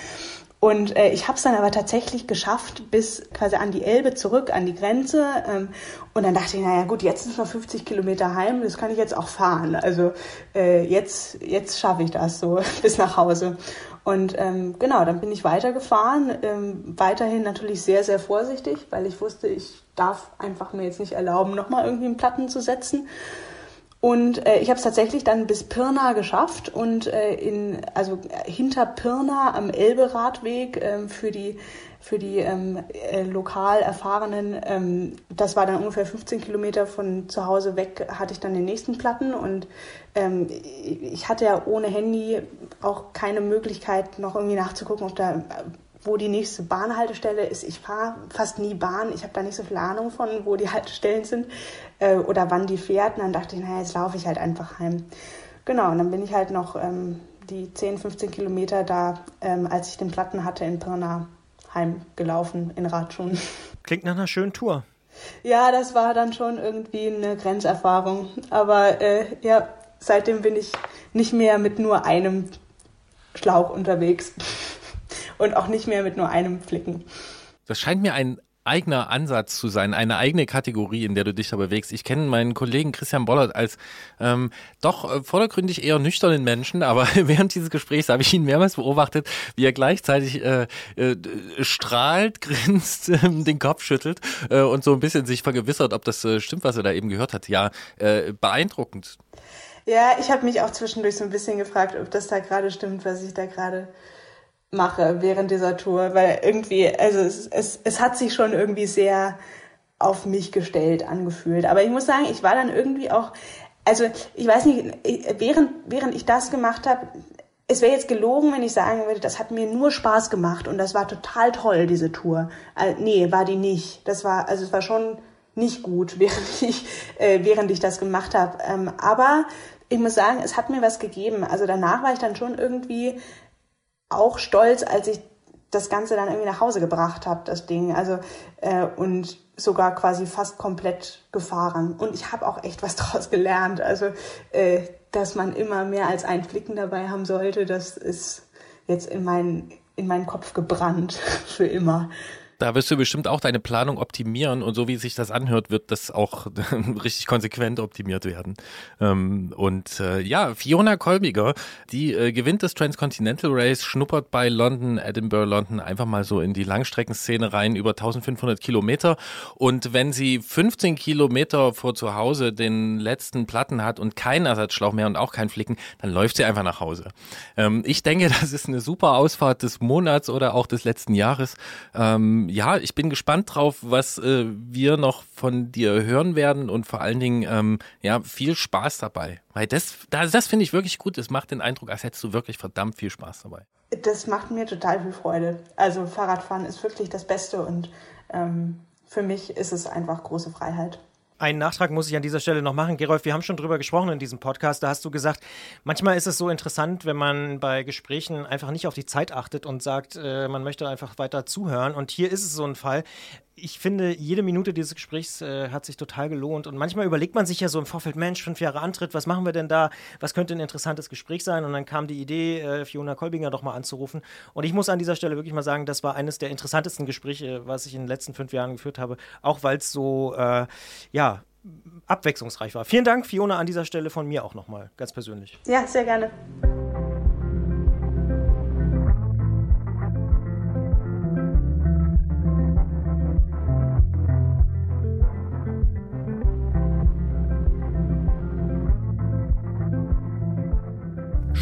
Und äh, ich habe es dann aber tatsächlich geschafft bis quasi an die Elbe zurück, an die Grenze. Ähm, und dann dachte ich, naja gut, jetzt sind wir 50 Kilometer heim, das kann ich jetzt auch fahren. Also äh, jetzt, jetzt schaffe ich das so (laughs) bis nach Hause. Und ähm, genau, dann bin ich weitergefahren, ähm, weiterhin natürlich sehr, sehr vorsichtig, weil ich wusste, ich darf einfach mir jetzt nicht erlauben, nochmal irgendwie einen Platten zu setzen. Und äh, ich habe es tatsächlich dann bis Pirna geschafft und äh, in also hinter Pirna am Elbe-Radweg äh, für die für die ähm, äh, lokal erfahrenen, ähm, das war dann ungefähr 15 Kilometer von zu Hause weg, hatte ich dann den nächsten Platten und ähm, ich hatte ja ohne Handy auch keine Möglichkeit, noch irgendwie nachzugucken, ob da wo die nächste Bahnhaltestelle ist. Ich fahre fast nie Bahn. Ich habe da nicht so viel Ahnung von, wo die (laughs) Haltestellen sind äh, oder wann die fährt. Und dann dachte ich, naja, jetzt laufe ich halt einfach heim. Genau, und dann bin ich halt noch ähm, die 10, 15 Kilometer da, ähm, als ich den Platten hatte, in Pirna heimgelaufen in Radschuhen. Klingt nach einer schönen Tour. Ja, das war dann schon irgendwie eine Grenzerfahrung. Aber äh, ja, seitdem bin ich nicht mehr mit nur einem Schlauch unterwegs (laughs) und auch nicht mehr mit nur einem Flicken. Das scheint mir ein eigener Ansatz zu sein, eine eigene Kategorie, in der du dich da bewegst. Ich kenne meinen Kollegen Christian Bollert als ähm, doch äh, vordergründig eher nüchternen Menschen, aber (laughs) während dieses Gesprächs habe ich ihn mehrmals beobachtet, wie er gleichzeitig äh, äh, strahlt, (laughs) grinst, äh, den Kopf schüttelt äh, und so ein bisschen sich vergewissert, ob das äh, stimmt, was er da eben gehört hat. Ja, äh, beeindruckend. Ja, ich habe mich auch zwischendurch so ein bisschen gefragt, ob das da gerade stimmt, was ich da gerade mache während dieser Tour, weil irgendwie, also es, es, es hat sich schon irgendwie sehr auf mich gestellt angefühlt. Aber ich muss sagen, ich war dann irgendwie auch, also ich weiß nicht, während, während ich das gemacht habe, es wäre jetzt gelogen, wenn ich sagen würde, das hat mir nur Spaß gemacht und das war total toll, diese Tour. Äh, nee, war die nicht. Das war, also es war schon nicht gut, (laughs) während ich, äh, während ich das gemacht habe. Ähm, aber ich muss sagen, es hat mir was gegeben. Also danach war ich dann schon irgendwie auch stolz, als ich das Ganze dann irgendwie nach Hause gebracht habe, das Ding. Also äh, und sogar quasi fast komplett gefahren. Und ich habe auch echt was (laughs) draus gelernt. Also äh, dass man immer mehr als ein Flicken dabei haben sollte, das ist jetzt in meinen in meinen Kopf gebrannt (laughs) für immer. Da wirst du bestimmt auch deine Planung optimieren und so wie sich das anhört, wird das auch (laughs) richtig konsequent optimiert werden. Ähm, und äh, ja, Fiona Kolbiger, die äh, gewinnt das Transcontinental Race, schnuppert bei London, Edinburgh, London einfach mal so in die Langstreckenszene rein, über 1500 Kilometer. Und wenn sie 15 Kilometer vor zu Hause den letzten Platten hat und keinen Ersatzschlauch mehr und auch keinen Flicken, dann läuft sie einfach nach Hause. Ähm, ich denke, (laughs) das ist eine super Ausfahrt des Monats oder auch des letzten Jahres. Ähm, ja, ich bin gespannt drauf, was äh, wir noch von dir hören werden und vor allen Dingen, ähm, ja, viel Spaß dabei. Weil das, das, das finde ich wirklich gut. Es macht den Eindruck, als hättest du wirklich verdammt viel Spaß dabei. Das macht mir total viel Freude. Also Fahrradfahren ist wirklich das Beste und ähm, für mich ist es einfach große Freiheit. Einen Nachtrag muss ich an dieser Stelle noch machen. Gerolf, wir haben schon drüber gesprochen in diesem Podcast. Da hast du gesagt, manchmal ist es so interessant, wenn man bei Gesprächen einfach nicht auf die Zeit achtet und sagt, äh, man möchte einfach weiter zuhören. Und hier ist es so ein Fall ich finde, jede Minute dieses Gesprächs äh, hat sich total gelohnt. Und manchmal überlegt man sich ja so im Vorfeld, Mensch, fünf Jahre Antritt, was machen wir denn da? Was könnte ein interessantes Gespräch sein? Und dann kam die Idee, äh, Fiona Kolbinger doch mal anzurufen. Und ich muss an dieser Stelle wirklich mal sagen, das war eines der interessantesten Gespräche, was ich in den letzten fünf Jahren geführt habe. Auch weil es so, äh, ja, abwechslungsreich war. Vielen Dank, Fiona, an dieser Stelle von mir auch nochmal, ganz persönlich. Ja, sehr gerne.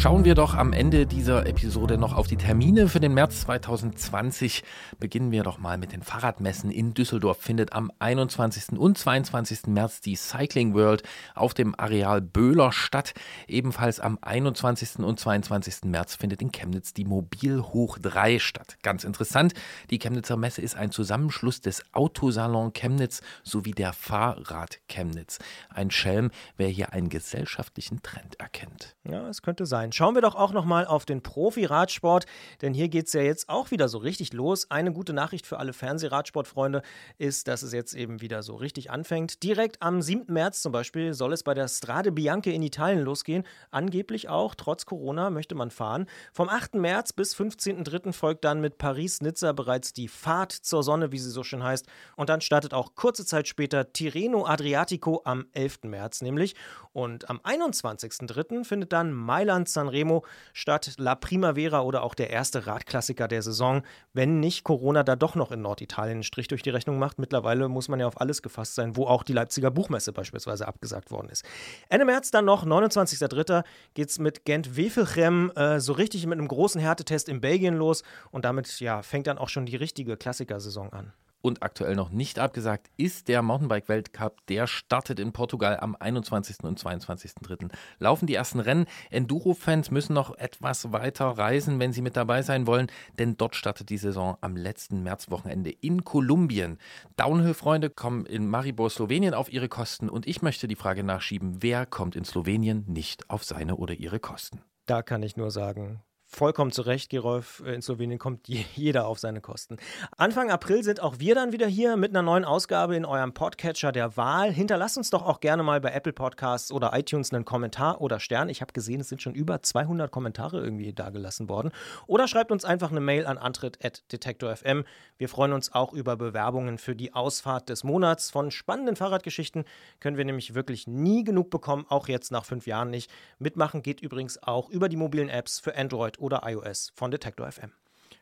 Schauen wir doch am Ende dieser Episode noch auf die Termine für den März 2020. Beginnen wir doch mal mit den Fahrradmessen in Düsseldorf. Findet am 21. und 22. März die Cycling World auf dem Areal Böhler statt. Ebenfalls am 21. und 22. März findet in Chemnitz die Mobil Hoch 3 statt. Ganz interessant, die Chemnitzer Messe ist ein Zusammenschluss des Autosalon Chemnitz sowie der Fahrrad Chemnitz. Ein Schelm, wer hier einen gesellschaftlichen Trend erkennt. Ja, es könnte sein. Schauen wir doch auch nochmal auf den Profi-Radsport, denn hier geht es ja jetzt auch wieder so richtig los. Eine gute Nachricht für alle Fernsehradsportfreunde ist, dass es jetzt eben wieder so richtig anfängt. Direkt am 7. März zum Beispiel soll es bei der Strade Bianche in Italien losgehen. Angeblich auch, trotz Corona möchte man fahren. Vom 8. März bis 15.03. folgt dann mit Paris-Nizza bereits die Fahrt zur Sonne, wie sie so schön heißt. Und dann startet auch kurze Zeit später Tirreno Adriatico am 11. März nämlich. Und am 21.03. findet dann Mailand San Sanremo statt La Primavera oder auch der erste Radklassiker der Saison, wenn nicht Corona da doch noch in Norditalien einen Strich durch die Rechnung macht. Mittlerweile muss man ja auf alles gefasst sein, wo auch die Leipziger Buchmesse beispielsweise abgesagt worden ist. Ende März dann noch, 29.03. geht es mit Gent-Wevelgem äh, so richtig mit einem großen Härtetest in Belgien los und damit ja, fängt dann auch schon die richtige Klassikersaison an und aktuell noch nicht abgesagt ist der Mountainbike-Weltcup. Der startet in Portugal am 21. und 22.3. Laufen die ersten Rennen. Enduro-Fans müssen noch etwas weiter reisen, wenn sie mit dabei sein wollen, denn dort startet die Saison am letzten Märzwochenende in Kolumbien. Downhill-Freunde kommen in Maribor, Slowenien auf ihre Kosten und ich möchte die Frage nachschieben, wer kommt in Slowenien nicht auf seine oder ihre Kosten? Da kann ich nur sagen, vollkommen zu Recht, Gerolf. Äh, in Slowenien kommt (laughs) jeder auf seine Kosten. Anfang April sind auch wir dann wieder hier mit einer neuen Ausgabe in eurem Podcatcher der Wahl. Hinterlasst uns doch auch gerne mal bei Apple Podcasts oder iTunes einen Kommentar oder Stern. Ich habe gesehen, es sind schon über 200 Kommentare irgendwie dagelassen worden. Oder schreibt uns einfach eine Mail an antritt.detektor.fm. Wir freuen uns auch über Bewerbungen für die Ausfahrt des Monats. Von spannenden Fahrradgeschichten können wir nämlich wirklich nie genug bekommen, auch jetzt nach fünf Jahren nicht. Mitmachen geht übrigens auch über die mobilen Apps für Android oder iOS von Detektor FM.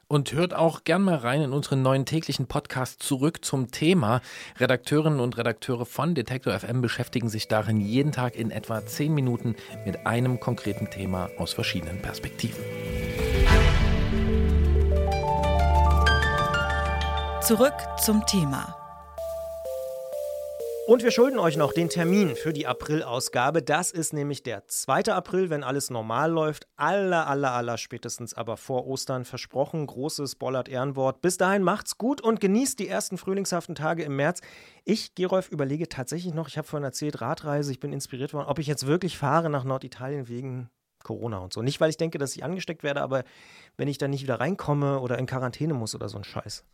Und hört auch gern mal rein in unseren neuen täglichen Podcast zurück zum Thema. Redakteurinnen und Redakteure von Detektor FM beschäftigen sich darin jeden Tag in etwa zehn Minuten mit einem konkreten Thema aus verschiedenen Perspektiven. Zurück zum Thema. Und wir schulden euch noch den Termin für die April-Ausgabe. Das ist nämlich der 2. April, wenn alles normal läuft. Aller, aller, aller spätestens aber vor Ostern versprochen. Großes Bollert-Ehrenwort. Bis dahin macht's gut und genießt die ersten frühlingshaften Tage im März. Ich, Gerolf, überlege tatsächlich noch, ich habe vorhin erzählt, Radreise, ich bin inspiriert worden, ob ich jetzt wirklich fahre nach Norditalien wegen Corona und so. Nicht, weil ich denke, dass ich angesteckt werde, aber wenn ich da nicht wieder reinkomme oder in Quarantäne muss oder so ein Scheiß.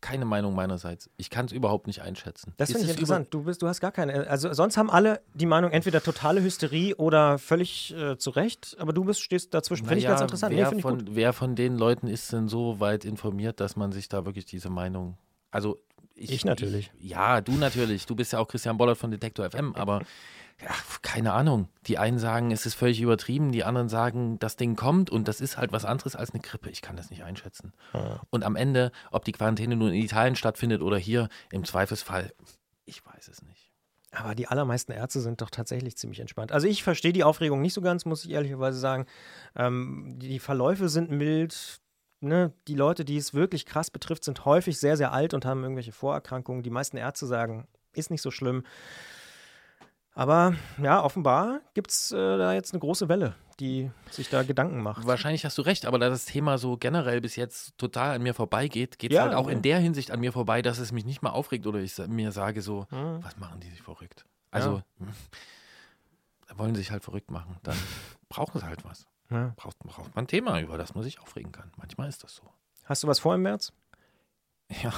Keine Meinung meinerseits. Ich kann es überhaupt nicht einschätzen. Das finde ich es interessant. Du, bist, du hast gar keine. Also sonst haben alle die Meinung entweder totale Hysterie oder völlig äh, zu Recht, aber du bist, stehst dazwischen. Finde ich Naja, ganz interessant. Nee, Wer, ich gut. von, wer von den Leuten ist denn so weit informiert, dass man sich da wirklich diese Meinung. Also ich, Ich natürlich. Ich, ja, du natürlich. Du bist ja auch Christian Bollert von Detektor FM, aber ja, keine Ahnung. Die einen sagen, es ist völlig übertrieben, die anderen sagen, das Ding kommt und das ist halt was anderes als eine Grippe. Ich kann das nicht einschätzen. Und am Ende, ob die Quarantäne nun in Italien stattfindet oder hier, im Zweifelsfall, ich weiß es nicht. Aber die allermeisten Ärzte sind doch tatsächlich ziemlich entspannt. Also ich verstehe die Aufregung nicht so ganz, muss ich ehrlicherweise sagen. Ähm, die Verläufe sind mild. Ne? Die Leute, die es wirklich krass betrifft, sind häufig sehr, sehr alt und haben irgendwelche Vorerkrankungen. Die meisten Ärzte sagen, ist nicht so schlimm. Aber ja, offenbar gibt es äh, da jetzt eine große Welle, die sich da Gedanken macht. Wahrscheinlich hast du recht, aber da das Thema so generell bis jetzt total an mir vorbeigeht, geht es Ja, halt auch ja. in der Hinsicht an mir vorbei, dass es mich nicht mal aufregt oder ich mir sage so, Hm. was machen die sich verrückt? Also, hm, da wollen sie sich halt verrückt machen. Dann (laughs) brauchen sie halt was. Ja. Braucht, braucht man ein Thema, über das man sich aufregen kann. Manchmal ist das so. Hast du was vor im März? Ja.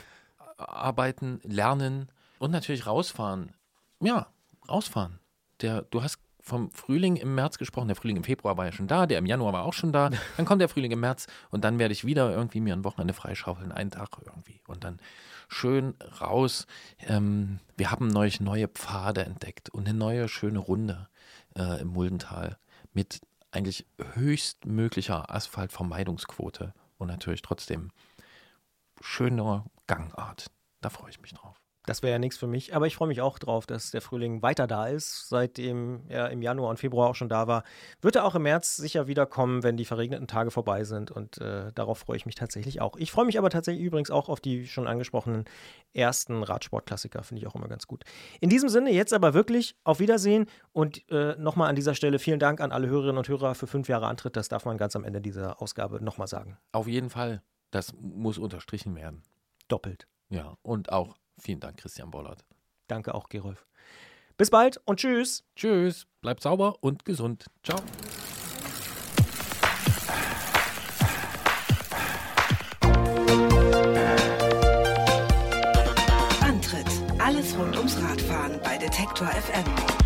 (laughs) Arbeiten, lernen und natürlich rausfahren. Ja, rausfahren. Der, du hast vom Frühling im März gesprochen. Der Frühling im Februar war ja schon da, der im Januar war auch schon da. (laughs) Dann kommt der Frühling im März und dann werde ich wieder irgendwie mir ein Wochenende freischaufeln, einen Tag irgendwie. Und dann schön raus. Ähm, wir haben neulich neue Pfade entdeckt und eine neue schöne Runde äh, im Muldental mit eigentlich höchstmöglicher Asphaltvermeidungsquote und natürlich trotzdem schöner Gangart. Da freue ich mich drauf. Das wäre ja nichts für mich, aber ich freue mich auch drauf, dass der Frühling weiter da ist. Seitdem er im Januar und Februar auch schon da war, wird er auch im März sicher wiederkommen, wenn die verregneten Tage vorbei sind. Und äh, darauf freue ich mich tatsächlich auch. Ich freue mich aber tatsächlich übrigens auch auf die schon angesprochenen ersten Radsportklassiker. Finde ich auch immer ganz gut. In diesem Sinne, jetzt aber wirklich auf Wiedersehen und äh, nochmal an dieser Stelle vielen Dank an alle Hörerinnen und Hörer für fünf Jahre Antritt. Das darf man ganz am Ende dieser Ausgabe nochmal sagen. Auf jeden Fall. Das muss unterstrichen werden. Doppelt. Ja, und auch vielen Dank, Christian Bollert. Danke auch, Gerolf. Bis bald und tschüss. Tschüss. Bleibt sauber und gesund. Ciao. Antritt: Alles rund ums Radfahren bei Detektor FM.